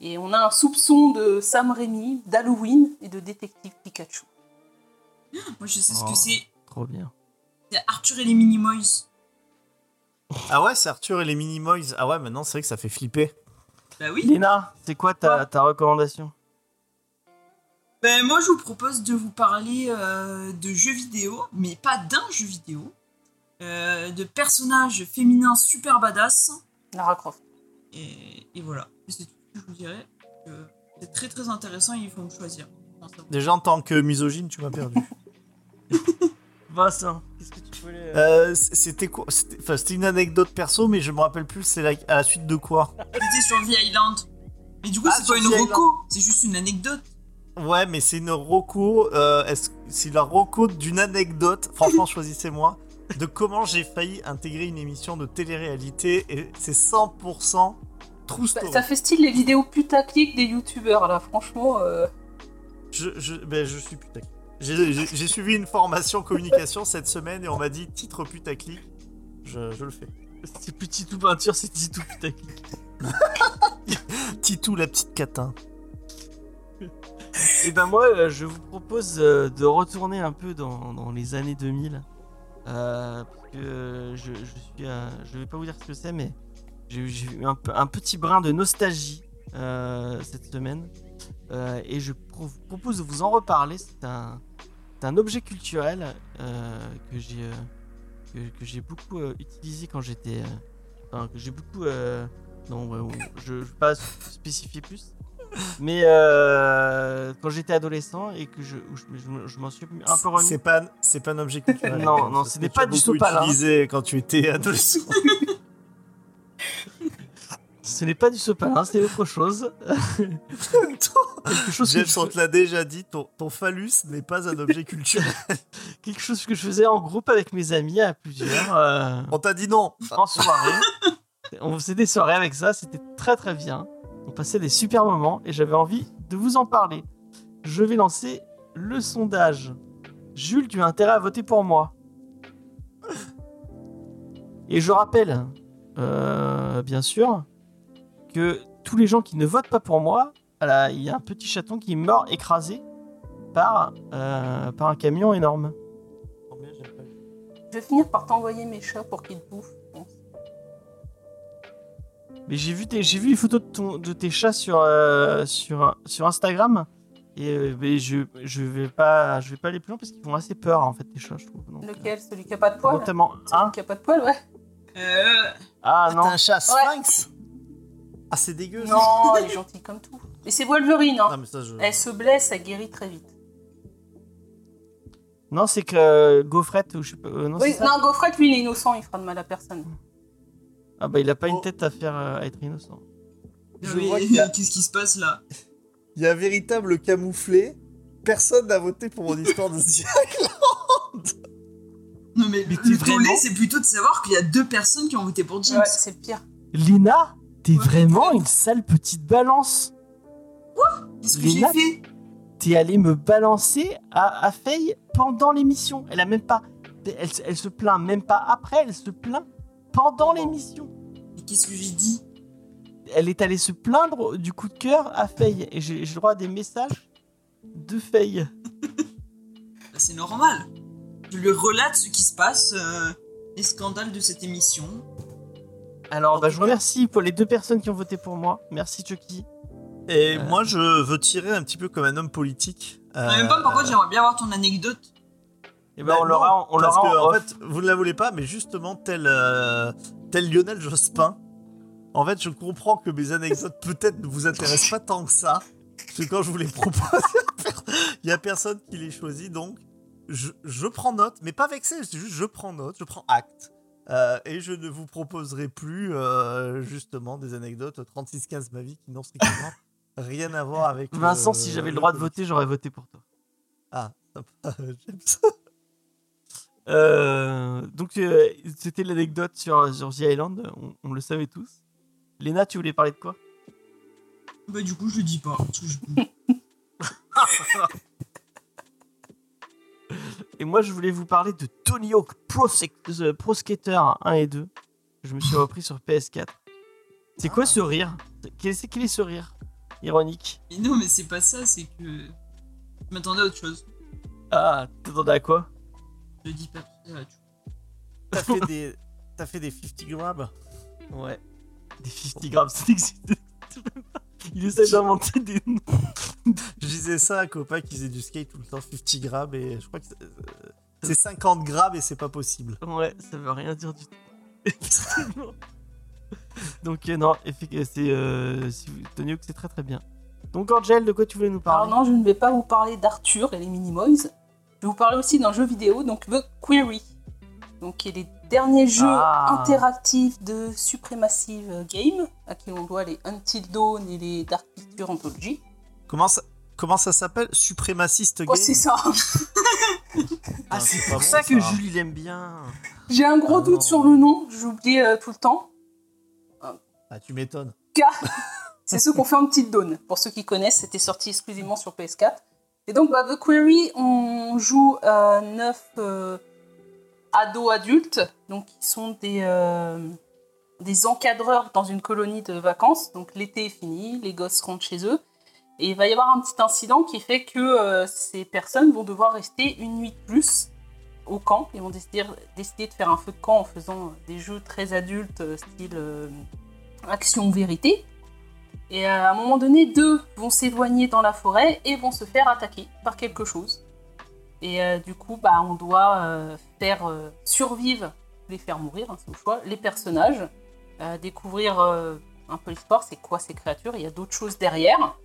Et on a un soupçon de Sam Raimi, d'Halloween et de Détective Pikachu. Moi, je sais ce Oh. que c'est. Trop bien. C'est Arthur et les Minimoys. Ah ouais, c'est Arthur et les Minimoys. Ah ouais, maintenant c'est vrai que ça fait flipper. Bah oui. Léna, c'est quoi ta, ta recommandation? Ben, moi, je vous propose de vous parler euh, de jeux vidéo, mais pas d'un jeu vidéo. euh, de personnages féminins super badass. Lara Croft. Et, et voilà. C'est tout ce que je vous dirais. que C'est très très intéressant et il faut me choisir. Enfin, Déjà en tant que misogyne, tu m'as perdu. Vincent, qu'est-ce que tu voulais Euh, c- c'était quoi C'était enfin, c'était une anecdote perso, mais je me rappelle plus c'est la- à la suite de quoi. C'était sur The Island. Mais du coup, Ah, c'est pas une reco, c'est juste une anecdote. Ouais, mais c'est une roco. Euh, est-ce- c'est la roco d'une anecdote. Franchement, choisissez-moi. De comment j'ai failli intégrer une émission de télé-réalité et c'est 100% true Bah, story. ça fait style les vidéos putaclic des youtubeurs là, franchement. euh, Je, je, ben, je suis putaclic. J'ai suivi une formation communication cette semaine et on m'a dit titre putaclic. Je, je le fais. C'est plus Titou peinture, c'est Titou putaclic. Titou la petite catin. Et ben moi, euh, je vous propose euh, de retourner un peu dans, dans les années 2000. Euh, parce que euh, je, je suis, euh, je vais pas vous dire ce que c'est, mais j'ai eu un, petit brin de nostalgie euh, cette semaine. Euh, et je pro- propose de vous en reparler. C'est un, un objet culturel euh, que j'ai euh, que, que beaucoup euh, utilisé quand j'étais, euh, enfin, que j'ai beaucoup euh, euh, je ne vais pas spécifier plus. Mais quand j'étais adolescent et que je, je, je je m'en suis un peu remis. C'est pas, c'est pas un objet culturel. Non, non, ce n'est pas as du beaucoup sopalin. utilisé quand tu étais adolescent. Ce n'est pas du sopalin, c'est autre chose. quelque chose que James, on te l'a déjà dit, ton, ton phallus n'est pas un objet culturel. quelque chose que je faisais en groupe avec mes amis à plusieurs euh, On t'a dit non. en soirée. On faisait des soirées avec ça, c'était très très bien. On passait des super moments et j'avais envie de vous en parler. Je vais lancer le sondage. Jules, tu as intérêt à voter pour moi. Et je rappelle, euh, bien sûr, que tous les gens qui ne votent pas pour moi, voilà, il y a un petit chaton qui est mort écrasé par, euh, par un camion énorme. Je vais finir par t'envoyer mes chats pour qu'ils te bouffent. Mais j'ai vu, tes- j'ai vu les photos de, ton, de tes chats sur, euh, sur, sur Instagram. Et euh, mais je, je vais pas je vais pas aller plus loin parce qu'ils font assez peur en fait les chats je trouve. Donc, Lequel? Celui qui a pas de poils? Notamment Celui un. qui a pas de poils, ouais. Euh, Ah non. un chat sphinx Ah, c'est dégueu. ça. Non, elle est gentille comme tout. Et c'est Wolverine, hein. Non, mais ça, je... Elle se blesse, elle guérit très vite. Non c'est que euh, Gaufrette ou je sais pas. euh, non, Oui, c'est ça non, Gaufrette, lui, il est innocent, il fera de mal à personne. Ah bah il a pas Oh. une tête à faire euh, à être innocent. Je mais vois qu'il y a- Qu'est-ce qui se passe là? Il y a un véritable camouflé. Personne n'a voté pour mon histoire de The Non mais, Mais le t'es tollé, vraiment- c'est plutôt de savoir qu'il y a deux personnes qui ont voté pour James. Ouais, c'est le pire. Lina, t'es vraiment une sale petite balance. Qu'est-ce que j'ai fait? T'es allé me balancer à, à Faye pendant l'émission. Elle a même pas. Elle, se- elle se plaint même pas après, elle se plaint pendant l'émission. Mais qu'est-ce que j'ai dit? Elle est allée se plaindre du coup de cœur à Faye. Et j'ai j'ai le droit à des messages de Faye. Bah, C'est normal. Je lui relate ce qui se passe, euh, les scandales de cette émission. Alors, bah, je remercie pour les deux personnes qui ont voté pour moi. Merci Chucky. Et Euh. moi, je veux tirer un petit peu comme un homme politique. Sais même pas pourquoi j'aimerais bien avoir ton anecdote. Et ben, Bah on l'aura on parce l'aura que, en fait, vous ne la voulez pas, mais justement, tel, euh, tel Lionel Jospin, en fait, je comprends que mes anecdotes peut-être ne vous intéressent pas tant que ça. Parce que quand je vous les propose, il y a personne qui les choisit, donc je, je prends note, mais pas vexé, c'est juste je prends note, je prends acte. Euh, et je ne vous proposerai plus, euh, justement, des anecdotes 36-15 ma vie qui n'ont strictement rien à voir avec. Vincent, euh, si j'avais le droit de voter, j'aurais voté pour toi. Ah, sympa, j'aime ça. Euh, donc, euh, c'était l'anecdote sur, sur The Island. On, on le savait tous. Léna, tu voulais parler de quoi? Bah du coup je le dis pas. Et moi, je voulais vous parler de Tony Hawk Pro, euh, Pro Skater 1 et 2. que Je me suis repris sur PS4. C'est quoi ce rire? Quel est ce rire? Ironique. Mais non mais c'est pas ça, c'est que... Je m'attendais à autre chose. Ah, t'attendais à quoi? Je dis pas. tu- T'as fait des, t'as fait des 50 grabs. Ouais. Des 50 grammes, ça n'existe Il essaie d'inventer des noms. Je disais ça à un copain qui faisait du skate tout le temps, 50 grammes, et je crois que c'est- euh, c'est 50 grammes et c'est pas possible. Ouais, ça veut rien dire du tout. Donc, euh, non, effi- c'est euh, si vous- c'est très très bien. Donc, Angel, de quoi tu voulais nous Alors parler non, je ne vais pas vous parler d'Arthur et les Minimoys. Je vais vous parler aussi d'un jeu vidéo, donc The Query. Donc qui est les derniers jeux Ah. interactifs de Supremassive Game, à qui l'on doit les Until Dawn et les Dark Pictures Anthology. Comment ça, comment ça s'appelle Suprémaciste Oh, Game c'est ça Ah, Putain, c'est pour bon, ça que ça. Jules, il aime bien. J'ai un gros Ah doute non. sur le nom, j'oublie euh, tout le temps. Ah, tu m'étonnes. C'est ceux qu'on fait Until Dawn. Pour ceux qui connaissent, c'était sorti exclusivement sur PS4. Et donc, bah, The Query, on joue euh, 9 ados adultes, donc qui sont des, euh, des encadreurs dans une colonie de vacances. Donc l'été est fini, les gosses rentrent chez eux. Et il va y avoir un petit incident qui fait que euh, ces personnes vont devoir rester une nuit de plus au camp. Ils vont décider, décider de faire un feu de camp en faisant des jeux très adultes, euh, style action-vérité. Et à un moment donné, deux vont s'éloigner dans la forêt et vont se faire attaquer par quelque chose. Et euh, du coup, bah, on doit euh, faire euh, survivre, les faire mourir, hein, c'est au choix, les personnages, découvrir un peu l'histoire, c'est quoi ces créatures, il y a d'autres choses derrière.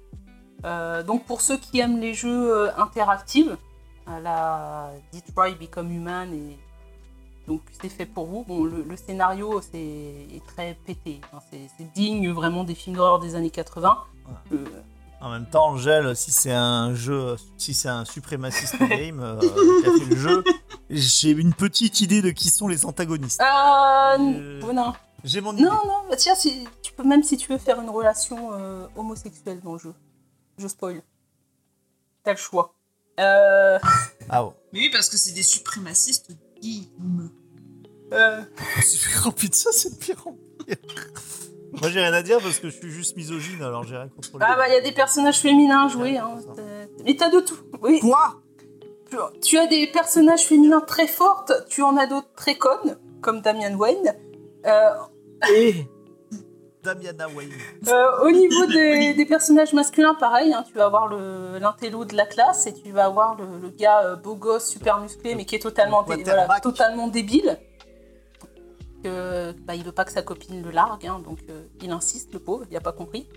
Donc pour ceux qui aiment les jeux interactifs, la Detroit Become Human, et donc c'est fait pour vous. Bon, le, le scénario c'est est très pété, hein, c'est c'est digne vraiment des films d'horreur des années 80. Ouais. En même temps, Angèle, si c'est un jeu, si c'est un suprémaciste game euh, qui a fait le jeu, j'ai une petite idée de qui sont les antagonistes. euh, Euh, non, J'ai mon idée. non, non, bah tiens, si- tu peux même si tu veux faire une relation euh, homosexuelle dans le jeu, je spoil. T'as le choix. Euh, Ah bon. Mais oui, parce que c'est des suprémacistes game. euh, Oh putain, ça c'est de pire en pire. Moi j'ai rien à dire parce que je suis juste misogyne alors j'ai rien contre les Ah bah il y a des personnages féminins à jouer, hein. mais t'as de tout. Oui, Quoi tu as des personnages féminins très fortes, tu en as d'autres très connes, comme Damian Wayne. Euh, Et Damiana Wayne. euh, au niveau des, des personnages masculins, pareil, hein, tu vas avoir le- l'intello de la classe et tu vas avoir le, le gars euh, beau gosse, super musclé, mais qui est totalement, dé- voilà, totalement débile. Que, bah, il veut pas que sa copine le largue, hein, donc euh, il insiste, le pauvre, il a pas compris.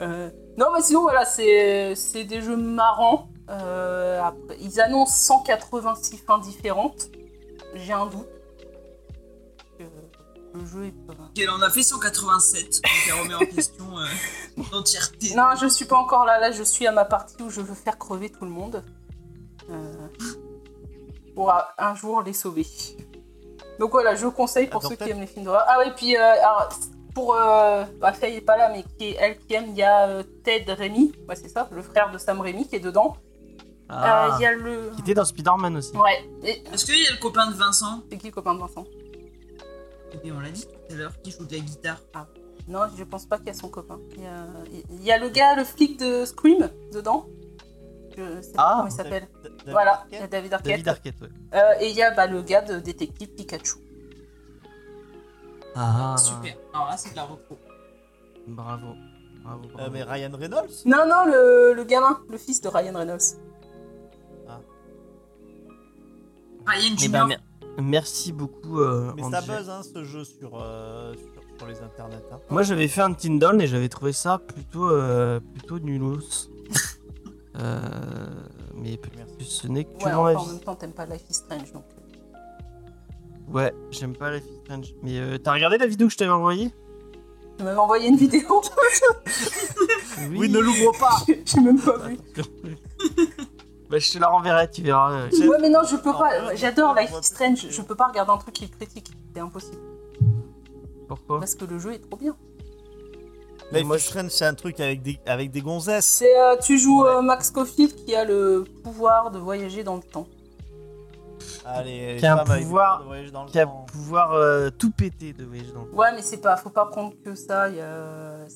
Euh, non, mais sinon, voilà, c'est des jeux marrants. Euh, après, ils annoncent 186 fins différentes. J'ai un doute. Le jeu est pas... Elle en a fait 187, donc elle remet en question l'entièreté. Non, je suis pas encore là. Là, je suis à ma partie où je veux faire crever tout le monde. Pour un jour les sauver. Donc voilà, je conseille pour ceux qui aiment les films d'horreur. Ah oui, puis euh, alors, pour. Euh, bah, Faye est pas là, mais qui est, elle qui aime, il y a euh, Ted Rémy. Ouais, c'est ça, le frère de Sam Rémy qui est dedans. Euh, Ah, Il y a le. qui était dans Spider-Man aussi. Ouais, et Est-ce qu'il y a le copain de Vincent c'est qui le copain de Vincent? Eh bien, on l'a dit tout à l'heure, qui joue de la guitare. Non, je pense pas qu'il y a son copain. Il y a, il y a le gars, le flic de Scream dedans. Je sais pas Ah, comment il s'appelle. Voilà, il y a David Arquette. David Arquette, ouais. Euh, et il y a bah, le gars de détective Pikachu. Ah, Super. Alors là, c'est de la repro. Bravo. Bravo, Euh, mais Ryan Reynolds? Non, non, le, le gamin, le fils de Ryan Reynolds. Ryan Eh Jr. ben, mer- merci beaucoup, euh, Mais ça buzz hein, ce jeu sur, euh, sur, les internets. hein. Moi, j'avais fait un Tindall et j'avais trouvé ça plutôt, euh, plutôt nulos. Euh, mais que ce n'est que Ouais, mon en même temps, t'aimes pas Life is Strange, donc. euh, Ouais, j'aime pas Life is Strange. Mais euh, t'as regardé la vidéo que je t'avais envoyée? Tu m'avais envoyé une vidéo, Oui, ne l'ouvre pas j'ai même pas vu. bah, je te la renverrai, tu verras. Ouais, mais non, je peux Non, pas. J'adore Life is plus. Strange. Je peux pas regarder un truc qui le critique. C'est impossible. Pourquoi? Parce que le jeu est trop bien. Life Moi, is Strange, c'est un truc avec des, avec des gonzesses. C'est, euh, tu joues Ouais. euh, Max Scofield qui a le pouvoir de voyager dans le temps. Allez, Qui a un pouvoir- dans le Qui a temps. pouvoir euh, tout péter de Voyage dans le Ouais, mais c'est pas. Faut pas prendre que ça. Il y a.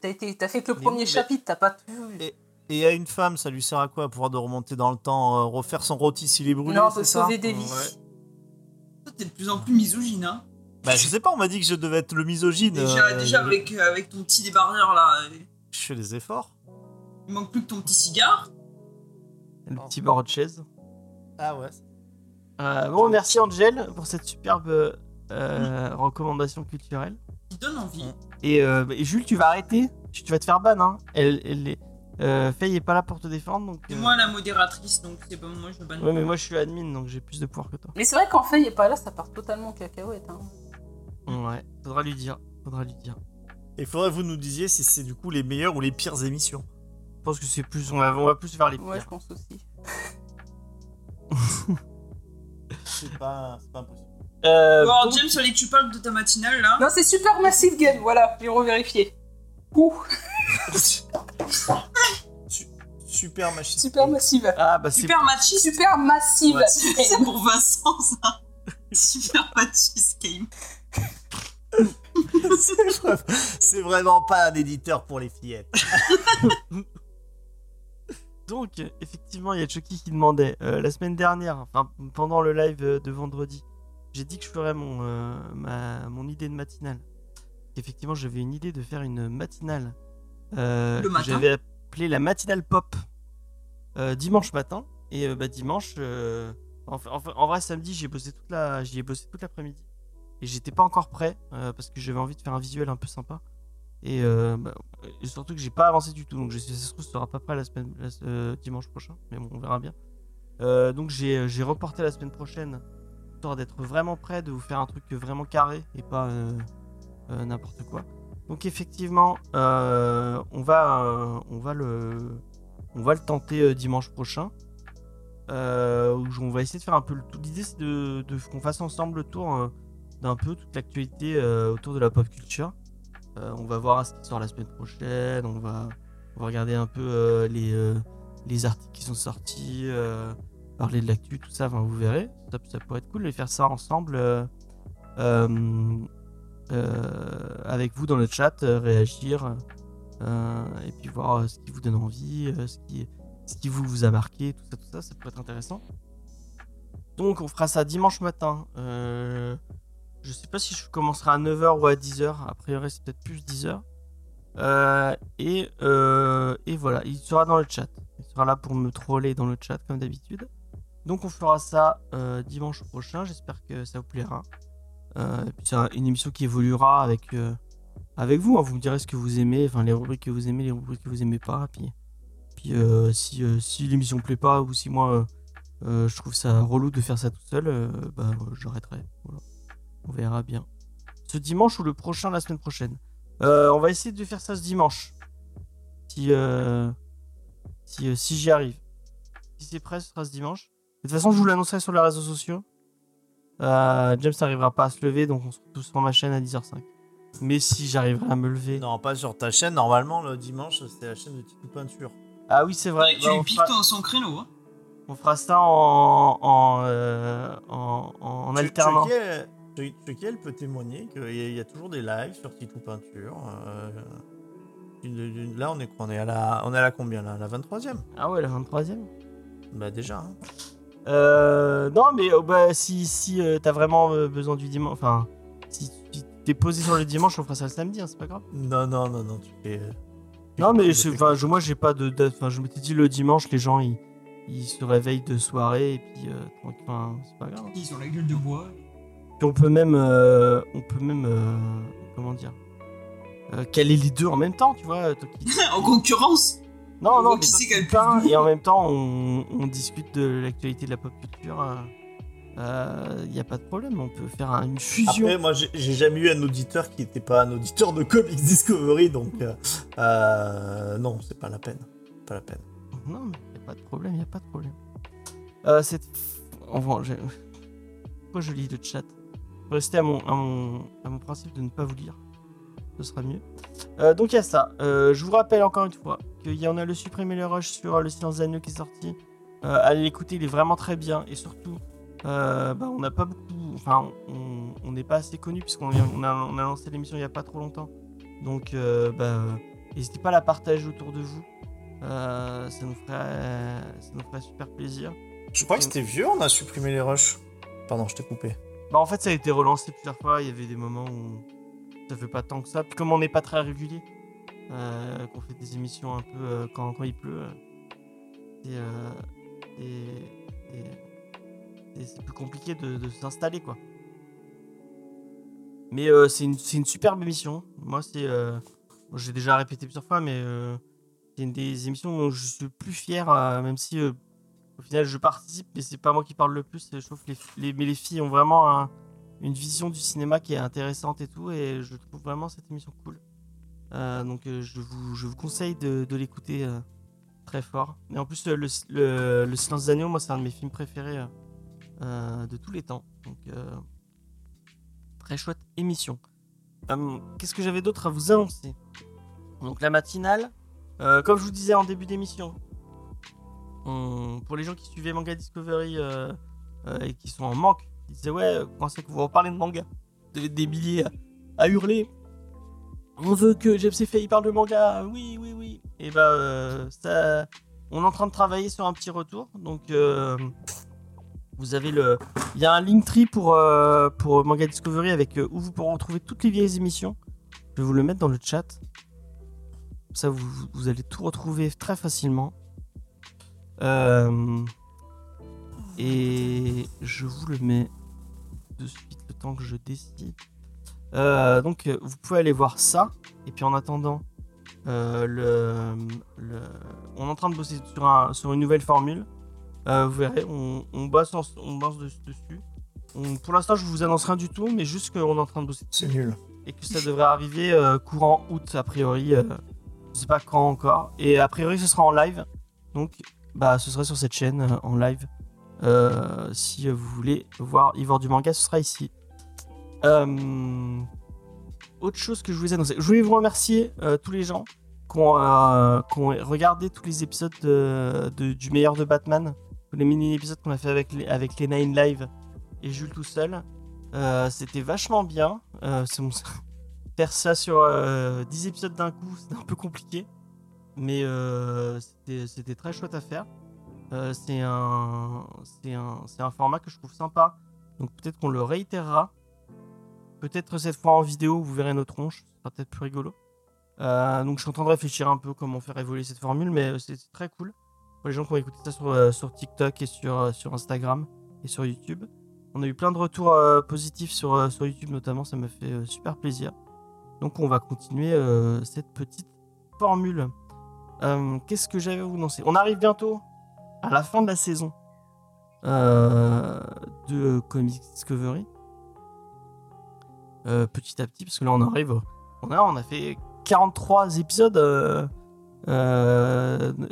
T'as, été, t'as fait que le Mais premier mais- chapitre, t'as pas tout vu. Et- Et à une femme, ça lui sert à quoi Pouvoir de remonter dans le temps, euh, refaire son rôti s'il est brûlé non, c'est sauver des vies. Ouais. Toi, t'es de plus en plus misogyne, hein. Bah, je sais pas, on m'a dit que je devais être le misogyne. Déjà, euh, déjà avec, euh, avec ton petit débardeur là, euh, Je fais des efforts. il manque plus que ton petit cigare. Le petit bord de chaise. Ah ouais. Euh, bon, merci Angel pour cette superbe euh, recommandation culturelle. Qui donne envie. Et, euh, et Jules, tu vas arrêter. Tu, vas te faire ban. Hein. Elle, elle est, euh, Faye est pas là pour te défendre. Donc, C'est euh, moi la modératrice, donc c'est pas moi, je banne. Ouais, mais moi je suis admin donc j'ai plus de pouvoir que toi. Mais c'est vrai qu'en il est pas là, ça part totalement en cacahuète. Hein. Ouais, faudra lui dire. Faudra lui dire. Il faudrait que vous nous disiez si c'est du coup les meilleures ou les pires émissions. Je pense que c'est plus. On va, on va plus vers les pires. Ouais, je pense aussi. C'est pas, impossible. Euh, Bon, donc- James, fallait que tu parles de ta matinale là. Non, c'est Super Massive Game, voilà, j'ai revérifié. Ouh, Su- Super machine. Super Massive. Ah bah c'est. Super machiste. Super Massive. Ouais, c'est pour Vincent ça. Super machiste game. C'est, vraiment, pas un éditeur pour les fillettes. Donc, effectivement, il y a Chucky qui demandait euh, la semaine dernière, enfin pendant le live euh, de vendredi, j'ai dit que je ferais mon, euh, ma, mon idée de matinale. Effectivement, j'avais une idée de faire une matinale euh, Le que matin j'avais appelée la matinale pop euh, dimanche matin. Et euh, bah, dimanche, euh, en, en vrai, samedi, j'ai bossé toute la, j'y ai bossé toute l'après-midi. Et j'étais pas encore prêt euh, parce que j'avais envie de faire un visuel un peu sympa. Et, euh, bah, surtout que j'ai pas avancé du tout. Donc, je- ça se ce sera pas prêt la semaine, dimanche prochain. Mais bon, on verra bien. Euh, donc, j'ai reporté la semaine prochaine, histoire d'être vraiment prêt, de vous faire un truc vraiment carré et pas n'importe quoi. Donc, effectivement, on, va, on, va le, on va le tenter dimanche prochain. Où on va essayer de faire un peu le tout. L'idée, c'est de, de- qu'on fasse ensemble le tour d'un peu toute l'actualité euh, autour de la pop culture. Euh, on va voir ce qui sort la semaine prochaine. On va, regarder un peu euh, les, les articles qui sont sortis, parler de l'actu, tout ça. Vous verrez. Ça, pourrait être cool de faire ça ensemble avec vous dans le chat, réagir et puis voir ce qui vous donne envie, ce qui, ce qui vous, vous a marqué, tout ça, tout ça. Ça pourrait être intéressant. Donc, on fera ça dimanche matin. Je sais pas si je commencerai à 9h ou à 10h. A priori, c'est peut-être plus 10h. Euh, et, euh, et voilà, il sera dans le chat. Il sera là pour me troller dans le chat comme d'habitude. Donc on fera ça euh, dimanche prochain. J'espère que ça vous plaira. C'est un- une émission qui évoluera avec, avec vous. hein. Vous me direz ce que vous aimez, enfin les rubriques que vous aimez, les rubriques que vous aimez pas. Puis, puis si, si l'émission plaît pas ou si moi je trouve ça relou de faire ça tout seul, bah j'arrêterai. Voilà. On verra bien. Ce dimanche ou le prochain la semaine prochaine? Euh, on va essayer de faire ça ce dimanche. Si, euh, si, euh, si j'y arrive. Si c'est prêt, ce sera ce dimanche. De toute façon, je vous l'annoncerai sur les réseaux sociaux. Euh, James n'arrivera pas à se lever, donc on se retrouve sur ma chaîne à 10h05. Mais si j'arriverai à me lever. Non, pas sur ta chaîne. Normalement, le dimanche, c'est la chaîne de Titou Peinture. Ah oui, c'est vrai. Ouais, tu Bah, lui on, piques fera, ton- son créneau. Hein. on fera ça en, en, euh, en, en Che- alternant. Chekiel peut témoigner qu'il y, a- il y a toujours des lives sur Titou Peinture. euh, une- une- là, on est, on est à la, on est à la combien là la 23e Ah ouais, la 23ème. Bah déjà. hein. Euh, non, mais euh, bah, si, si euh, t'as vraiment euh, besoin du dimanche, enfin, si, t'es posé sur le dimanche, on fera ça le samedi, hein, c'est pas grave. Non, non, non, non, tu fais. euh, Non, mais je, moi j'ai pas de date. Enfin, je m'étais dit le dimanche, les gens ils, ils se réveillent de soirée et puis euh, tranquille, enfin, c'est pas grave. Ils ont la gueule de bois. Puis on peut même, euh, on peut même, euh, comment dire, euh, caler les deux en même temps, tu vois. en concurrence Non, On non, qui c'est et en même temps on, on discute de l'actualité de la pop culture. Il n'y a pas de problème, on peut faire un- une fusion. Après, moi, j'ai jamais eu un auditeur qui n'était pas un auditeur de Comics Discovery, donc euh, euh, non, c'est pas la peine, pas la peine. Non, mais y a pas de problème, y a pas de problème. Euh, c'est... Enfin, j'ai- Pourquoi je lis le chat? Restez à mon, à, mon, à mon principe de ne pas vous lire. Ce sera mieux. Euh, donc il y a ça. Euh, je vous rappelle encore une fois qu'il y en a le Supprimer le Rush sur le Silence des Agneaux qui est sorti. Euh, allez l'écouter, il est vraiment très bien. Et surtout, euh, bah, on n'a pas beaucoup... Enfin, on on n'est pas assez connu puisqu'on on a, on a lancé l'émission il n'y a pas trop longtemps. Donc, euh, bah, euh, n'hésitez pas à la partager autour de vous. Euh, ça, nous ferait, ça nous ferait super plaisir. Je crois que c'était vieux, on a supprimé les rushs. Pardon, je t'ai coupé. Bah, en fait, ça a été relancé plusieurs fois. Il y avait des moments où ça fait pas tant que ça. Puis, comme on n'est pas très régulier, euh, qu'on fait des émissions un peu euh, quand, il pleut, euh, c'est, euh, c'est- plus compliqué de, s'installer, quoi. Mais c'est une, une superbe émission. Moi, c'est. J'ai déjà répété plusieurs fois, mais c'est une des émissions dont je suis le plus fier, même si au final je participe, mais c'est pas moi qui parle le plus. Je trouve les, mais les filles ont vraiment un- une vision du cinéma qui est intéressante et tout, et je trouve vraiment cette émission cool. Euh, donc euh, je, vous, je vous conseille de, l'écouter euh, très fort. Et en plus, le, le, le Silence des Agneaux, moi, c'est un de mes films préférés de tous les temps. Donc, très chouette émission. Qu'est-ce que j'avais d'autre à vous annoncer? Donc, la matinale, comme je vous disais en début d'émission, pour les gens qui suivaient Manga Discovery euh, euh, et qui sont en manque, ils disaient Ouais, euh, quand c'est que vous reparlez de manga Vous des milliers à, hurler. On veut que James Fay parle de manga, oui, oui, oui. Et bah, on est en train de travailler sur un petit retour. Donc, vous avez le. Il y a un Linktree pour, pour Manga Discovery avec, où vous pourrez retrouver toutes les vieilles émissions. Je vais vous le mettre dans le chat. Ça, vous allez tout retrouver très facilement. Euh, et je vous le mets de suite le temps que je décide. Euh, donc vous pouvez aller voir ça. Et puis en attendant, euh, le, le- on est en train de bosser sur, un- sur une nouvelle formule. Vous verrez, on, on bosse, en- on bosse des- dessus. On- pour l'instant, je vous annonce rien du tout, mais juste qu'on est en train de bosser C'est nul. et que ça devrait arriver courant août a priori. je sais pas quand encore. Et a priori, ce sera en live. Donc, bah, ce sera sur cette chaîne euh, en live. Euh, si vous voulez voir Ivor du manga, ce sera ici. Euh, autre chose que je voulais annoncer. Je voulais vous remercier tous les gens qui ont, regardé tous les épisodes de- du meilleur de Batman. Tous les mini-épisodes qu'on a fait avec les, avec les Nine Live et Jules tout seul. C'était vachement bien. C'est mon- Faire ça sur euh, 10 épisodes d'un coup, c'était un peu compliqué. Mais euh, c'était très chouette à faire. Euh, c'est un, un, un format que je trouve sympa. Donc peut-être qu'on le réitérera. Peut-être cette fois en vidéo, vous verrez nos tronches. Ce sera peut-être plus rigolo. Euh, donc je suis en train de réfléchir un peu comment faire évoluer cette formule, mais c'est très cool. Pour les gens qui ont écouté ça sur, euh, sur TikTok et sur, sur Instagram et sur YouTube. On a eu plein de retours positifs sur, sur YouTube notamment, ça me fait super plaisir. Donc on va continuer cette petite formule. Euh, Qu'est-ce que j'avais à vous annoncer On arrive bientôt à la fin de la saison euh, de Comics Discovery. Euh, petit à petit, parce que là on arrive, on a, on a fait 43 épisodes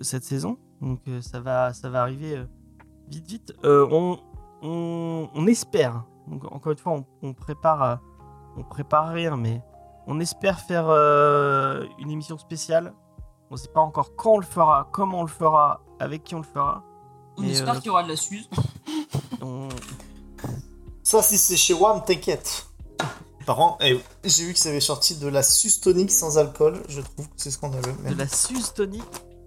cette saison, donc ça va, ça va arriver vite vite. On, on, espère, encore une fois on, prépare, on prépare rien, mais on espère faire une émission spéciale. On sait pas encore quand on le fera, comment on le fera, avec qui on le fera. On Mais, espère euh, qu'il y aura de la suze. On- Ça, si c'est chez WAM, t'inquiète. Par contre, eh, j'ai vu que ça avait sorti de la sustonique sans alcool. Je trouve que c'est scandaleux. mais- de la Suze tonique.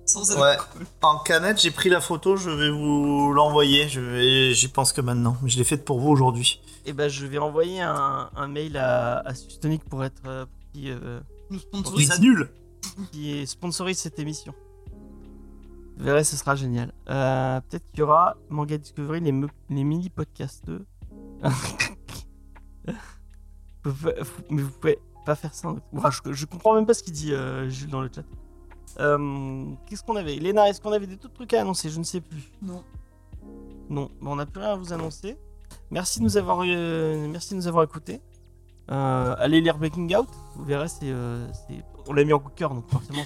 Sans Ouais. alcool. En canette, j'ai pris la photo, je vais vous l'envoyer. Je vais... J'y pense que maintenant. Je l'ai faite pour vous aujourd'hui. Et ben je vais envoyer un, un mail à, à Suze tonique pour être euh, qui, euh, Ils sponsorisent. annulent qui sponsorise cette émission. Vous verrez, ce sera génial. Euh, Peut-être qu'il y aura Manga Discovery, les, me- les mini podcasts. Mais vous pouvez pas faire ça. Ouah, je, je comprends même pas ce qu'il dit euh, Jules dans le chat. Euh, Qu'est-ce qu'on avait? Léna, est-ce qu'on avait des autres trucs à annoncer? Je ne sais plus. Non. Non, bon, on n'a plus rien à vous annoncer. Merci de nous avoir, merci de nous avoir écoutés. Allez lire Breaking Out, vous verrez, c'est- on l'a mis en coup de cœur, donc forcément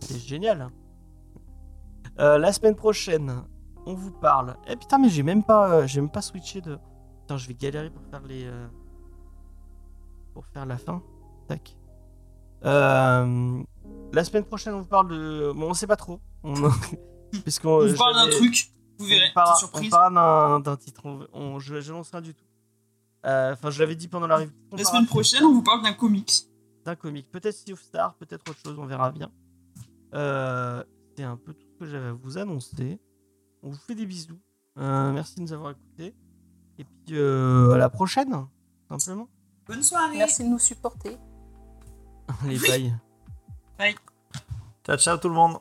c'est, génial. Euh, la semaine prochaine, on vous parle. Eh putain, mais j'ai même pas, euh, j'ai même pas switché de. Putain, je vais galérer pour faire les, euh, pour faire la fin. Tac. La semaine prochaine, on vous parle de. Bon, on sait pas trop. On... Vous parle d'un truc. Vous verrez. on parle, on parle d'un, titre. On, je, je lance rien du tout. Enfin, je l'avais dit pendant la. La semaine prochaine, on vous parle d'un comics. D'un comic. Peut-être Sea of Star, peut-être autre chose, on verra bien. Euh, c'est un peu tout ce que j'avais à vous annoncer. On vous fait des bisous. Euh, merci de nous avoir écoutés. Et puis euh, à la prochaine, simplement. Bonne soirée. Merci de nous supporter. Les bails. Ciao, ciao tout le monde